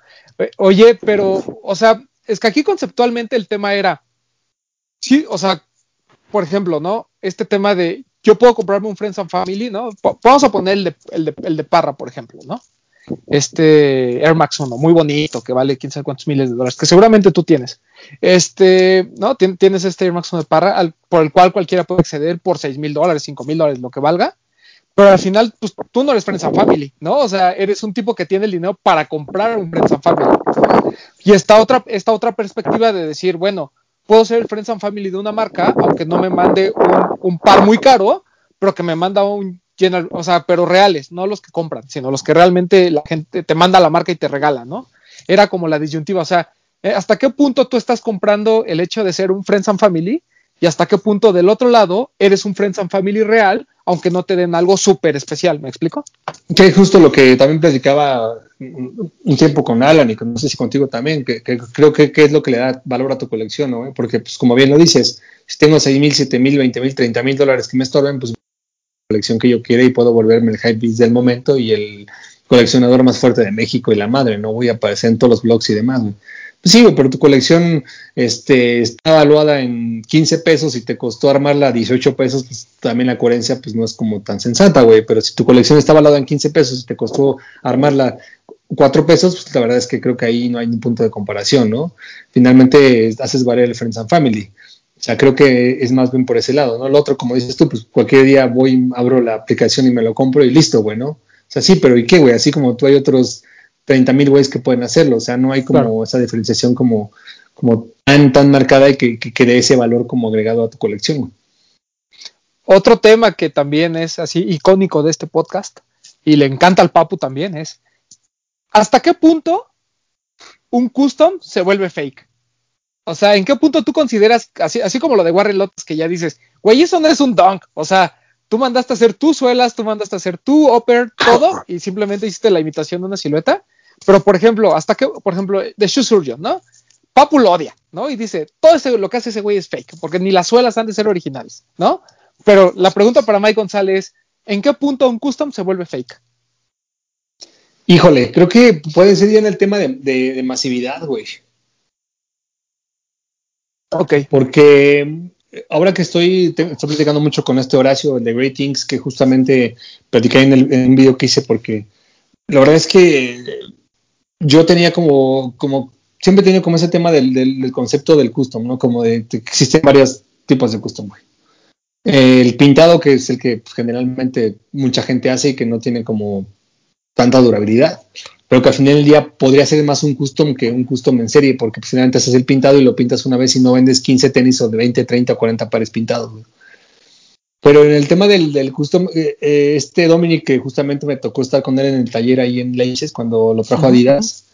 Oye, pero, o sea, es que aquí conceptualmente el tema era, Sí, o sea, por ejemplo, ¿no? Este tema de yo puedo comprarme un Friends and Family, ¿no? vamos a poner el de, el, de, el de Parra, por ejemplo, ¿no? Este Air Max 1, muy bonito, que vale quién sabe cuántos miles de dólares, que seguramente tú tienes. Este, ¿no? Tienes este Air Max 1 de Parra, por el cual cualquiera puede acceder por 6 mil dólares, 5 mil dólares, lo que valga. Pero al final, pues tú no eres Friends and Family, ¿no? O sea, eres un tipo que tiene el dinero para comprar un Friends and Family. Y esta otra, esta otra perspectiva de decir, bueno, puedo ser el Friends and Family de una marca, aunque no me mande un, par muy caro, pero que me manda un general, o sea, pero reales, no los que compran, sino los que realmente la gente te manda la marca y te regala, ¿no? Era como la disyuntiva, o sea, eh, ¿hasta qué punto tú estás comprando el hecho de ser un Friends and Family? Y hasta qué punto del otro lado eres un Friends and Family real aunque no te den algo súper especial, ¿me explico? Que es justo lo que también platicaba un tiempo con Alan y no sé si contigo también, que, creo que, es lo que le da valor a tu colección, ¿no? Porque, pues, como bien lo dices, si tengo 6 mil, 7 mil, 20 mil, 30 mil dólares que me estorben, pues la colección que yo quiera y puedo volverme el hype del momento y el coleccionador más fuerte de México y la madre, no voy a aparecer en todos los blogs y demás. Pues sí, pero tu colección este, está evaluada en 15 pesos y te costó armarla a 18 pesos, pues también la coherencia pues no es como tan sensata, güey. Pero si tu colección está evaluada en 15 pesos y te costó armarla 4 pesos, pues la verdad es que creo que ahí no hay ningún punto de comparación, ¿no? Finalmente haces variar el Friends and Family. O sea, creo que es más bien por ese lado, ¿no? Lo otro, como dices tú, pues cualquier día voy, abro la aplicación y me lo compro y listo, güey, ¿no? O sea, sí, pero ¿y qué, güey? Así como tú hay otros 30 mil güeyes que pueden hacerlo. O sea, no hay como esa diferenciación como, como tan, tan marcada y que, que, dé ese valor como agregado a tu colección. Otro tema que también es así icónico de este podcast y le encanta al Papu también es ¿hasta qué punto un custom se vuelve fake? O sea, ¿en qué punto tú consideras, así, como lo de Warren Lotus, que ya dices, güey, eso no es un dunk? O sea, tú mandaste a hacer tus suelas, tú mandaste a hacer tu upper, todo, y simplemente hiciste la imitación de una silueta. Pero, por ejemplo, hasta que, por ejemplo, de Shoe Surgeon, ¿no? Papu lo odia, ¿no? Y dice, todo lo que hace ese güey es fake, porque ni las suelas han de ser originales, ¿no? Pero la pregunta para Mike González, ¿en qué punto un custom se vuelve fake? Híjole, creo que puede ser ya en el tema de, masividad, güey. Ok. Porque ahora que estoy, estoy platicando mucho con este Horacio, de Great Things, que justamente platicé en, el, en un video que hice porque la verdad es que yo tenía como, como siempre he tenido como ese tema del, concepto del custom, ¿no? Como de, que existen varios tipos de custom, El pintado, que es el que pues, generalmente mucha gente hace y que no tiene como tanta durabilidad, pero que al final del día podría ser más un custom que un custom en serie, porque pues, finalmente haces el pintado y lo pintas una vez y no vendes 15 tenis o de 20, 30 o 40 pares pintados. Pero en el tema del, del custom, eh, eh, este Dominic, que justamente me tocó estar con él en el taller ahí en Leiches cuando lo trajo a Adidas,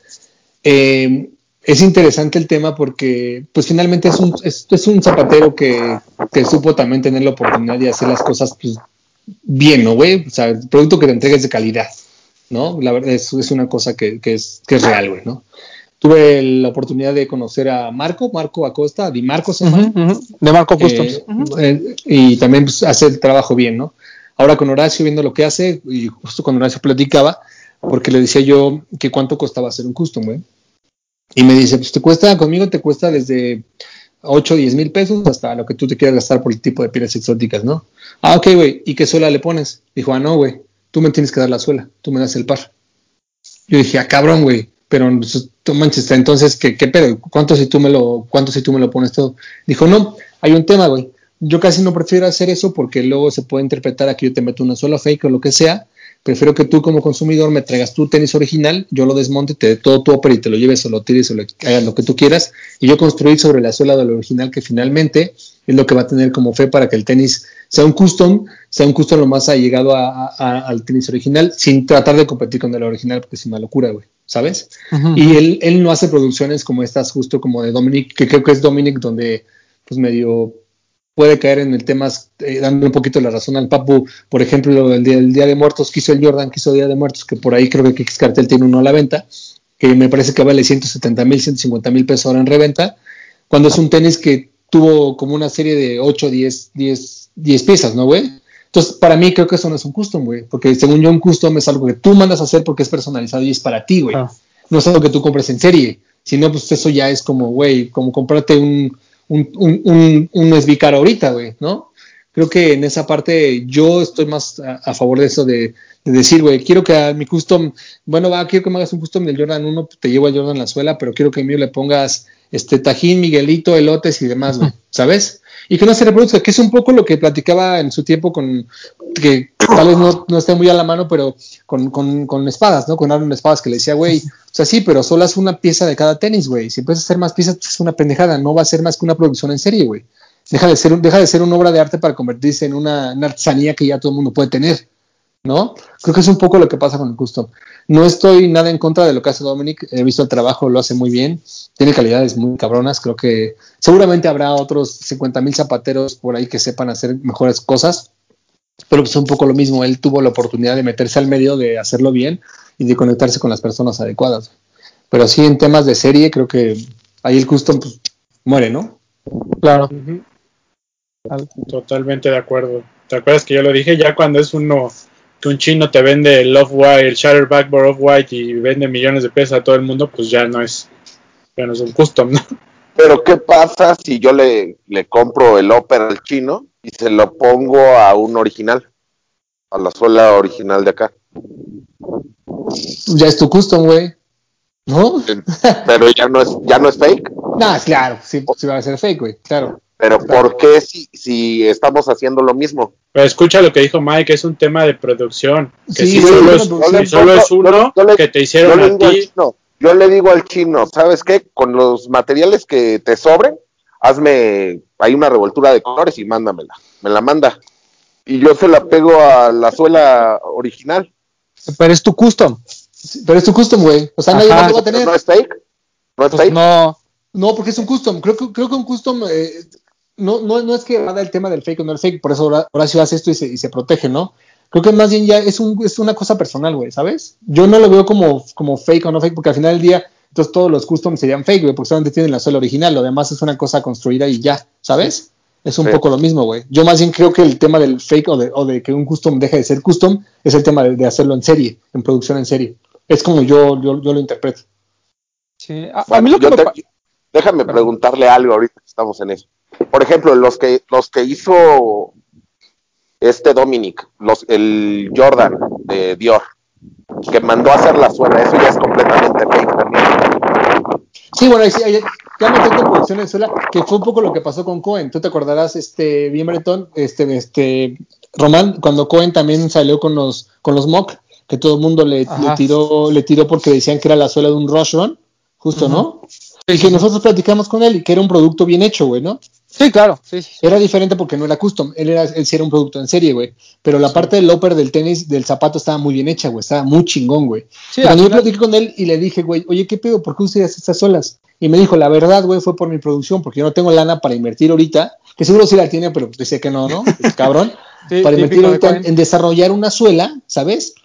eh, es interesante el tema porque, pues finalmente es un, es, un zapatero que, que, supo también tener la oportunidad de hacer las cosas pues, bien, ¿no, güey? O sea, el producto que te entregues de calidad, ¿no? La verdad es, es una cosa que, que, es, que es real, güey, ¿no? tuve la oportunidad de conocer a Marco, Marco Acosta, Di Marco de Marco Customs. Eh, eh, y también pues, hace el trabajo bien, ¿no? Ahora con Horacio viendo lo que hace, y justo cuando Horacio platicaba, porque le decía yo que cuánto costaba hacer un custom, güey. Y me dice, pues te cuesta, conmigo te cuesta desde 8 o 10 mil pesos hasta lo que tú te quieras gastar por el tipo de pieles exóticas, ¿no? Ah, ok, güey, ¿y qué suela le pones? Dijo, ah, no, güey, tú me tienes que dar la suela, tú me das el par. Yo dije, ah, cabrón, güey, pero pues, tú manches, entonces, ¿qué, ¿qué, pedo? ¿Cuánto si tú me lo, cuánto si tú me lo pones todo? Dijo, no, hay un tema, güey. Yo casi no prefiero hacer eso porque luego se puede interpretar a que yo te meto una sola fake o lo que sea. Prefiero que tú como consumidor me traigas tu tenis original, yo lo desmonte, te dé todo tu opera y te lo lleves o lo tires o lo, hagas lo que tú quieras y yo construir sobre la suela del original que finalmente es lo que va a tener como fe para que el tenis sea un custom, sea un custom lo más allegado a, al tenis original sin tratar de competir con el original porque es una locura, güey. ¿sabes? Y él, él, no hace producciones como estas, justo como de Dominic, que creo que es Dominic, donde pues medio puede caer en el tema, eh, dando un poquito la razón al Papu, por ejemplo, el día, el día de Muertos, quiso el Jordan, quiso Día de Muertos, que por ahí creo que X Cartel tiene uno a la venta, que me parece que vale 170 mil, 150 mil pesos ahora en reventa, cuando es un tenis que tuvo como una serie de 8, 10, 10, 10 piezas, ¿no, güey? Entonces, para mí creo que eso no es un custom, güey, porque según yo un custom es algo que tú mandas a hacer porque es personalizado y es para ti, güey. Ah. No es algo que tú compres en serie, sino pues eso ya es como, güey, como comprarte un, un, un, un ahorita, güey, ¿no? Creo que en esa parte yo estoy más a, favor de eso de, decir, güey, quiero que a mi custom, bueno, va, quiero que me hagas un custom del Jordan 1, te llevo a Jordan la suela, pero quiero que a mí le pongas este tajín, Miguelito, elotes y demás, güey, ¿sabes? Y que no se reproduzca, que es un poco lo que platicaba en su tiempo con, que tal vez no, no esté muy a la mano, pero con, con, con espadas, ¿no? Con Aaron Espadas, que le decía, güey, o sea, sí, pero solo es una pieza de cada tenis, güey. Si empiezas a hacer más piezas, es una pendejada, no va a ser más que una producción en serie, güey. Deja de, ser, deja de ser una obra de arte para convertirse en una, artesanía que ya todo el mundo puede tener, ¿no? Creo que es un poco lo que pasa con el custom. No estoy nada en contra de lo que hace Dominic, he visto el trabajo, lo hace muy bien, tiene calidades muy cabronas, creo que seguramente habrá otros 50 mil zapateros por ahí que sepan hacer mejores cosas, pero es un poco lo mismo, él tuvo la oportunidad de meterse al medio, de hacerlo bien y de conectarse con las personas adecuadas. Pero sí, en temas de serie, creo que ahí el custom pues, muere, ¿no? Claro. Totalmente de acuerdo. ¿Te acuerdas que yo lo dije? Ya cuando es uno que un chino te vende el Off-White, el Shatter Backboard Off-White y vende millones de pesos a todo el mundo, pues ya no es, ya no es un custom, ¿no? Pero ¿qué pasa si yo le, le compro el Opera al chino y se lo pongo a un original? A la suela original de acá. Ya es tu custom, güey. ¿No? Pero ya no es, ya no es fake. [laughs] No, claro, sí, sí va a ser fake, güey, claro. Pero ¿por qué si, si estamos haciendo lo mismo? Pero escucha lo que dijo Mike, es un tema de producción. Que si, solo, es, uno que te hicieron a ti. yo le digo al chino, ¿sabes qué? Con los materiales que te sobren, hazme hay una revoltura de colores y mándamela. Me la manda. Y yo se la pego a la suela original. Pero es tu custom. Pero es tu custom, güey. O sea, nadie más lo va a tener. ¿No es fake? ¿No es pues fake? No. No, porque es un custom. Creo que, creo que un custom eh, no, no, no es que vada el tema del fake o no el fake, por eso Horacio hace esto y se, y se protege, ¿no? Creo que más bien ya es, un, es una cosa personal, güey, ¿sabes? Yo no lo veo como, como fake o no fake, porque al final del día, entonces todos los customs serían fake, güey, porque solamente tienen la suela original, lo demás es una cosa construida y ya, ¿sabes? Es un poco lo mismo, güey. Yo más bien creo que el tema del fake o de, o de que un custom deje de ser custom es el tema de, hacerlo en serie, en producción en serie. Es como yo, yo, yo lo interpreto. Sí, a, mí lo que Déjame preguntarle algo ahorita que estamos en eso por ejemplo, los que, los que hizo este Dominic, los, el Jordan de Dior, que mandó a hacer la suela, eso ya es completamente fake también. Sí, bueno, sí, ya no tengo producción de suela, que fue un poco lo que pasó con Cohen. Tú te acordarás, este, bien Bretón, este, este, Román, cuando Cohen también salió con los, con los mock, que todo el mundo le, tiró, le tiró porque decían que era la suela de un Rush Run, justo, ¿no? Y que nosotros platicamos con él y que era un producto bien hecho, güey, ¿no? Sí, claro. Sí, Era diferente porque no era custom. Él, era, él sí era un producto en serie, güey. Pero la parte del upper del tenis, del zapato, estaba muy bien hecha, güey. Estaba muy chingón, güey. Cuando yo platiqué con él y le dije, güey, oye, ¿qué pedo? ¿Por qué usas estas solas? Y me dijo, la verdad, güey, fue por mi producción, porque yo no tengo lana para invertir ahorita, que seguro sí la tiene, pero decía que no, ¿no? cabrón. [laughs] para invertir ahorita en, desarrollar una suela, ¿sabes?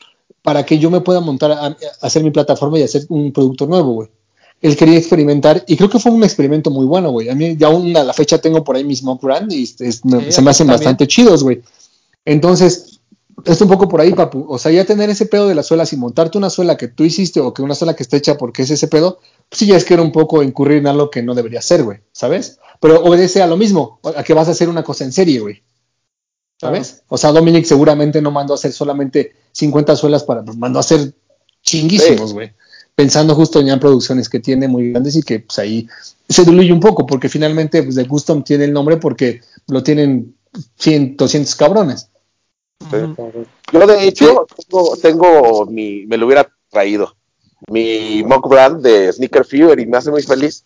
Para que yo me pueda montar, a hacer mi plataforma y hacer un producto nuevo, güey él quería experimentar y creo que fue un experimento muy bueno, güey. A mí ya aún a la fecha tengo por ahí mis mock brand y se me hacen bastante chidos, güey. Entonces, es un poco por ahí, papu. O sea, ya tener ese pedo de la suela sin montarte una suela que tú hiciste o que una suela que esté hecha porque es ese pedo, pues sí ya es que era un poco incurrir en algo que no debería ser, güey, ¿sabes? Pero obedece a lo mismo, a que vas a hacer una cosa en serie, güey. ¿Sabes? O sea, Dominic seguramente no mandó a hacer solamente 50 suelas para, pues, mandó a hacer chinguísimos, güey pensando justo en producciones que tiene muy grandes y que pues ahí se diluye un poco, porque finalmente pues, de Custom tiene el nombre porque lo tienen 100, 200 cabrones. Yo de hecho tengo, tengo, mi, me lo hubiera traído, mi mock brand de Sneaker Fever y me hace muy feliz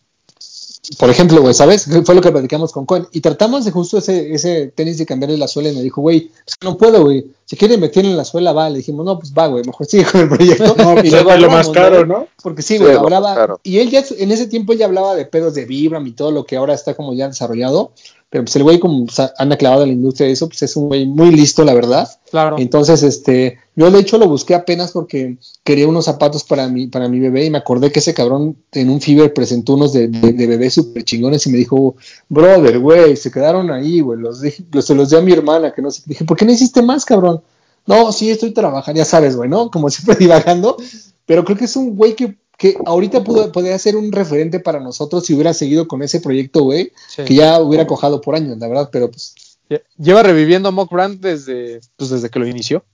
por ejemplo, güey, ¿sabes? [laughs] Fue lo que platicamos con Cohen. Y tratamos de justo ese, ese tenis de cambiarle la suela y me dijo, güey, que no puedo, güey. Si quiere meter en la suela, va. Le dijimos, no, pues va, güey, mejor sigue con el proyecto. [laughs] No, y luego lo más caro, ¿no? Porque sí, güey, hablaba. Y él ya, en ese tiempo ya hablaba de pedos de Vibram y todo lo que ahora está como ya desarrollado. Pero pues el güey, como anda clavado en la industria de eso, pues es un güey muy listo, la verdad. Claro. Entonces, este, yo de hecho lo busqué apenas porque quería unos zapatos para mi, para mi bebé y me acordé que ese cabrón en un Fiber presentó unos de, de, bebé súper chingones y me dijo, brother, güey, se quedaron ahí, güey, los, los, se los di a mi hermana, que no sé. Dije, ¿por qué no hiciste más, cabrón? No, sí, estoy trabajando, ya sabes, güey, ¿no? Como [laughs] siempre divagando, pero creo que es un güey que que ahorita pudo, podría ser un referente para nosotros si hubiera seguido con ese proyecto, güey, que ya hubiera cojado por años, la verdad, pero pues Lleva reviviendo Mock Brand desde, pues desde que lo inició.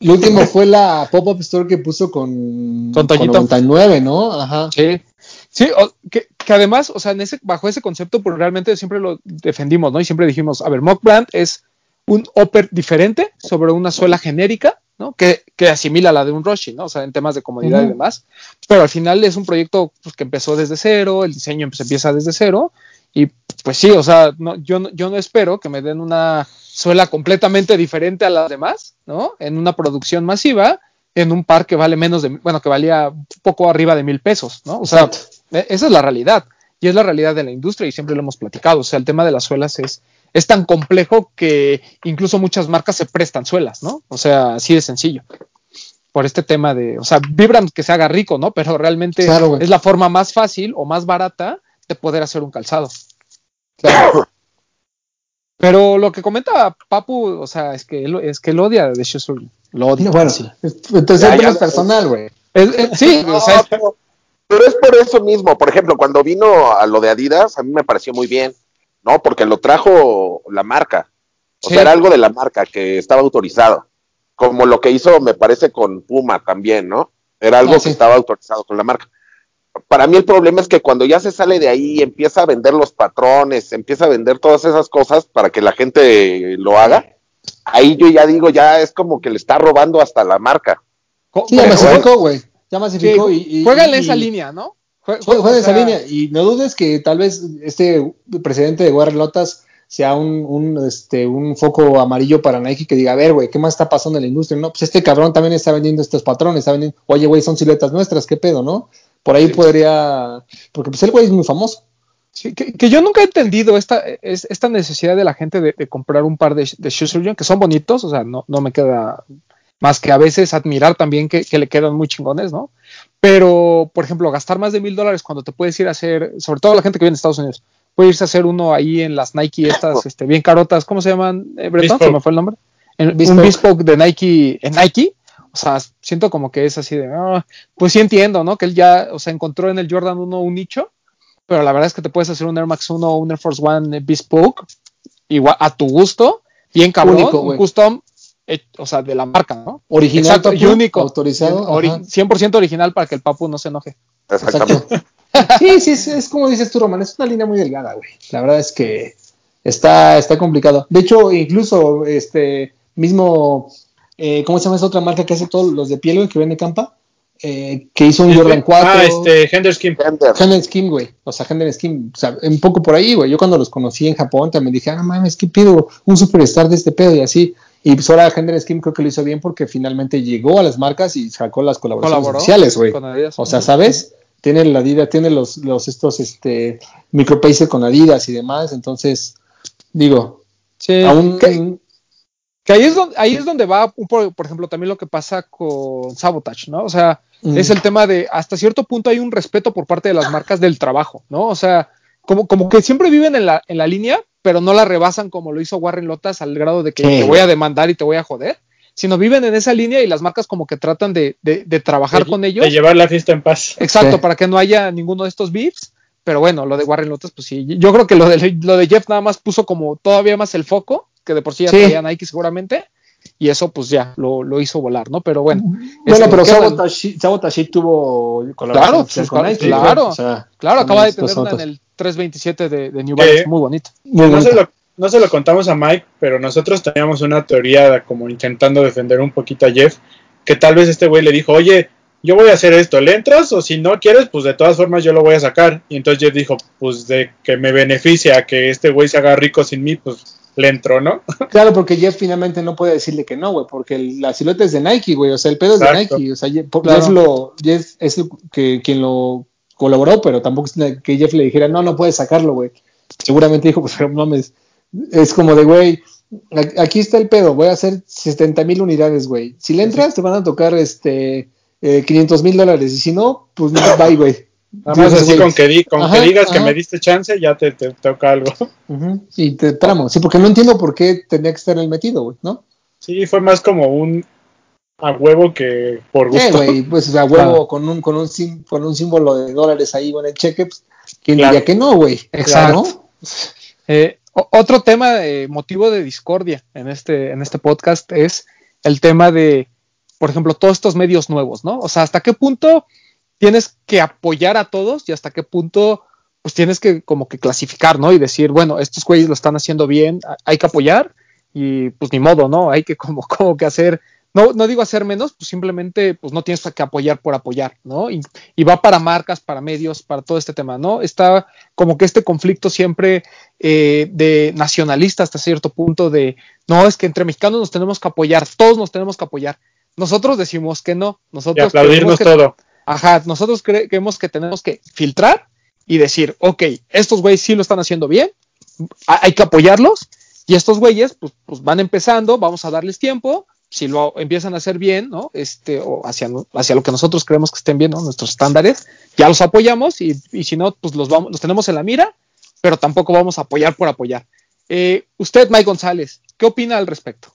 Lo último fue la pop-up store que puso con, con, 99, ¿no? Ajá. Sí. Sí, que, además, o sea, en ese, bajo ese concepto, pues realmente siempre lo defendimos, ¿no? Y siempre dijimos, a ver, Mock Brand es un upper diferente sobre una suela genérica, ¿no? Que, que, asimila la de un Roshi, ¿no? O sea, en temas de comodidad y demás. Pero al final es un proyecto pues, que empezó desde cero, el diseño se empieza desde cero. Y pues sí, o sea, no, yo, yo no espero que me den una suela completamente diferente a las demás, ¿no? En una producción masiva, en un par que vale menos de, bueno, que valía poco arriba de mil pesos, ¿no? O sea, e, esa es la realidad. Y es la realidad de la industria y siempre lo hemos platicado. O sea, el tema de las suelas es, es tan complejo que incluso muchas marcas se prestan suelas, ¿no? O sea, así de sencillo. Por este tema de, o sea, vibran que se haga rico, ¿no? Pero realmente es la forma más fácil o más barata de poder hacer un calzado. Claro. [coughs] Pero lo que comenta Papu, o sea, es que él, es que él odia de Shoes Lo odia. Bueno, sí. Entonces es personal, güey. Sí, [laughs] o sea, pero, es por eso mismo. Por ejemplo, cuando vino a lo de Adidas, a mí me pareció muy bien, ¿no? Porque lo trajo la marca. O sea, era algo de la marca que estaba autorizado. Como lo que hizo, me parece, con Puma también, ¿no? Era algo ah, que estaba autorizado con la marca para mí el problema es que cuando ya se sale de ahí, empieza a vender los patrones, empieza a vender todas esas cosas para que la gente lo haga, ahí yo ya digo, ya es como que le está robando hasta la marca. Sí, ya masificó, güey. Ya masificó y, Juega en esa línea, ¿no? Juega, en esa línea y no dudes que tal vez este presidente de Warren Lotas sea un, un, este, un foco amarillo para Nike que diga, a ver, güey, ¿qué más está pasando en la industria? No, pues este cabrón también está vendiendo estos patrones, está vendiendo, oye, güey, son siluetas nuestras, ¿qué pedo, no? Por ahí podría, porque pues el güey es muy famoso. Sí, que, yo nunca he entendido esta, esta necesidad de la gente de, comprar un par de, de shoes que son bonitos, o sea, no, no me queda más que a veces admirar también que, le quedan muy chingones, ¿no? Pero, por ejemplo, gastar más de mil dólares cuando te puedes ir a hacer, sobre todo la gente que viene de Estados Unidos, puede irse a hacer uno ahí en las Nike estas, este, bien carotas, ¿cómo se llaman? Eh, ¿Se me fue el nombre? un bespoke de Nike en Nike, o sea, siento como que es así de, ah, pues sí entiendo, ¿no? Que él ya, o sea, encontró en el Jordan 1 un nicho, pero la verdad es que te puedes hacer un Air Max 1 o un Air Force One Bespoke, igual a tu gusto, bien cabrón, un custom, o sea, de la marca, ¿no? Original, Exacto, y único, autorizado, 100% original para que el papu no se enoje. Exactamente. sí, sí, es, es, como dices tú, Roman, es una línea muy delgada, güey. La verdad es que está, está complicado. De hecho, incluso este mismo eh, ¿cómo se llama esa otra marca que hace todos los de piel, güey, que vende campa? Eh, que hizo un Jordan 4. Ah, este, Hender Skim. Hender Skim, güey. O sea, Hender Skim. O sea, un poco por ahí, güey. Yo cuando los conocí en Japón también dije, ah, mames, ¿qué pido? Un superstar de este pedo y así. Y pues ahora Hender Skim creo que lo hizo bien porque finalmente llegó a las marcas y sacó las colaboraciones oficiales, güey. O sea, ¿sabes? Tiene la Adidas, tiene los, los estos, este, micropacer con Adidas y demás. Entonces, digo, sí. aún, que ahí es donde, ahí es donde va, por, por, ejemplo, también lo que pasa con Sabotage, ¿no? O sea, es el tema de hasta cierto punto hay un respeto por parte de las marcas del trabajo, ¿no? O sea, como, como que siempre viven en la, en la línea, pero no la rebasan como lo hizo Warren Lotas al grado de que te voy a demandar y te voy a joder, sino viven en esa línea y las marcas como que tratan de, de, trabajar con ellos. De llevar la fiesta en paz. Exacto, para que no haya ninguno de estos beefs. Pero bueno, lo de Warren Lotas, pues sí. Yo creo que lo de, lo de Jeff nada más puso como todavía más el foco que de por sí ya sí. traía Nike seguramente, y eso pues ya lo, lo hizo volar, ¿no? Pero bueno. Bueno, pero Sabotage tuvo claro, pues, con Nike, claro, claro, acaba de tener una en el 327 de, de New Balance, muy bonito. no, Se lo, no se lo contamos a Mike, pero nosotros teníamos una teoría como intentando defender un poquito a Jeff, que tal vez este güey le dijo, oye, yo voy a hacer esto, ¿le entras? O si no quieres, pues de todas formas yo lo voy a sacar. Y entonces Jeff dijo, pues de que me beneficia que este güey se haga rico sin mí, pues le entró, ¿no? [laughs] Claro, porque Jeff finalmente no puede decirle que no, güey, porque la silueta es de Nike, güey, o sea, el pedo es de Nike, o sea, Jeff, lo, Jeff es el que, quien lo colaboró, pero tampoco es que Jeff le dijera, no, no puedes sacarlo, güey. Seguramente dijo, pues no mames, es como de, güey, aquí está el pedo, voy a hacer 70 mil unidades, güey. Si le entras, te van a tocar este eh, 500 mil dólares, y si no, pues bye, güey. Nada más así con que, digas que me diste chance, ya te, toca algo. [laughs] Y te tramo. Sí, porque no entiendo por qué tenía que estar el metido, güey, ¿no? Sí, fue más como un a huevo que por eh, gusto. güey, pues a huevo con, un, con, un, con un símbolo de dólares ahí con el cheque, pues, ¿quién diría que no, güey? Exacto. Eh, otro tema, eh, motivo de discordia en este, en este podcast es el tema de, por ejemplo, todos estos medios nuevos, ¿no? O sea, hasta qué punto tienes que apoyar a todos y hasta qué punto pues tienes que como que clasificar, ¿no? Y decir, bueno, estos güeyes lo están haciendo bien, hay que apoyar y pues ni modo, ¿no? Hay que como, [laughs] como que hacer, no, no digo hacer menos, pues simplemente pues no tienes que apoyar por apoyar, ¿no? Y, va para marcas, para medios, para todo este tema, ¿no? Está como que este conflicto siempre eh, de nacionalista hasta cierto punto de, no, es que entre mexicanos nos tenemos que apoyar, todos nos tenemos que apoyar. Nosotros decimos que no, nosotros... Y aplaudirnos todo. Ajá, nosotros creemos que tenemos que filtrar y decir, ok, estos güeyes sí lo están haciendo bien, hay que apoyarlos, y estos güeyes, pues, pues, van empezando, vamos a darles tiempo, si lo empiezan a hacer bien, ¿no? Este, o hacia, hacia lo que nosotros creemos que estén bien, ¿no? Nuestros estándares, ya los apoyamos, y, si no, pues los, vamos, los tenemos en la mira, pero tampoco vamos a apoyar por apoyar. Eh, usted, Mike González, ¿qué opina al respecto?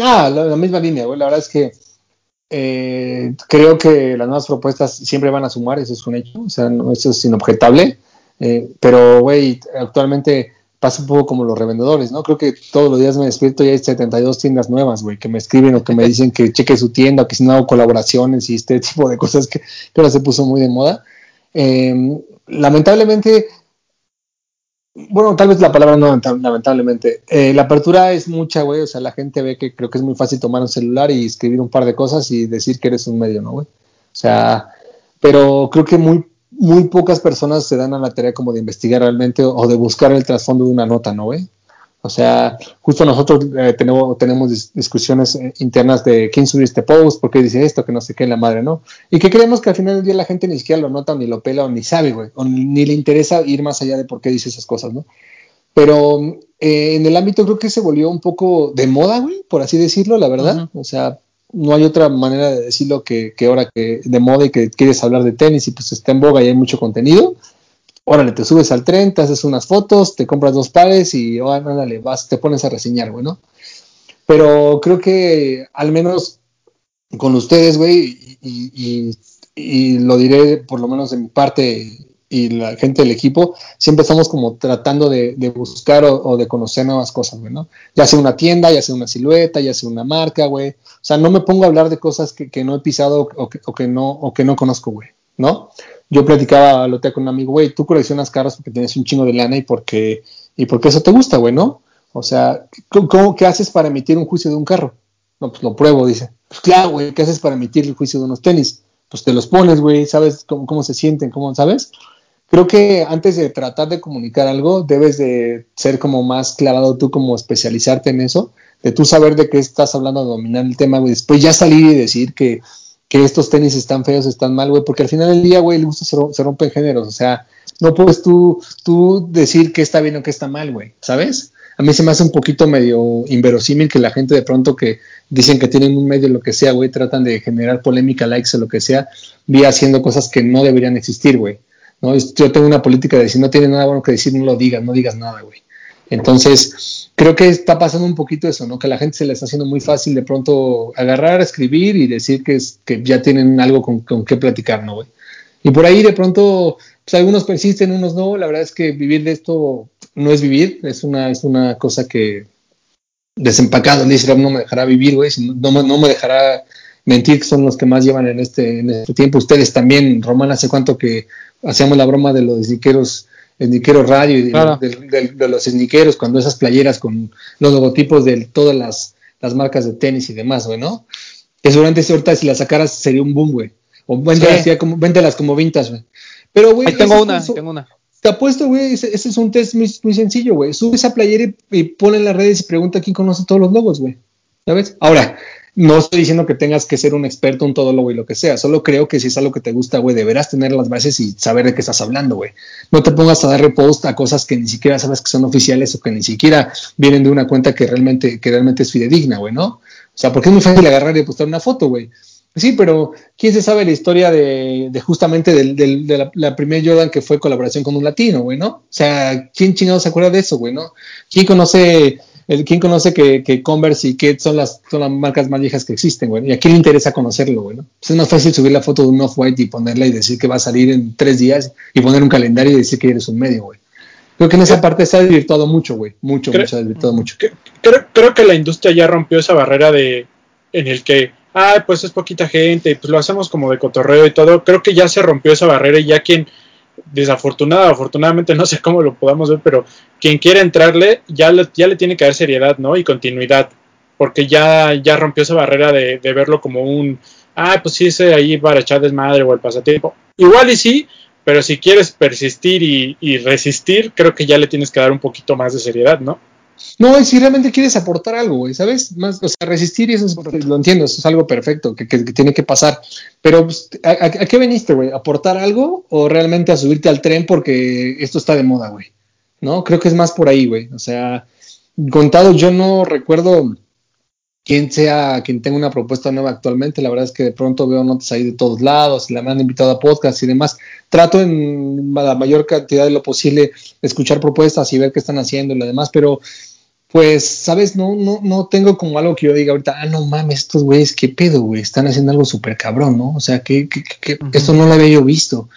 Ah, la, misma línea, güey. La verdad es que eh, creo que las nuevas propuestas siempre van a sumar, eso es un hecho, o sea, eso es inobjetable. Eh, pero, güey, actualmente pasa un poco como los revendedores, ¿no? Creo que todos los días me despierto y hay 72 tiendas nuevas, güey, que me escriben o que me dicen que cheque su tienda, o que si no hago colaboraciones y este [laughs] tipo de cosas que, ahora se puso muy de moda. Em, lamentablemente, bueno, tal vez la palabra no, lamentablemente. Eh, la apertura es mucha, güey. O sea, la gente ve que creo que es muy fácil tomar un celular y escribir un par de cosas y decir que eres un medio, ¿no, güey? O sea, pero creo que muy muy pocas personas se dan a la tarea como de investigar realmente o, de buscar el trasfondo de una nota, ¿no, güey? O sea, justo nosotros eh, tenemos, tenemos discusiones eh, internas de quién subió este post, por qué dice esto, que no sé qué, la madre, ¿no? Y que creemos que al final del día la gente ni siquiera lo nota, ni lo pela, o ni sabe, güey, o ni, le interesa ir más allá de por qué dice esas cosas, ¿no? Pero eh, en el ámbito creo que se volvió un poco de moda, güey, por así decirlo, la verdad. O sea, no hay otra manera de decirlo que, que, ahora que de moda y que quieres hablar de tenis y pues está en boga y hay mucho contenido, órale, te subes al tren, te haces unas fotos, te compras dos pares y órale, vas, te pones a reseñar, güey, ¿no? Pero creo que al menos con ustedes, güey, y, lo diré por lo menos de mi parte y la gente del equipo, siempre estamos como tratando de, buscar o, de conocer nuevas cosas, güey, ¿no? Ya sea una tienda, ya sea una silueta, ya sea una marca, güey. O sea, no me pongo a hablar de cosas que, no he pisado o que, no, o que no conozco, güey, ¿no? Yo platicaba lo con un amigo, güey, tú coleccionas carros porque tienes un chingo de lana y porque, y porque eso te gusta, güey, ¿no? O sea, ¿cómo, ¿qué haces para emitir un juicio de un carro? No, pues lo pruebo, dice. Pues claro, güey, ¿qué haces para emitir el juicio de unos tenis? Pues te los pones, güey, sabes cómo, cómo se sienten, cómo, ¿sabes? creo que antes de tratar de comunicar algo, debes de ser como más clavado tú, como especializarte en eso, de tú saber de qué estás hablando, dominar el tema, güey, después ya salir y decir que, que estos tenis están feos, están mal, güey, porque al final del día, güey, el gusto se, se rompe en géneros, o sea, no puedes tú, tú decir que está bien o que está mal, güey, ¿sabes? A mí se me hace un poquito medio inverosímil que la gente de pronto que dicen que tienen un medio, lo que sea, güey, tratan de generar polémica, likes o lo que sea, vía haciendo cosas que no deberían existir, güey. Yo tengo una política de si no tiene nada bueno que decir, no lo digas, no digas nada, güey. Entonces, creo que está pasando un poquito eso, ¿no? Que a la gente se le está haciendo muy fácil de pronto agarrar, escribir y decir que, es, que ya tienen algo con, con qué platicar, ¿no, güey? Y por ahí de pronto, pues algunos persisten, unos no. La verdad es que vivir de esto no es vivir, es una, es una cosa que desempacado, dice, no me dejará vivir, güey, no, no me dejará mentir, que son los que más llevan en este, en este tiempo. Ustedes también, Román, hace cuánto que hacíamos la broma de los sniqueros, sniqueros radio y de, los sniqueros, cuando esas playeras con los logotipos de todas las, las marcas de tenis y demás, güey, ¿no? Que seguramente ahorita si las sacaras sería un boom, güey. O véndelas, como, véndelas como vintas, güey. Pero, güey. Ahí tengo una, tengo una. Te apuesto, güey, ese, es un test muy, muy sencillo, güey. Sube esa playera y, y pone en las redes y pregunta quién conoce todos los logos, güey. ¿Sabes? Ahora, no estoy diciendo que tengas que ser un experto, un todólogo y lo que sea. Solo creo que si es algo que te gusta, güey, deberás tener las bases y saber de qué estás hablando, güey. No te pongas a dar repost a cosas que ni siquiera sabes que son oficiales o que ni siquiera vienen de una cuenta que realmente, que realmente es fidedigna, güey, ¿no? O sea, porque es muy fácil agarrar y postar una foto, güey. Sí, pero ¿quién se sabe la historia de, justamente de la, la primera Jordan que fue colaboración con un latino, güey, ¿no? O sea, ¿quién chingado se acuerda de eso, güey, no? ¿Quién conoce ¿Quién conoce que, Converse y Kate son las, son las marcas más viejas que existen, güey? ¿Y a quién le interesa conocerlo, güey? Pues es más fácil subir la foto de un Off-White y ponerla y decir que va a salir en tres días y poner un calendario y decir que eres un medio, güey. Creo que en esa parte se ha desvirtuado mucho, güey. Mucho, mucho, se ha desvirtuado mucho. Creo, creo que la industria ya rompió esa barrera de en el que, ay, pues es poquita gente, y pues lo hacemos como de cotorreo y todo. Creo que ya se rompió esa barrera y ya quien, desafortunado, afortunadamente, no sé cómo lo podamos ver, pero quien quiere entrarle, ya le, ya le tiene que dar seriedad, ¿no? Y continuidad, porque ya, ya rompió esa barrera de, de verlo como un, ah, pues sí, ese ahí para echar desmadre o el pasatiempo. Igual y sí, pero si quieres persistir y, resistir, creo que ya le tienes que dar un poquito más de seriedad, ¿no? No, y si realmente quieres aportar algo, güey, ¿sabes? Más, o sea, resistir y eso es, lo entiendo, eso es algo perfecto, que, tiene que pasar. Pero, pues, ¿a, qué viniste, güey? ¿Aportar algo o realmente a subirte al tren porque esto está de moda, güey? ¿No? Creo que es más por ahí, güey. O sea, contado, yo no recuerdo quien sea quien tenga una propuesta nueva actualmente, la verdad es que de pronto veo notas ahí de todos lados, la me han invitado a podcast y demás. Trato en la mayor cantidad de lo posible escuchar propuestas y ver qué están haciendo y lo demás, pero pues, sabes, no, no, no tengo como algo que yo diga ahorita, ah, no mames, estos güeyes, qué pedo, güey, están haciendo algo súper cabrón, ¿no? O sea, que, que, que esto no lo había yo visto.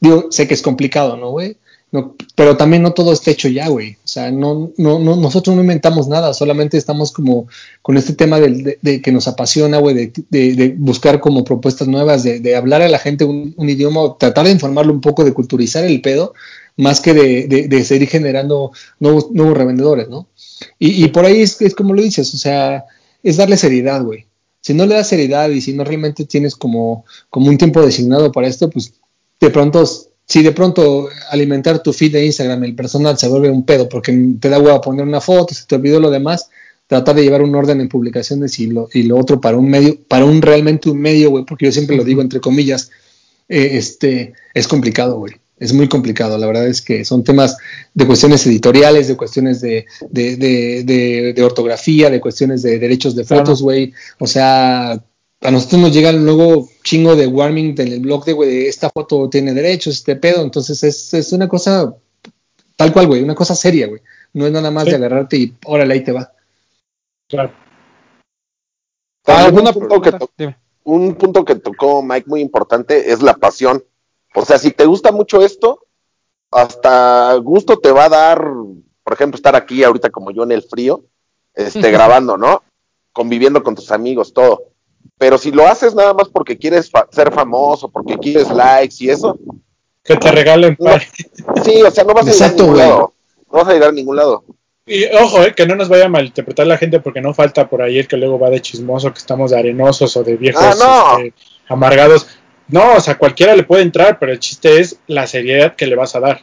Digo, sé que es complicado, ¿no, güey? No, pero también no todo está hecho ya, güey. O sea, no, no, no, nosotros no inventamos nada, solamente estamos como con este tema de, que nos apasiona, güey, de, buscar como propuestas nuevas, de, hablar a la gente un, idioma, tratar de informarlo un poco, de culturizar el pedo, más que de, seguir generando nuevos, nuevos revendedores, ¿no? Y, por ahí es, es como lo dices, o sea, es darle seriedad, güey. Si no le das seriedad y si no realmente tienes como, como un tiempo designado para esto, pues de pronto si de pronto alimentar tu feed de Instagram, el personal se vuelve un pedo porque te da huevo poner una foto, se te olvidó lo demás, tratar de llevar un orden en publicaciones y lo, y lo otro para un medio, para un realmente un medio, güey, porque yo siempre lo digo entre comillas, eh, este, es complicado, güey. Es muy complicado, la verdad es que son temas de cuestiones editoriales, de cuestiones de, de, de, de ortografía, de cuestiones de derechos de fotos, güey. O sea, a nosotros nos llega luego chingo de warming en el blog de, güey, esta foto tiene derechos, este pedo, entonces es, es una cosa tal cual, güey, una cosa seria, güey. No es nada más de agarrarte y órale, ahí te va. Claro. un, punto que un punto que tocó Mike muy importante es la pasión. O sea, si te gusta mucho esto, hasta gusto te va a dar, por ejemplo, estar aquí ahorita como yo en el frío, este, grabando, ¿no? Conviviendo con tus amigos, todo. Pero si lo haces nada más porque quieres ser famoso, porque quieres likes y eso. Que te regalen Sí, o sea, no vas a ir a ningún lado. No vas a ir a ningún lado. Y ojo, eh, que no nos vaya a malinterpretar la gente porque no falta por ahí el que luego va de chismoso, que estamos de arenosos o de viejos ah, este, amargados. No, o sea, cualquiera le puede entrar, pero el chiste es la seriedad que le vas a dar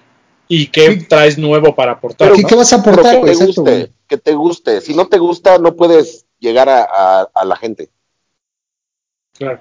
y qué traes nuevo para aportar. ¿Qué, vas a aportar? que te guste, que te guste. Si no te gusta, no puedes llegar a la gente. Claro.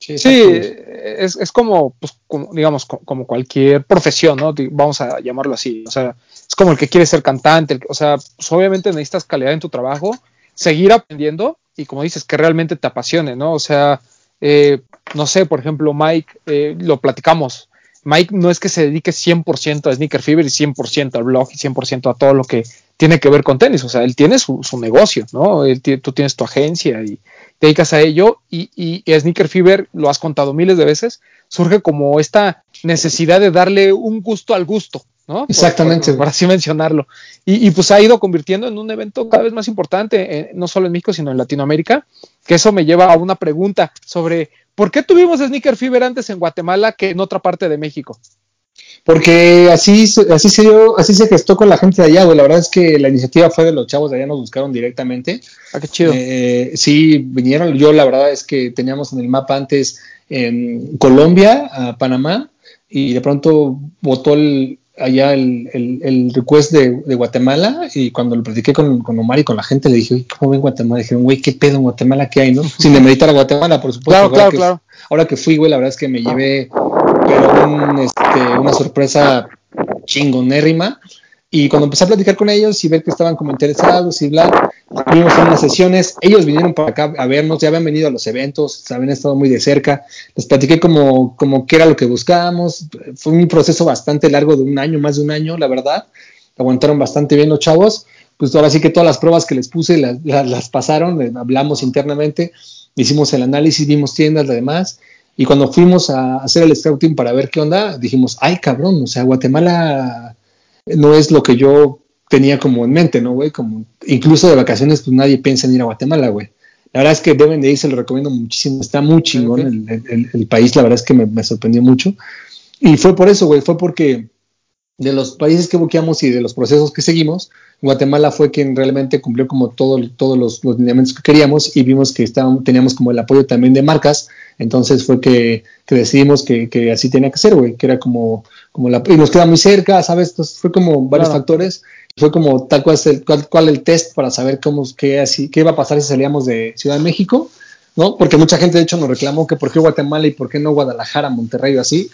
Sí, es, es como, pues, como, digamos, como, cualquier profesión, ¿no? Vamos a llamarlo así. O sea, es como el que quiere ser cantante. o sea, pues obviamente necesitas calidad en tu trabajo, seguir aprendiendo y como dices, que realmente te apasione, ¿no? O sea, eh, no sé, por ejemplo, Mike, eh, lo platicamos. Mike no es que se dedique 100% a Sneaker Fever y 100% al blog y 100% a todo lo que tiene que ver con tenis. O sea, él tiene su, su negocio, ¿no? Él, tú tienes tu agencia y, te dedicas a ello y, y, Sneaker Fever, lo has contado miles de veces, surge como esta necesidad de darle un gusto al gusto, ¿no? Exactamente. Por, así mencionarlo. Y, y, pues ha ido convirtiendo en un evento cada vez más importante, eh, no solo en México, sino en Latinoamérica, que eso me lleva a una pregunta sobre por qué tuvimos Sneaker Fever antes en Guatemala que en otra parte de México. Porque así, así, se dio, así se gestó con la gente de allá, güey. La verdad es que la iniciativa fue de los chavos de allá, nos buscaron directamente. Ah, qué chido. Eh, sí, vinieron. Yo, la verdad es que teníamos en el mapa antes en Colombia, a Panamá, y de pronto votó allá el, el, request de, Guatemala. Y cuando lo platiqué con, Omar y con la gente, le dije, ¿cómo ven Guatemala? Dijeron, güey, ¿qué pedo en Guatemala que hay, no? [laughs] Sin demeritar a Guatemala, por supuesto. Claro, claro, claro. Ahora que fui, güey, la verdad es que me llevé pero este, una sorpresa chingonérrima. Y cuando empecé a platicar con ellos y ver que estaban como interesados y bla, vimos unas sesiones, ellos vinieron para acá a vernos, ya habían venido a los eventos, habían estado muy de cerca, les platiqué como, como qué era lo que buscábamos, fue un proceso bastante largo de un año, más de un año, la verdad, aguantaron bastante bien los chavos, pues ahora sí que todas las pruebas que les puse las, las pasaron, hablamos internamente, hicimos el análisis, vimos tiendas, y demás, y cuando fuimos a hacer el scouting para ver qué onda, dijimos, ay cabrón, o sea, Guatemala no es lo que yo tenía como en mente, ¿no, güey? Como, incluso de vacaciones, pues nadie piensa en ir a Guatemala, güey. La verdad es que deben de ir, se lo recomiendo muchísimo. Está muy chingón el, país, la verdad es que me, sorprendió mucho. Y fue por eso, güey, fue porque de los países que buqueamos y de los procesos que seguimos, Guatemala fue quien realmente cumplió como todo, todos los, lineamientos que queríamos y vimos que estábamos, teníamos como el apoyo también de marcas. Entonces fue que, decidimos que, así tenía que ser, güey, que era como, como la... Y nos queda muy cerca, ¿sabes? Entonces fue como varios factores fue como tal cual, el, cual, el test para saber cómo, qué, así, qué iba a pasar si salíamos de Ciudad de México, ¿no? Porque mucha gente de hecho nos reclamó que por qué Guatemala y por qué no Guadalajara, Monterrey o así.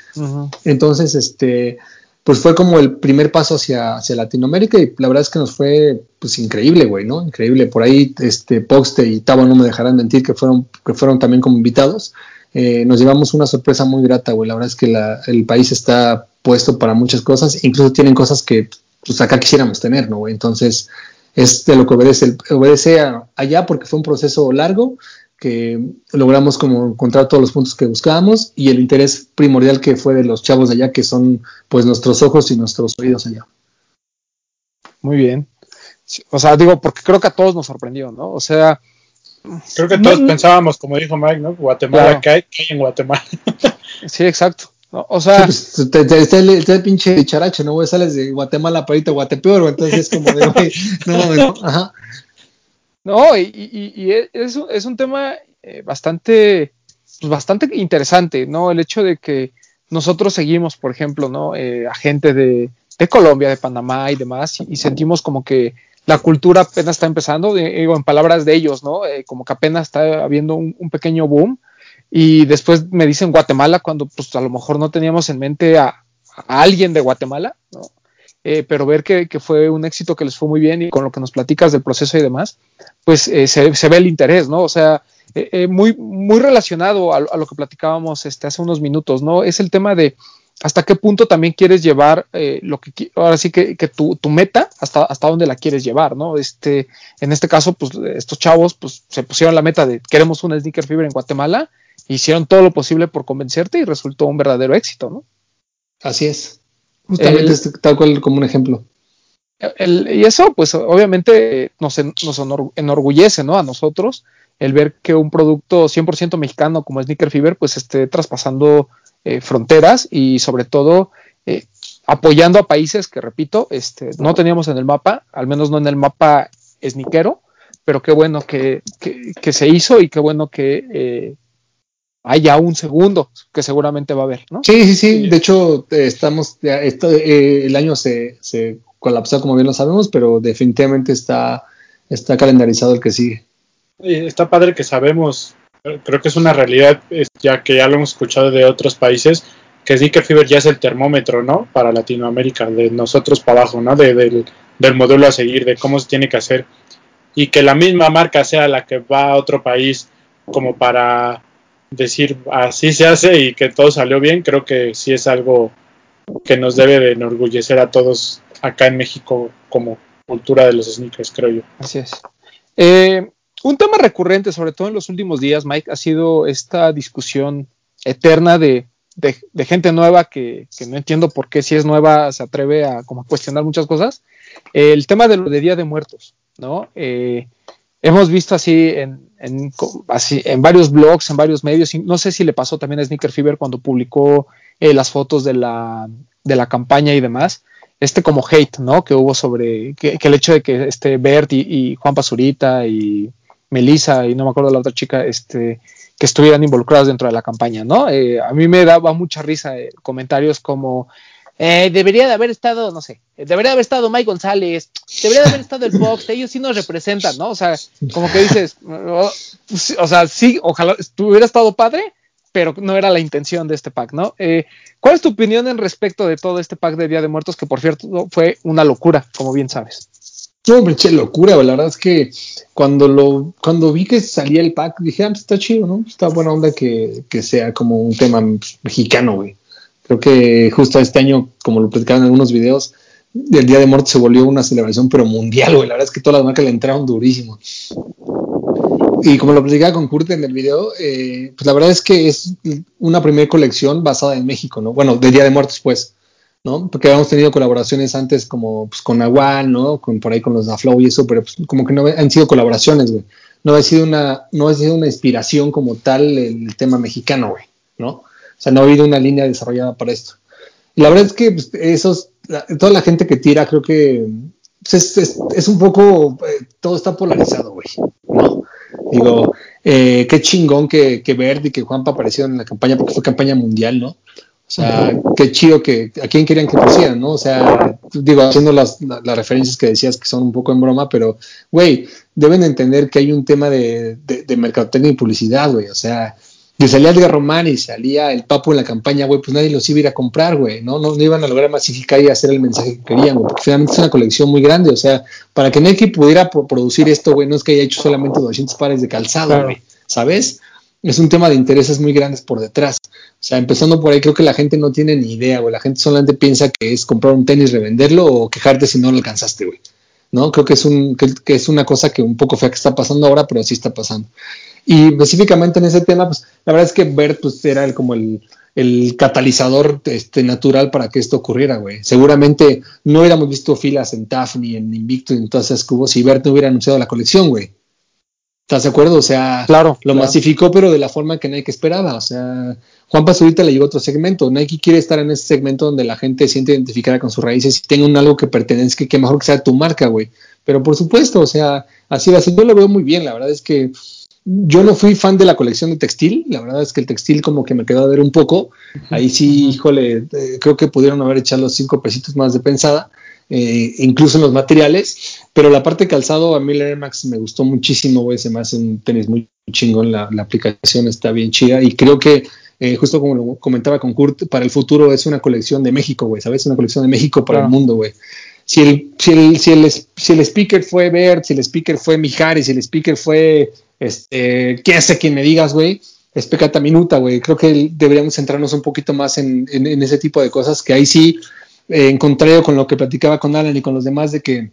Entonces, este, pues fue como el primer paso hacia, hacia Latinoamérica y la verdad es que nos fue pues increíble, güey, ¿no? Increíble. Por ahí, este, Poxte y Tavo no me dejarán mentir que fueron, que fueron también como invitados. Eh, nos llevamos una sorpresa muy grata, güey. La verdad es que el país está puesto para muchas cosas, incluso tienen cosas que pues acá quisiéramos tener, ¿no? Entonces, es de lo que obedece, obedece allá porque fue un proceso largo que logramos como encontrar todos los puntos que buscábamos y el interés primordial que fue de los chavos de allá, que son pues nuestros ojos y nuestros oídos allá. Muy bien. O sea, digo, porque creo que a todos nos sorprendió, ¿no? O sea... Creo que todos pensábamos, como dijo Mike, ¿no? Guatemala, ¿qué, hay, en Guatemala? [laughs] sí, exacto. O sea, pues, está, el, pinche charache, ¿no? Güey? Sales de Guatemala para irte a Guatepeor, entonces es como de, [laughs] güey, no no, ajá. No, y, y, es, es, un tema eh, bastante, pues bastante interesante, ¿no? El hecho de que nosotros seguimos, por ejemplo, ¿no? Eh, a gente de, de, Colombia, de Panamá y demás, y, sentimos como que la cultura apenas está empezando, digo, en palabras de ellos, ¿no? Eh, como que apenas está habiendo un, pequeño boom y después me dicen Guatemala cuando pues a lo mejor no teníamos en mente a, alguien de Guatemala, ¿no? Eh, pero ver que, fue un éxito que les fue muy bien y con lo que nos platicas del proceso y demás, pues eh, se, ve el interés, ¿no? O sea, eh, muy, muy relacionado a, lo que platicábamos este, hace unos minutos, ¿no? Es el tema de hasta qué punto también quieres llevar lo que ahora sí que, que tu, tu, meta hasta, hasta dónde la quieres llevar, ¿no? Este, en este caso, pues estos chavos pues se pusieron la meta de queremos una sneaker fever en Guatemala hicieron todo lo posible por convencerte y resultó un verdadero éxito, ¿no? Así es. Justamente tal cual como un ejemplo. y eso, pues obviamente nos, nos enorgullece, ¿no? A nosotros el ver que un producto 100% mexicano como Sneaker Fever, pues esté traspasando eh, fronteras y sobre todo eh, apoyando a países que, repito, este, no teníamos en el mapa, al menos no en el mapa sneakero, pero qué bueno que, que, se hizo y qué bueno que eh, hay ya un segundo que seguramente va a haber, ¿no? Sí, sí, sí. De hecho, estamos, eh, el año se, se colapsó, como bien lo sabemos, pero definitivamente está, está calendarizado el que sigue. Está padre que sabemos, creo que es una realidad, ya que ya lo hemos escuchado de otros países, que Sneaker Fever ya es el termómetro, ¿no? Para Latinoamérica, de nosotros para abajo, ¿no? del, del modelo a seguir, de cómo se tiene que hacer. Y que la misma marca sea la que va a otro país como para decir así se hace y que todo salió bien, creo que sí es algo que nos debe de enorgullecer a todos acá en México como cultura de los sneakers, creo yo. Así es. Eh, un tema recurrente, sobre todo en los últimos días, Mike, ha sido esta discusión eterna de, gente nueva que, no entiendo por qué si es nueva se atreve a, como cuestionar muchas cosas. el tema de lo de Día de Muertos, ¿no? Eh, hemos visto así en, así en varios blogs, en varios medios, no sé si le pasó también a Sneaker Fever cuando publicó eh, las fotos de la, de la campaña y demás, este como hate, ¿no? Que hubo sobre que, el hecho de que este Bert y, Juan Pazurita y Melissa y no me acuerdo la otra chica, este, que estuvieran involucrados dentro de la campaña, ¿no? Eh, a mí me daba mucha risa eh, comentarios como eh, debería de haber estado, no sé, debería de haber estado Mike González, debería de haber estado el Fox, ellos sí nos representan, ¿no? O sea, como que dices, oh, o, sea, sí, ojalá hubiera estado padre, pero no era la intención de este pack, ¿no? Eh, ¿Cuál es tu opinión en respecto de todo este pack de Día de Muertos, que por cierto fue una locura, como bien sabes? No, hombre, che, locura, la verdad es que cuando lo, cuando vi que salía el pack, dije, ah, pues está chido, ¿no? Está buena onda que, que sea como un tema mexicano, güey. Creo que justo este año, como lo platicaban en algunos videos, el Día de Muertos se volvió una celebración, pero mundial, güey. La verdad es que todas las marcas le entraron durísimo. Y como lo platicaba con Kurt en el video, eh, pues la verdad es que es una primera colección basada en México, ¿no? Bueno, de Día de Muertos, pues. ¿No? Porque habíamos tenido colaboraciones antes como pues, con Aguan, ¿no? Con, por ahí con los Flow y eso, pero pues, como que no han sido colaboraciones, güey. No ha sido una, no ha sido una inspiración como tal el, tema mexicano, güey, ¿no? O sea, no ha habido una línea desarrollada para esto. Y la verdad es que pues, esos, toda la gente que tira, creo que pues, es, un poco, eh, todo está polarizado, güey, ¿no? Digo, eh, qué chingón que, que Verde y que Juanpa aparecieron en la campaña, porque fue campaña mundial, ¿no? O sea, qué chido que a quién querían que pusieran, ¿no? O sea, digo, haciendo las, las, referencias que decías que son un poco en broma, pero, güey, deben entender que hay un tema de, de, mercadotecnia y publicidad, güey. O sea, si salía Edgar Román y salía el Papo en la campaña, güey, pues nadie los iba a ir a comprar, güey, ¿no? ¿no? No iban a lograr masificar y hacer el mensaje que querían, güey, porque finalmente es una colección muy grande. O sea, para que Nike pudiera producir esto, güey, no es que haya hecho solamente 200 pares de calzado, güey, ¿sabes? Es un tema de intereses muy grandes por detrás. O sea, empezando por ahí, creo que la gente no tiene ni idea, güey. La gente solamente piensa que es comprar un tenis, revenderlo o quejarte si no lo alcanzaste, güey. ¿No? Creo que es, un, que, es una cosa que un poco fea que está pasando ahora, pero sí está pasando. Y específicamente en ese tema, pues la verdad es que Bert pues, era el, como el, el catalizador este, natural para que esto ocurriera, güey. Seguramente no hubiéramos visto filas en TAF ni en Invicto y en todas esas cubos si Bert no hubiera anunciado la colección, güey. ¿Estás de acuerdo? O sea, claro, lo masificó, pero de la forma que Nike esperaba. O sea, Juan ahorita le llegó otro segmento. Nike quiere estar en ese segmento donde la gente se siente identificada con sus raíces y tenga un algo que pertenezca, que mejor que sea tu marca, güey. Pero por supuesto, o sea, así va a ser. Yo lo veo muy bien. La verdad es que yo no fui fan de la colección de textil. La verdad es que el textil como que me quedó a ver un poco. Ahí sí, híjole, eh, creo que pudieron haber echado los cinco pesitos más de pensada. Eh, incluso en los materiales, pero la parte de calzado a mí Air Max me gustó muchísimo, güey, se me hace un tenis muy chingón, la, la aplicación está bien chida y creo que eh, justo como lo comentaba con Kurt, para el futuro es una colección de México, güey, ¿sabes? Una colección de México para el mundo, güey. Si el, si, el, si, el, si el speaker fue Bert, si el speaker fue Mijares, si el speaker fue, este, qué hace quien me digas, güey, es pecata minuta, güey. Creo que deberíamos centrarnos un poquito más en, en ese tipo de cosas, que ahí sí eh, en contrario con lo que platicaba con Alan y con los demás de que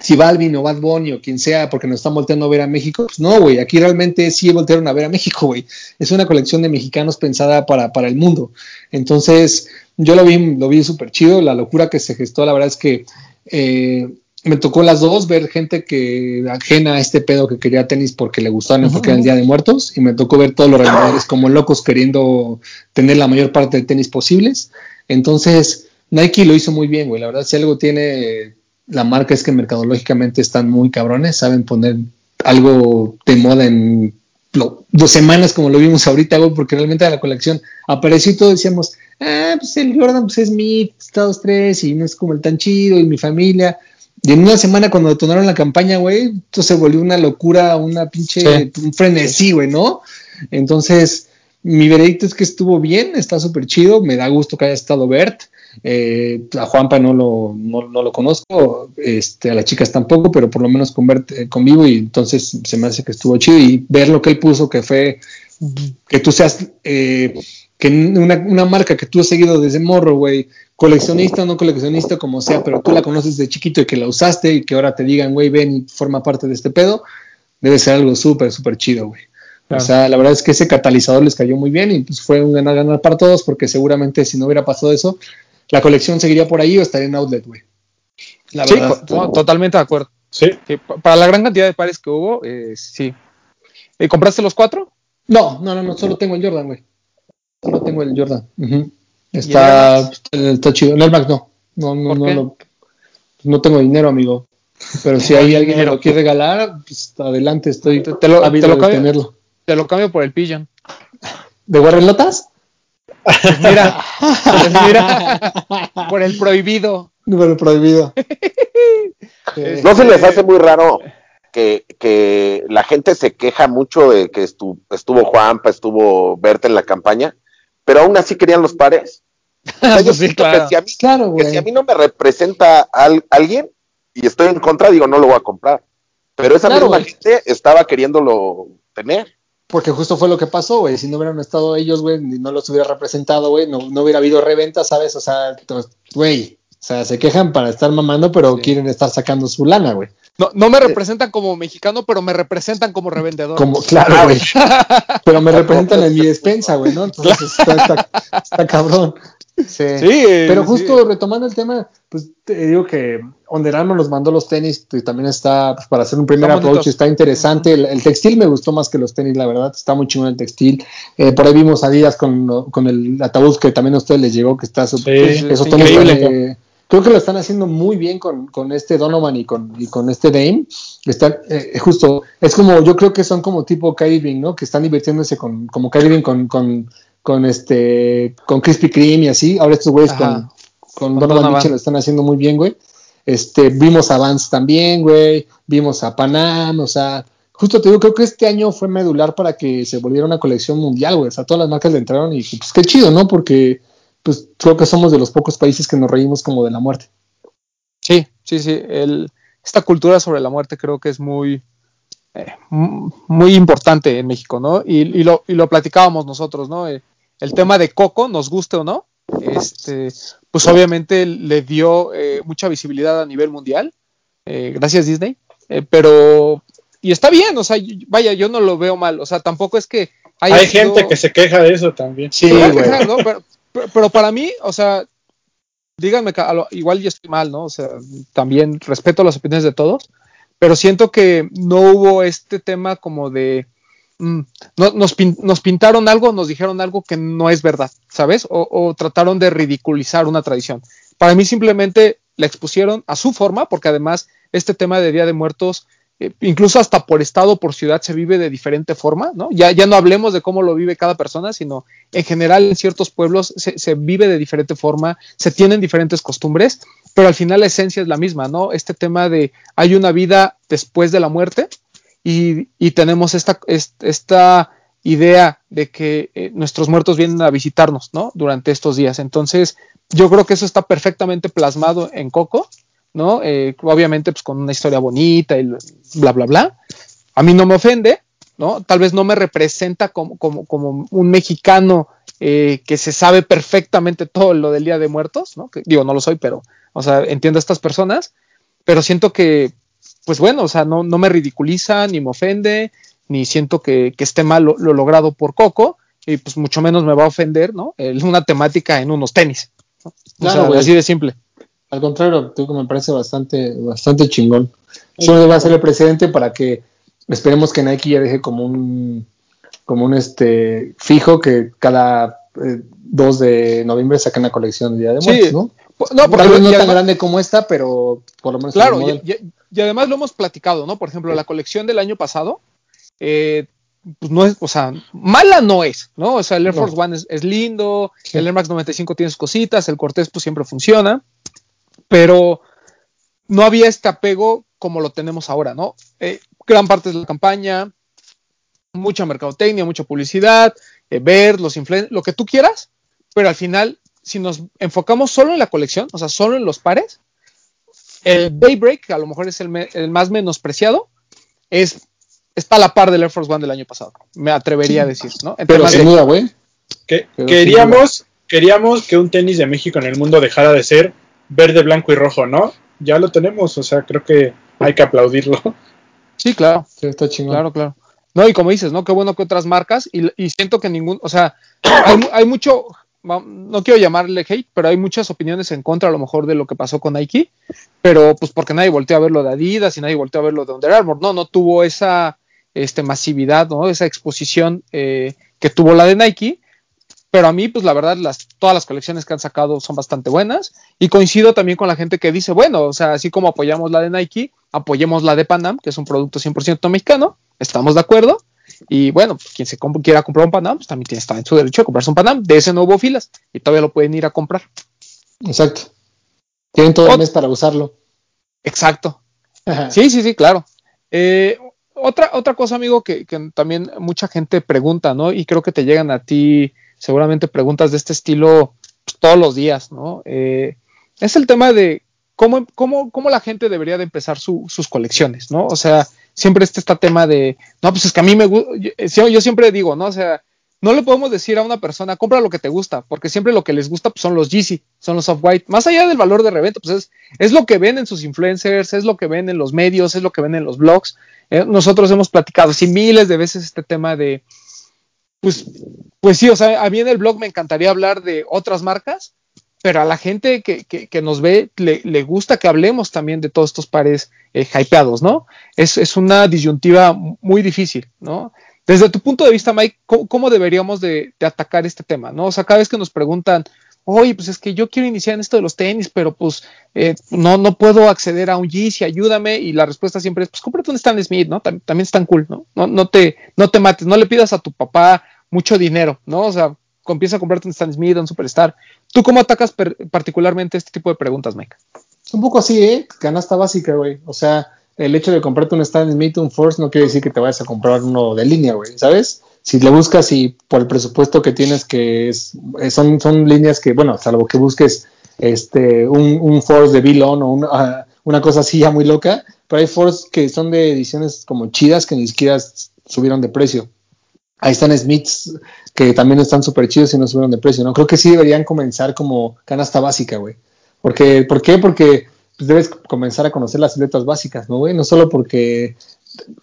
si Balvin o Bad Bunny o quien sea, porque nos están volteando a ver a México, pues no, güey, aquí realmente sí voltearon a ver a México, güey. Es una colección de mexicanos pensada para, para el mundo. Entonces, yo lo vi, lo vi súper chido, la locura que se gestó, la verdad es que eh, me tocó las dos, ver gente que ajena a este pedo que quería tenis porque le gustaban enfocar el Día de Muertos, y me tocó ver todos los revendedores como locos queriendo tener la mayor parte de tenis posibles. Entonces, Nike lo hizo muy bien, güey. La verdad, si algo tiene la marca es que mercadológicamente están muy cabrones, saben poner algo de moda en dos semanas como lo vimos ahorita, güey, porque realmente la colección apareció y todos decíamos, ah, pues el Jordan pues es mi Estados 3 y no es como el tan chido y mi familia. Y en una semana cuando detonaron la campaña, güey, entonces se volvió una locura, una pinche, un frenesí, güey, ¿no? Entonces, mi veredicto es que estuvo bien, está súper chido, me da gusto que haya estado Bert. Eh, a Juanpa no lo, no, lo conozco, este, a las chicas tampoco, pero por lo menos con eh, convivo y entonces se me hace que estuvo chido y ver lo que él puso, que fue que tú seas, eh, que una, una, marca que tú has seguido desde morro, güey, coleccionista o no coleccionista, como sea, pero tú la conoces de chiquito y que la usaste y que ahora te digan, güey, ven y forma parte de este pedo, debe ser algo súper, súper chido, güey. O sea, la verdad es que ese catalizador les cayó muy bien y pues fue un ganar-ganar para todos porque seguramente si no hubiera pasado eso, la colección seguiría por ahí o estaría en outlet, güey. sí, totalmente de acuerdo. Sí. Para la gran cantidad de pares que hubo, eh, sí. ¿Y ¿Compraste los cuatro? No, no, no, no, solo tengo el Jordan, güey. Solo tengo el Jordan. Está, está chido. El Air Max no. No, no, no, no, tengo dinero, amigo. Pero si hay alguien que lo quiere regalar, pues adelante, estoy te, lo, te lo, cambio, te lo cambio por el Pigeon. ¿De Warren Lotas? Pues mira, pues mira, [laughs] por el prohibido. Por el prohibido. [laughs] ¿No se les hace muy raro que, que la gente se queja mucho de que estuvo, estuvo Juanpa, estuvo Berta en la campaña, pero aún así querían los pares? [laughs] sí, claro. Que si, a mí, claro, que si a mí no me representa alguien y estoy en contra, digo, no lo voy a comprar. Pero esa misma gente estaba queriéndolo tener. Porque justo fue lo que pasó, güey. Si no hubieran estado ellos, güey, ni no los hubiera representado, güey, no, no, hubiera habido reventa, ¿sabes? O sea, güey, o sea, se quejan para estar mamando, pero quieren estar sacando su lana, güey. No, no me representan como mexicano, pero me representan como revendedor. Como, claro, güey. [laughs] pero me representan en mi despensa, güey, ¿no? Entonces está, está, cabrón. Sí, pero justo retomando el tema, pues te digo que Under Armour nos mandó los tenis y también está, pues, para hacer un primer approach, está interesante. El, textil me gustó más que los tenis, la verdad, está muy chingón el textil. Eh, por ahí vimos a Díaz con, con, el ataúd que también a ustedes les llegó, que está súper... eso increíble. creo que lo están haciendo muy bien con, con este Donovan y con, y con este Dame. Está, eh, justo, es como, yo creo que son como tipo Kyrie ¿no? Que están divirtiéndose con, como Kyrie con, con con este con Krispy Kreme y así. Ahora estos güeyes con, con, Donovan Mitchell lo están haciendo muy bien, güey. Este, vimos a Vance también, güey. Vimos a Panam, o sea, justo te digo, creo que este año fue medular para que se volviera una colección mundial, güey. O sea, todas las marcas le entraron y pues qué chido, ¿no? Porque pues creo que somos de los pocos países que nos reímos como de la muerte. Sí, sí, sí. El, esta cultura sobre la muerte creo que es muy, eh, muy importante en México, ¿no? Y, lo, y lo platicábamos nosotros, ¿no? Eh, el tema de Coco, nos guste o no, este, pues obviamente le dio eh, mucha visibilidad a nivel mundial, gracias Disney, pero, y está bien, o sea, vaya, yo no lo veo mal, o sea, tampoco es que... Hay gente que se queja de eso también. Sí, pero, para mí, o sea, díganme, igual yo estoy mal, ¿no? O sea, también respeto las opiniones de todos, pero siento que no hubo este tema como de... Mm, nos, nos, pintaron algo, nos dijeron algo que no es verdad, ¿sabes? O, trataron de ridiculizar una tradición. Para mí simplemente la expusieron a su forma, porque además este tema de Día de Muertos, eh, incluso hasta por estado, por ciudad, se vive de diferente forma, ¿no? Ya, ya no hablemos de cómo lo vive cada persona, sino en general en ciertos pueblos se, se vive de diferente forma, se tienen diferentes costumbres pero al final la esencia es la misma, ¿no? Este tema de hay una vida después de la muerte y, tenemos esta, esta idea de que eh, nuestros muertos vienen a visitarnos, ¿no? Durante estos días. Entonces, yo creo que eso está perfectamente plasmado en Coco, ¿no? Eh, obviamente, pues con una historia bonita y bla, bla, bla. A mí no me ofende, ¿no? Tal vez no me representa como, como, como un mexicano eh, que se sabe perfectamente todo lo del Día de Muertos, ¿no? Que, digo, no lo soy, pero o sea, entiendo a estas personas, pero siento que, pues bueno, o sea, no, no me ridiculiza, ni me ofende, ni siento que, esté mal lo, logrado por Coco, y pues mucho menos me va a ofender, ¿no? una temática en unos tenis. Claro, así de simple. Al contrario, que me parece bastante, bastante chingón. Eso va a ser el precedente para que esperemos que Nike ya deje como un, como un este fijo que cada 2 eh, de noviembre saque una colección de Día de Muertos, ¿no? No, porque no tan grande como esta, pero por lo menos. Claro, y, además lo hemos platicado, ¿no? Por ejemplo, la colección del año pasado, eh, pues no es, o sea, mala no es, ¿no? O sea, el Air Force One es, lindo, el Air Max 95 tiene sus cositas, el Cortés pues siempre funciona, pero no había este apego como lo tenemos ahora, ¿no? Eh, gran parte de la campaña, mucha mercadotecnia, mucha publicidad, eh, ver los influencers, lo que tú quieras, pero al final si nos enfocamos solo en la colección, o sea, solo en los pares, el Daybreak, que a lo mejor es el, más menospreciado, es, está a la par del Air Force One del año pasado. Me atrevería a decir, ¿no? pero sin duda, güey. queríamos, queríamos que un tenis de México en el mundo dejara de ser verde, blanco y rojo, ¿no? Ya lo tenemos, o sea, creo que hay que aplaudirlo. Sí, claro. Sí, está chingón. Claro, claro. No, y como dices, ¿no? Qué bueno que otras marcas, y, siento que ningún, o sea, hay, hay, mucho, no quiero llamarle hate, pero hay muchas opiniones en contra a lo mejor de lo que pasó con Nike, pero pues porque nadie volteó a ver lo de Adidas y nadie volteó a ver lo de Under Armour, no, no tuvo esa este, masividad, ¿no? esa exposición eh, que tuvo la de Nike, pero a mí pues la verdad las, todas las colecciones que han sacado son bastante buenas y coincido también con la gente que dice, bueno, o sea, así como apoyamos la de Nike, apoyemos la de Panam, que es un producto 100% mexicano, estamos de acuerdo, y bueno, pues, quien se quiera comprar un Panam, pues también tiene, está en su derecho a comprarse un Panam. De ese no hubo filas y todavía lo pueden ir a comprar. Exacto. Tienen todo el mes para usarlo. Exacto. Sí, sí, sí, claro. Eh, otra, otra cosa, amigo, que, también mucha gente pregunta, ¿no? Y creo que te llegan a ti seguramente preguntas de este estilo pues, todos los días, ¿no? Eh, es el tema de cómo, cómo, cómo la gente debería de empezar sus colecciones, ¿no? O sea, siempre está este tema de, no, pues es que a mí me gusta, yo, siempre digo, ¿no? O sea, no le podemos decir a una persona, compra lo que te gusta, porque siempre lo que les gusta pues, son los Yeezy, son los Off-White. Más allá del valor de reventa, pues es, es, lo que ven en sus influencers, es lo que ven en los medios, es lo que ven en los blogs. Eh, nosotros hemos platicado así miles de veces este tema de, pues, pues sí, o sea, a mí en el blog me encantaría hablar de otras marcas, pero a la gente que, que, nos ve le, le, gusta que hablemos también de todos estos pares eh, hypeados, ¿no? Es, es, una disyuntiva muy difícil, ¿no? Desde tu punto de vista, Mike, ¿cómo, deberíamos de, de, atacar este tema, ¿no? O sea, cada vez que nos preguntan, oye, pues es que yo quiero iniciar en esto de los tenis, pero pues eh, no, no puedo acceder a un Yeezy, ayúdame, y la respuesta siempre es, pues cómprate un Stan Smith, ¿no? También, también están cool, ¿no? ¿no? No te, no te mates, no le pidas a tu papá mucho dinero, ¿no? O sea, empieza a comprarte un Stan Smith, un Superstar. ¿Tú cómo atacas particularmente este tipo de preguntas, Mike? Un poco así, ¿eh? Canasta básica, güey. O sea, el hecho de comprarte un Stan Smith, un Force, no quiere decir que te vayas a comprar uno de línea, güey, ¿sabes? Si le buscas y por el presupuesto que tienes, que es, son, son líneas que, bueno, salvo que busques este, un, un Force de Vilon o una, una cosa así ya muy loca, pero hay Force que son de ediciones como chidas que ni siquiera subieron de precio. Ahí están Smiths que también están súper chidos y no subieron de precio, ¿no? Creo que sí deberían comenzar como canasta básica, güey. Porque, ¿Por qué? Porque pues, debes comenzar a conocer las siluetas básicas, ¿no, güey? No solo porque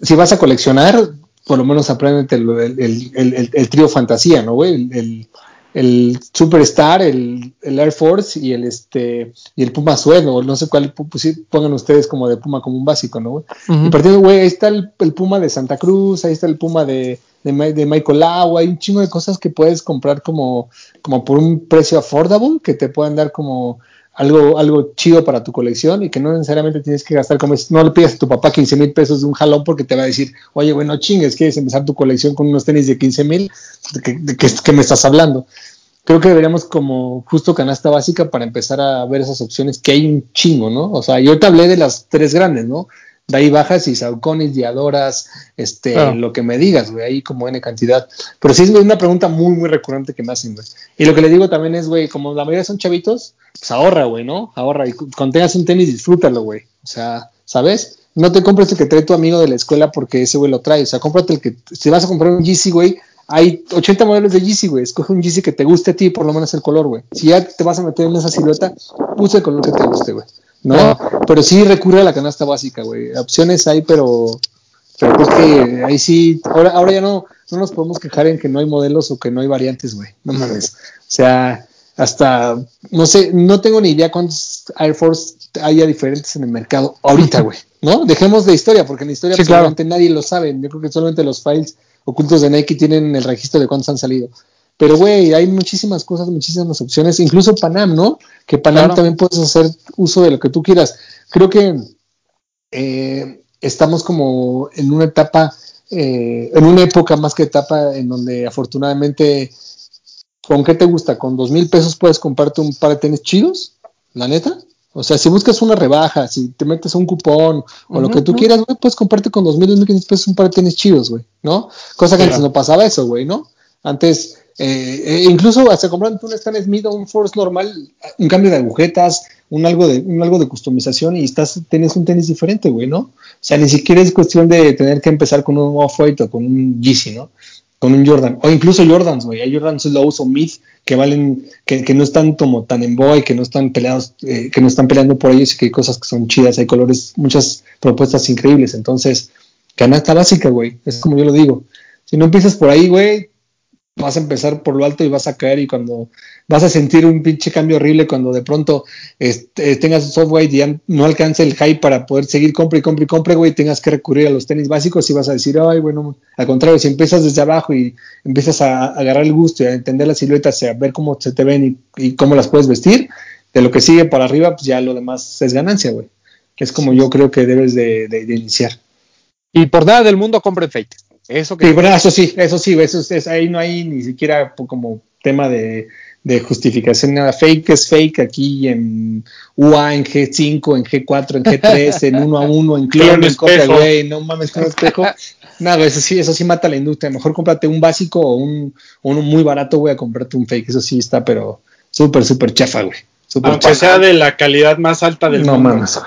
si vas a coleccionar, por lo menos aprende el, el, trío fantasía, ¿no, güey? El, el Superstar, el, el, Air Force y el este y el Puma Suedo, no sé cuál pues pongan ustedes como de Puma como un básico, ¿no? Y partiendo, güey, ahí está el, Puma de Santa Cruz, ahí está el Puma de, de, de Michael Lau, hay un chingo de cosas que puedes comprar como, como por un precio affordable, que te puedan dar como algo, algo chido para tu colección y que no necesariamente tienes que gastar como no le pidas a tu papá 15 mil pesos de un jalón porque te va a decir, oye, bueno, chingues, quieres empezar tu colección con unos tenis de 15 mil, ¿de qué me estás hablando? Creo que deberíamos como justo canasta básica para empezar a ver esas opciones que hay un chingo, ¿no? O sea, yo te hablé de las tres grandes, ¿no? De ahí bajas y saucones, diadoras, este, lo que me digas, güey, ahí como N cantidad. Pero sí es una pregunta muy, muy recurrente que me hacen, güey. Y lo que le digo también es, güey, como la mayoría son chavitos, pues ahorra, güey, ¿no? Ahorra. Y cuando tengas un tenis, disfrútalo, güey. O sea, ¿sabes? No te compres el que trae tu amigo de la escuela porque ese güey lo trae. O sea, cómprate el que, si vas a comprar un GC, güey, hay 80 modelos de Yeezy, güey. Escoge un Yeezy que te guste a ti, por lo menos el color, güey. Si ya te vas a meter en esa silueta, usa el color que te guste, güey. ¿No? Pero sí recurre a la canasta básica, güey. Opciones hay, pero, pero creo que ahí sí. Ahora, ahora ya no, no nos podemos quejar en que no hay modelos o que no hay variantes, güey. No mames. O sea, hasta, no sé, no tengo ni idea cuántos Air Force haya diferentes en el mercado ahorita, güey. ¿No? Dejemos de historia, porque en la historia sí, nadie lo sabe. Yo creo que solamente los files ocultos de Nike tienen el registro de cuántos han salido. Pero, güey, hay muchísimas cosas, muchísimas opciones, incluso Panam, ¿no? Que Panam también puedes hacer uso de lo que tú quieras. Creo que eh, estamos como en una etapa, eh, en una época más que etapa en donde afortunadamente, ¿con qué te gusta? ¿Con dos mil pesos puedes comprarte un par de tenis chidos? ¿La neta? O sea, si buscas una rebaja, si te metes un cupón o lo que tú quieras, güey, puedes comprarte con dos mil, dos mil pesos un par de tenis chidos, güey, ¿no? Cosa que antes no pasaba eso, güey, ¿no? Antes, eh, eh, incluso hasta comprando un Stan Smith o un Force normal, un cambio de agujetas, un algo de, un algo de customización y estás, tienes un tenis diferente, güey, ¿no? O sea, ni siquiera es cuestión de tener que empezar con un Off-White o con un Yeezy, ¿no? Con un Jordan. O incluso Jordans, güey. Hay Jordans lows o mid que valen, que, que no están como tan en boy, que no están peleados, eh, que no están peleando por ellos y que hay cosas que son chidas, hay colores, muchas propuestas increíbles. Entonces, canasta básica, güey. Es como yo lo digo. Si no empiezas por ahí, güey, vas a empezar por lo alto y vas a caer y cuando vas a sentir un pinche cambio horrible cuando de pronto este, tengas software y ya no alcance el hype para poder seguir compre y compre y compre, güey, tengas que recurrir a los tenis básicos y vas a decir, ay, bueno, al contrario, si empiezas desde abajo y empiezas a, agarrar el gusto y a entender las siluetas, a ver cómo se te ven y, cómo las puedes vestir, de lo que sigue para arriba, pues ya lo demás es ganancia, güey. Es como yo creo que debes de, de iniciar. Y por nada del mundo compre fake. Eso que sí, bueno, eso sí, eso sí, eso es, ahí no hay ni siquiera como tema de, de justificación, nada, fake es fake aquí en UA, en G5, en G4, en G3, en 1 a 1, en clon, en copia, güey, no mames con espejo. [laughs] Nada, eso sí, eso sí mata la industria. Mejor cómprate un básico o un, uno muy barato, güey, a comprarte un fake. Eso sí está, pero súper, súper chafa, güey. Aunque sea de la calidad más alta del mundo. No mames,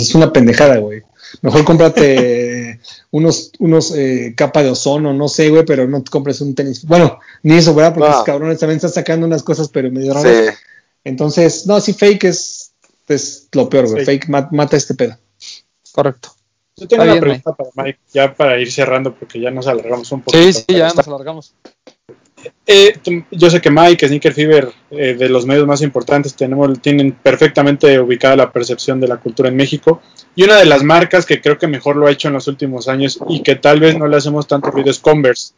es una pendejada, güey. Mejor cómprate unos, unos eh, capa de ozono, no sé, güey, pero no te compres un tenis. Bueno, ni eso, ¿verdad? Porque esos cabrones también están sacando unas cosas, pero medio raras. Entonces, no, sí, fake es, es lo peor, güey. Fake, mata este pedo. Correcto. Yo tengo una pregunta para Mike, ya para ir cerrando, porque ya nos alargamos un poco. Sí, sí, ya nos alargamos. Eh, yo sé que Mike, Sneaker Fever, eh, de los medios más importantes, tenemos, tienen perfectamente ubicada la percepción de la cultura en México. Y una de las marcas que creo que mejor lo ha hecho en los últimos años y que tal vez no le hacemos tanto ruido es Converse.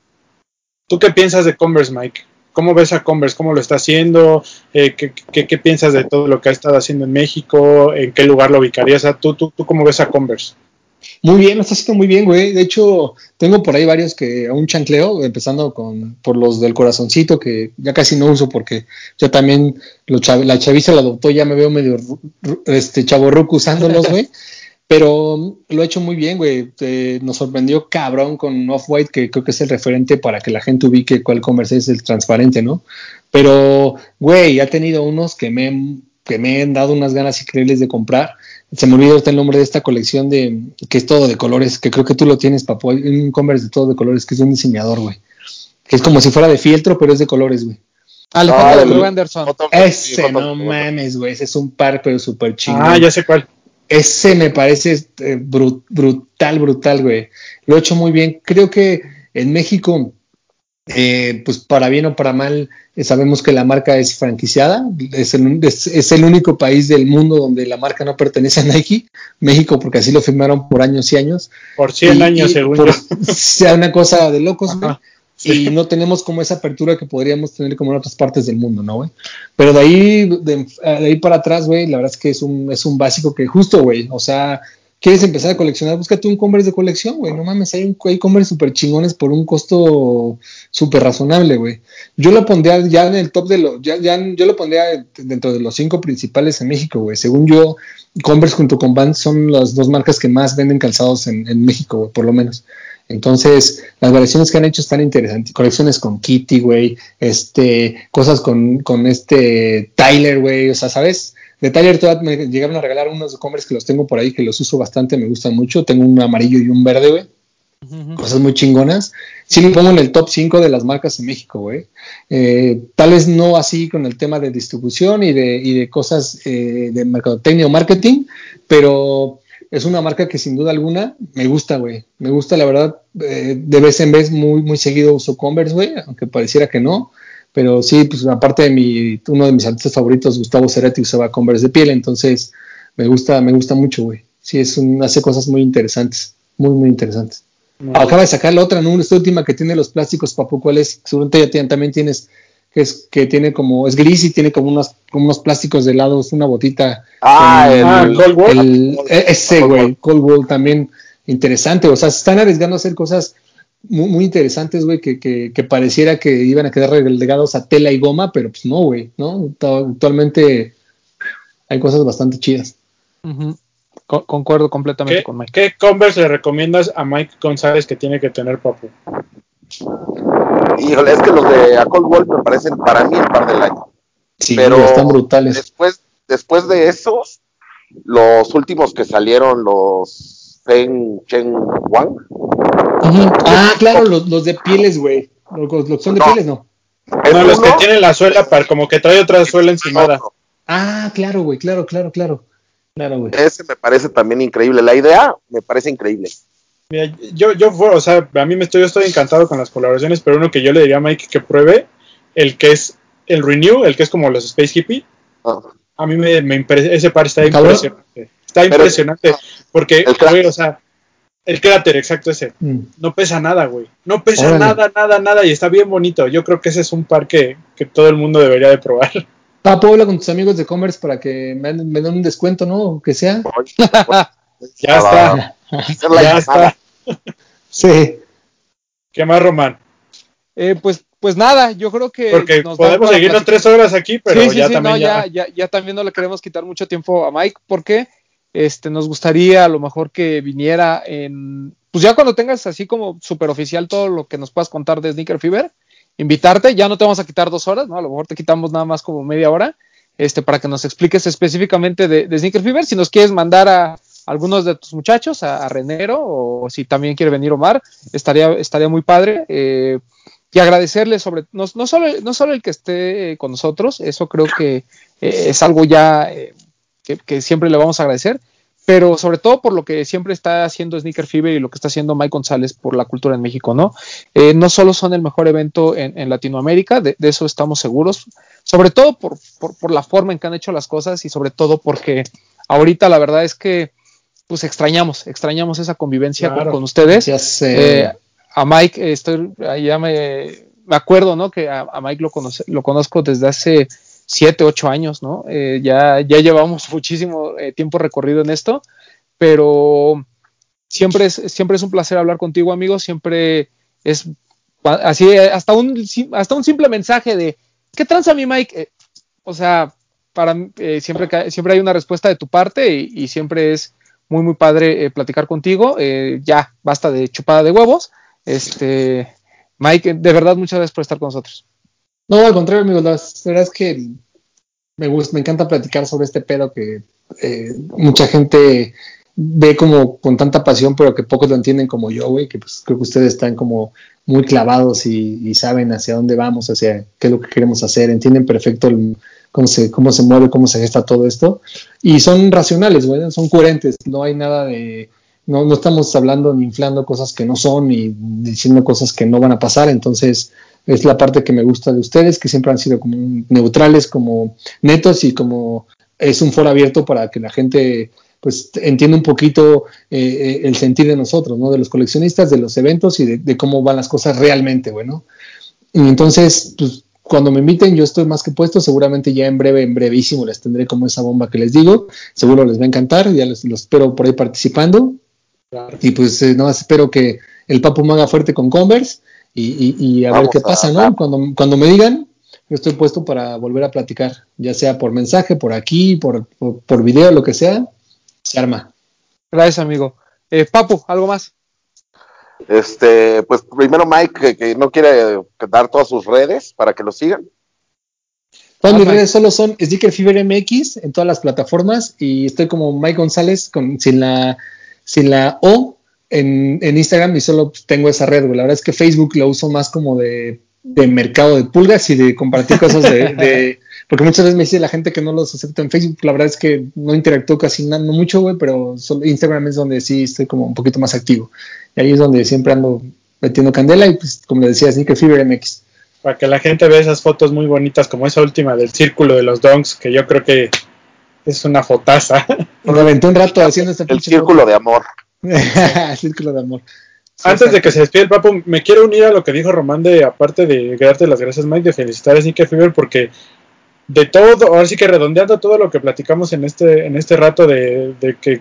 ¿Tú qué piensas de Converse, Mike? ¿Cómo ves a Converse? ¿Cómo lo está haciendo? Eh, ¿qué, piensas de todo lo que ha estado haciendo en México? ¿En qué lugar lo ubicarías? ¿Tú, tú, tú cómo ves a Converse? Muy bien, lo está haciendo muy bien, güey. De hecho, tengo por ahí varios que aún chancleo, empezando con por los del corazoncito, que ya casi no uso porque ya también la chaviza la adoptó, ya me veo medio este chaborruco usándolos, güey. [laughs] Pero lo ha hecho muy bien, güey. nos sorprendió cabrón con Off-White, que creo que es el referente para que la gente ubique cuál comercio es el transparente, ¿no? Pero, güey, ha tenido unos que me, que me han dado unas ganas increíbles de comprar se me olvidó el nombre de esta colección de que es todo de colores, que creo que tú lo tienes, papu, un Converse de todo de colores, que es un diseñador, güey. Que es como si fuera de fieltro, pero es de colores, güey. Alejandro ah, Anderson. Ese, no mames, güey. Ese es un par, pero súper chingón. Ah, ya sé cuál. Ese me parece este, brutal, brutal, güey. Lo he hecho muy bien. Creo que en México eh, pues para bien o para mal, eh, sabemos que la marca es franquiciada, es el, único país del mundo donde la marca no pertenece a Nike, México, porque así lo firmaron por años y años. Por 100 años, según yo. [laughs] Sea una cosa de locos. Y no tenemos como esa apertura que podríamos tener como en otras partes del mundo, ¿no, güey? Pero de ahí, de, ahí para atrás, güey, la verdad es que es un, es un básico que justo, güey, o sea, quieres empezar a coleccionar, búscate un Converse de colección, güey. No mames, hay, hay Converse súper chingones por un costo súper razonable, güey. Yo lo pondría ya en el top de los, ya, ya, yo lo pondría dentro de los cinco principales en México, güey. Según yo, Converse junto con Vans son las dos marcas que más venden calzados en, en México, güey, por lo menos. Entonces, las variaciones que han hecho están interesantes. Colecciones con Kitty, güey. Este, cosas con, con este Tyler, güey. O sea, ¿sabes? De Tyler todavía me llegaron a regalar unos Converse que los tengo por ahí, que los uso bastante, me gustan mucho. Tengo un amarillo y un verde, güey. Cosas muy chingonas. Sí me pongo en el top 5 de las marcas en México, güey. Eh, tal vez no así con el tema de distribución y de, y de cosas eh, de mercadotecnia o marketing, pero es una marca que sin duda alguna me gusta, güey. Me gusta, la verdad, eh, de vez en vez muy, muy seguido uso Converse, güey, aunque pareciera que no. Pero sí, pues aparte de mi, uno de mis artistas favoritos, Gustavo Cerati, usaba Converse de piel, entonces me gusta, me gusta mucho, güey. Sí, es un, hace cosas muy interesantes, muy, muy interesantes. Acaba de sacar la otra, ¿no? Esta última que tiene los plásticos, papu, ¿cuál es? Seguramente ya también tienes, que es, que tiene como, es gris y tiene como unos, como unos plásticos de lado, es una botita. Ah, el, Cold Wall. E, ese, güey, Cold Wall también interesante, o sea, están arriesgando a hacer cosas muy, interesantes, güey, que, que, pareciera que iban a quedar relegados a tela y goma, pero pues no, güey, ¿no? Actualmente hay cosas bastante chidas. concuerdo completamente con Mike. ¿Qué Converse le recomiendas a Mike González que tiene que tener, papu? Híjole, es que los de A Cold Wall me parecen para mí el par del año. Sí, pero están brutales. Después, después de esos, los últimos que salieron, los Feng Chen Wang, Ah, claro, los, los de pieles, güey. Los, los, son de pieles, no. No, los que tienen la suela, para, como que trae otra suela encimada. Ah, claro, güey, claro, claro, claro. Claro, güey. Ese me parece también increíble. La idea me parece increíble. Mira, yo, yo, o sea, a mí me estoy, yo estoy encantado con las colaboraciones, pero uno que yo le diría a Mike que pruebe, el que es el Renew, el que es como los Space Hippie. Ah. A mí me, me ese par está impresionante. Está impresionante. porque, o sea, el cráter, exacto ese. Mm. No pesa nada, güey. No pesa nada, nada, nada y está bien bonito. Yo creo que ese es un par que, todo el mundo debería de probar. Papo, habla con tus amigos de Commerce para que me, den un descuento, ¿no? O que sea. [laughs] ya está. ya está. sí. ¿Qué más, Román? Eh, pues, pues nada, yo creo que. Porque podemos seguirnos tres horas aquí, pero ya también. ya, ya, ya también no le queremos quitar mucho tiempo a Mike, porque este, nos gustaría a lo mejor que viniera en, pues ya cuando tengas así como super oficial todo lo que nos puedas contar de Sneaker Fever, invitarte, ya no te vamos a quitar dos horas, ¿no? A lo mejor te quitamos nada más como media hora, este, para que nos expliques específicamente de, Sneaker Fever, si nos quieres mandar a algunos de tus muchachos, a, Renero, o si también quiere venir Omar, estaría, estaría muy padre. Eh, y agradecerle sobre, no, no, solo, no solo el que esté con nosotros, eso creo que eh, es algo ya eh, que, siempre le vamos a agradecer, pero sobre todo por lo que siempre está haciendo Sneaker Fever y lo que está haciendo Mike González por la cultura en México, ¿no? Eh, no solo son el mejor evento en, Latinoamérica, de, eso estamos seguros, sobre todo por, la forma en que han hecho las cosas y sobre todo porque ahorita la verdad es que pues extrañamos, extrañamos esa convivencia con, ustedes. Eh, a Mike, estoy, ya me, acuerdo, ¿no? Que a, Mike lo, lo conozco desde hace siete, ocho años, ¿no? Eh, ya, ya llevamos [laughs] muchísimo eh, tiempo recorrido en esto, pero siempre es, siempre es un placer hablar contigo, amigo. Siempre es así, hasta un, hasta un simple mensaje de ¿qué transa mi Mike? Eh, o sea, para siempre, siempre hay una respuesta de tu parte y, siempre es muy, muy padre platicar contigo. ya, basta de chupada de huevos. Este, Mike, de verdad, muchas gracias por estar con nosotros. No, al contrario, amigos, la verdad es que me gusta, me encanta platicar sobre este pedo que eh, mucha gente ve como con tanta pasión, pero que pocos lo entienden como yo, güey, que pues creo que ustedes están como muy clavados y, saben hacia dónde vamos, hacia qué es lo que queremos hacer, entienden perfecto cómo, se, cómo se mueve, cómo se gesta todo esto, y son racionales, güey, son coherentes, no hay nada de, no, no estamos hablando ni inflando cosas que no son, ni diciendo cosas que no van a pasar, entonces es la parte que me gusta de ustedes, que siempre han sido como neutrales, como netos y como es un foro abierto para que la gente pues entienda un poquito eh, eh, el sentir de nosotros, ¿no? De los coleccionistas, de los eventos y de, cómo van las cosas realmente, bueno. Y entonces, pues cuando me inviten, yo estoy más que puesto, seguramente ya en breve, en brevísimo les tendré como esa bomba que les digo, seguro les va a encantar, ya los espero por ahí participando. Y pues eh, nada espero que el Papu me haga fuerte con Converse y, a ver qué pasa, ¿no? Cuando, cuando me digan, yo estoy puesto para volver a platicar, ya sea por mensaje, por aquí, por, por, video, lo que sea, se arma. Gracias, amigo. Eh, Papu, ¿algo más? Este, pues primero Mike, que, no quiere dar todas sus redes para que lo sigan. Todas mis redes solo son Sticker Fever MX en todas las plataformas y estoy como Mike González con, sin, la, sin la O en, Instagram y solo tengo esa red, La verdad es que Facebook lo uso más como de, mercado de pulgas y de compartir cosas de, [laughs] Porque muchas veces me dice la gente que no los acepta en Facebook. La verdad es que no interactúo casi nada, no mucho, güey, pero solo Instagram es donde sí estoy como un poquito más activo. Y ahí es donde siempre ando metiendo candela y pues como le decía, Sneaker Fever MX. Para que la gente vea esas fotos muy bonitas como esa última del círculo de los donks, que yo creo que es una fotaza. [laughs] Me aventé un rato haciendo este El círculo de amor. [laughs] Círculo de amor. Antes de que se despide el papo, me quiero unir a lo que dijo Román de, aparte de darte las gracias, Mike, de felicitar a Sneaker Fever porque de todo, ahora sí que redondeando todo lo que platicamos en este, en este rato de, que,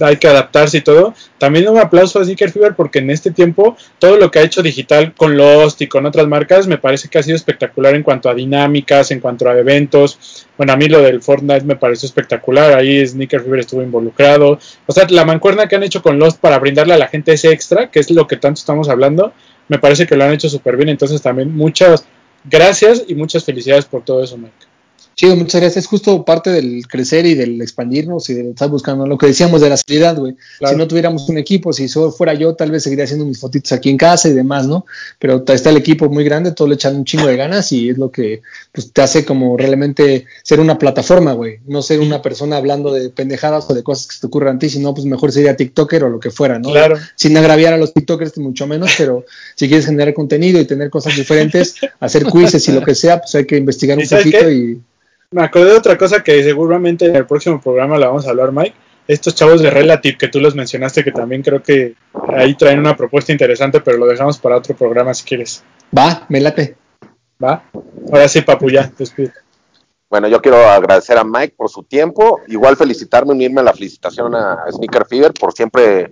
hay que adaptarse y todo, también un aplauso a Sneaker Fever porque en este tiempo todo lo que ha hecho digital con Lost y con otras marcas me parece que ha sido espectacular en cuanto a dinámicas, en cuanto a eventos. Bueno, a mí lo del Fortnite me pareció espectacular, ahí Sneaker Fever estuvo involucrado. O sea, la mancuerna que han hecho con Lost para brindarle a la gente ese extra, que es lo que tanto estamos hablando, me parece que lo han hecho súper bien. Entonces también muchas gracias y muchas felicidades por todo eso, Mike. Chido, muchas gracias. Es justo parte del crecer y del expandirnos y de estar buscando lo que decíamos de la salida, güey. Si no tuviéramos un equipo, si solo fuera yo, tal vez seguiría haciendo mis fotitos aquí en casa y demás, ¿no? Pero está el equipo muy grande, todo le echan un chingo de ganas y es lo que pues, te hace como realmente ser una plataforma, güey. No ser una persona hablando de pendejadas o de cosas que se te ocurran a ti, sino pues mejor sería TikToker o lo que fuera, ¿no? Claro. Sin agraviar a los TikTokers, mucho menos, pero si quieres generar contenido y tener cosas diferentes, hacer quizzes y lo que sea, pues hay que investigar un poquito y me acordé de otra cosa que seguramente en el próximo programa la vamos a hablar, Mike. Estos chavos de Relative que tú los mencionaste, que también creo que ahí traen una propuesta interesante, pero lo dejamos para otro programa si quieres. Va, me late. Va. Ahora sí, papu, ya, despido. Bueno, yo quiero agradecer a Mike por su tiempo, igual felicitarme, unirme a la felicitación a Sneaker Fever por siempre,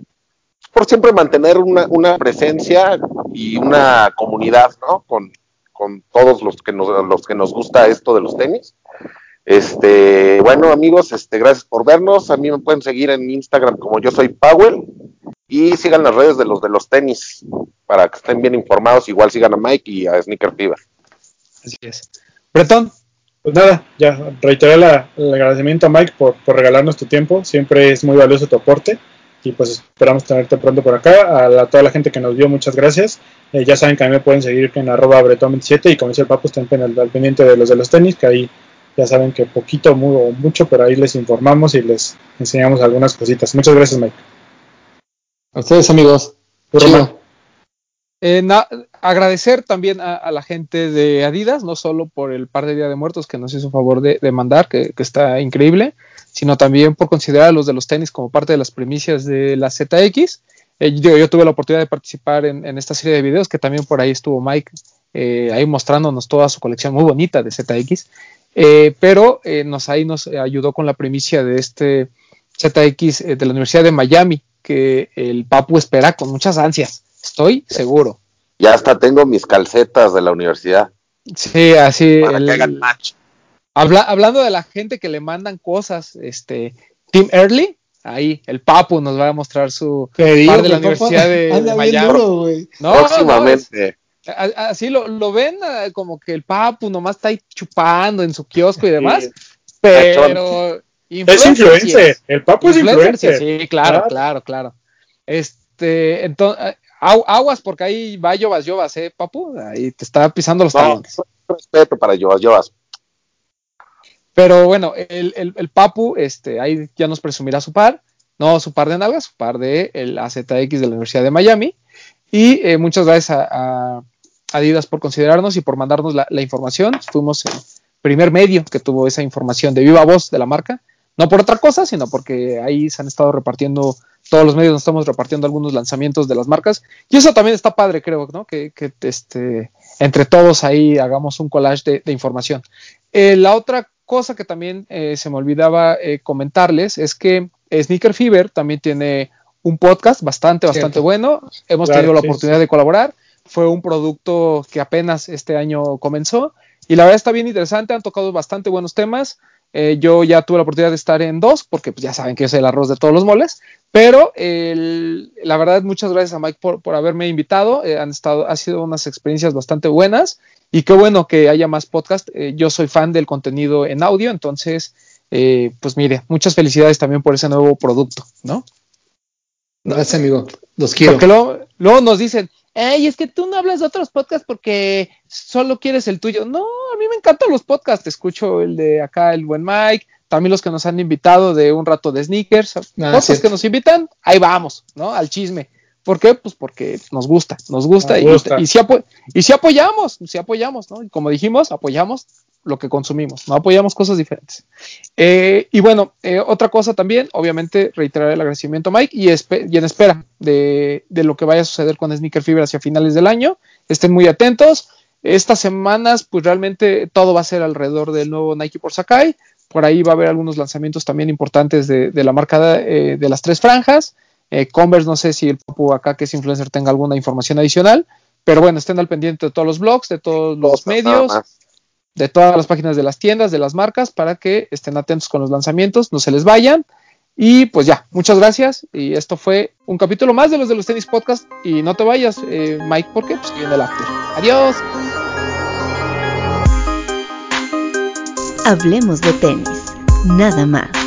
por siempre mantener una, una presencia y una comunidad, ¿no? Con, con todos los que nos, los que nos gusta esto de los tenis. Este, bueno, amigos, este, gracias por vernos. A mí me pueden seguir en Instagram como yo soy Powell y sigan las redes de los de los tenis para que estén bien informados. Igual sigan a Mike y a Sneaker Fever. Así es. Bretón. Pues nada, ya reiterar el agradecimiento a Mike por, regalarnos tu tiempo. Siempre es muy valioso tu aporte y pues esperamos tenerte pronto por acá. A, toda la gente que nos vio, muchas gracias. Eh, ya saben que a mí me pueden seguir en arroba bretón27 y como dice el papu, estén al, pendiente de los de los tenis, que ahí Ya saben que poquito o mucho, pero ahí les informamos y les enseñamos algunas cositas. Muchas gracias, Mike. A ustedes, amigos. Eh, agradecer también a, la gente de Adidas, no solo por el par de Día de Muertos que nos hizo favor de, mandar, que, está increíble, sino también por considerar a los de los tenis como parte de las primicias de la ZX. Eh, yo, tuve la oportunidad de participar en, esta serie de videos, que también por ahí estuvo Mike, eh, ahí mostrándonos toda su colección muy bonita de ZX, pero nos ahí nos ayudó con la primicia de este ZX de la Universidad de Miami, que el Papu espera con muchas ansias. Estoy seguro. Ya hasta tengo mis calcetas de la universidad. Sí, así. hablando de la gente que le mandan cosas, este, Tim Early, ahí, el Papu nos va a mostrar su par de la Universidad de, Miami. Próximamente. Así lo, ven ah, como que el Papu nomás está ahí chupando en su kiosco y demás, pero es influencer, el Papu es influencer. Sí, claro, claro, claro. Este, entonces, aguas porque ahí va Llovas Llovas, ¿eh, Papu? Ahí te está pisando los no, Respeto para Llovas Llovas. Pero bueno, el, el, Papu, este, ahí ya nos presumirá su par, no su par de nalgas, su par de el AZX de la Universidad de Miami. Y eh, muchas gracias a, Adidas por considerarnos y por mandarnos la, la, información. Fuimos el primer medio que tuvo esa información de viva voz de la marca. No por otra cosa, sino porque ahí se han estado repartiendo todos los medios nos estamos repartiendo algunos lanzamientos de las marcas. Y eso también está padre, creo, ¿no? Que, este, entre todos ahí hagamos un collage de, información. Eh, la otra cosa que también eh, se me olvidaba eh, comentarles es que Sneaker Fever también tiene un podcast bastante, bastante bueno. Hemos tenido la oportunidad de colaborar. Fue un producto que apenas este año comenzó. Y la verdad está bien interesante, han tocado bastante buenos temas. Eh, yo ya tuve la oportunidad de estar en dos, porque pues, ya saben que es el arroz de todos los moles, pero la verdad, muchas gracias a Mike por, haberme invitado. Eh, han estado, ha sido unas experiencias bastante buenas y qué bueno que haya más podcast. Eh, yo soy fan del contenido en audio, entonces, pues mire, muchas felicidades también por ese nuevo producto, ¿no? Gracias, amigo. Los quiero. Porque luego nos dicen, Ey, es que tú no hablas de otros podcasts porque solo quieres el tuyo. No, a mí me encantan los podcasts. Escucho el de acá, el buen Mike, también los que nos han invitado de un rato de sneakers. Ah, que nos invitan, ahí vamos, ¿no? Al chisme. ¿Por qué? Pues porque nos gusta, nos gusta, y, y, si y si apoyamos, si apoyamos, ¿no? Y como dijimos, apoyamos lo que consumimos, no apoyamos cosas diferentes. Eh, y bueno, eh, otra cosa también, obviamente reiterar el agradecimiento a Mike y, en espera de, lo que vaya a suceder con Sneaker Fever hacia finales del año. Estén muy atentos. Estas semanas, pues realmente todo va a ser alrededor del nuevo Nike por Sakai. Por ahí va a haber algunos lanzamientos también importantes de, la marca de, de, las tres franjas. Eh, Converse, no sé si el Papu acá, que es influencer, tenga alguna información adicional. Pero bueno, estén al pendiente de todos los blogs, de todos los medios de todas las páginas de las tiendas, de las marcas, para que estén atentos con los lanzamientos, no se les vayan. Y pues ya, muchas gracias. Y esto fue un capítulo más de los de los tenis podcast. Y no te vayas, eh, Mike, porque pues viene el after. Adiós. Hablemos de tenis, nada más.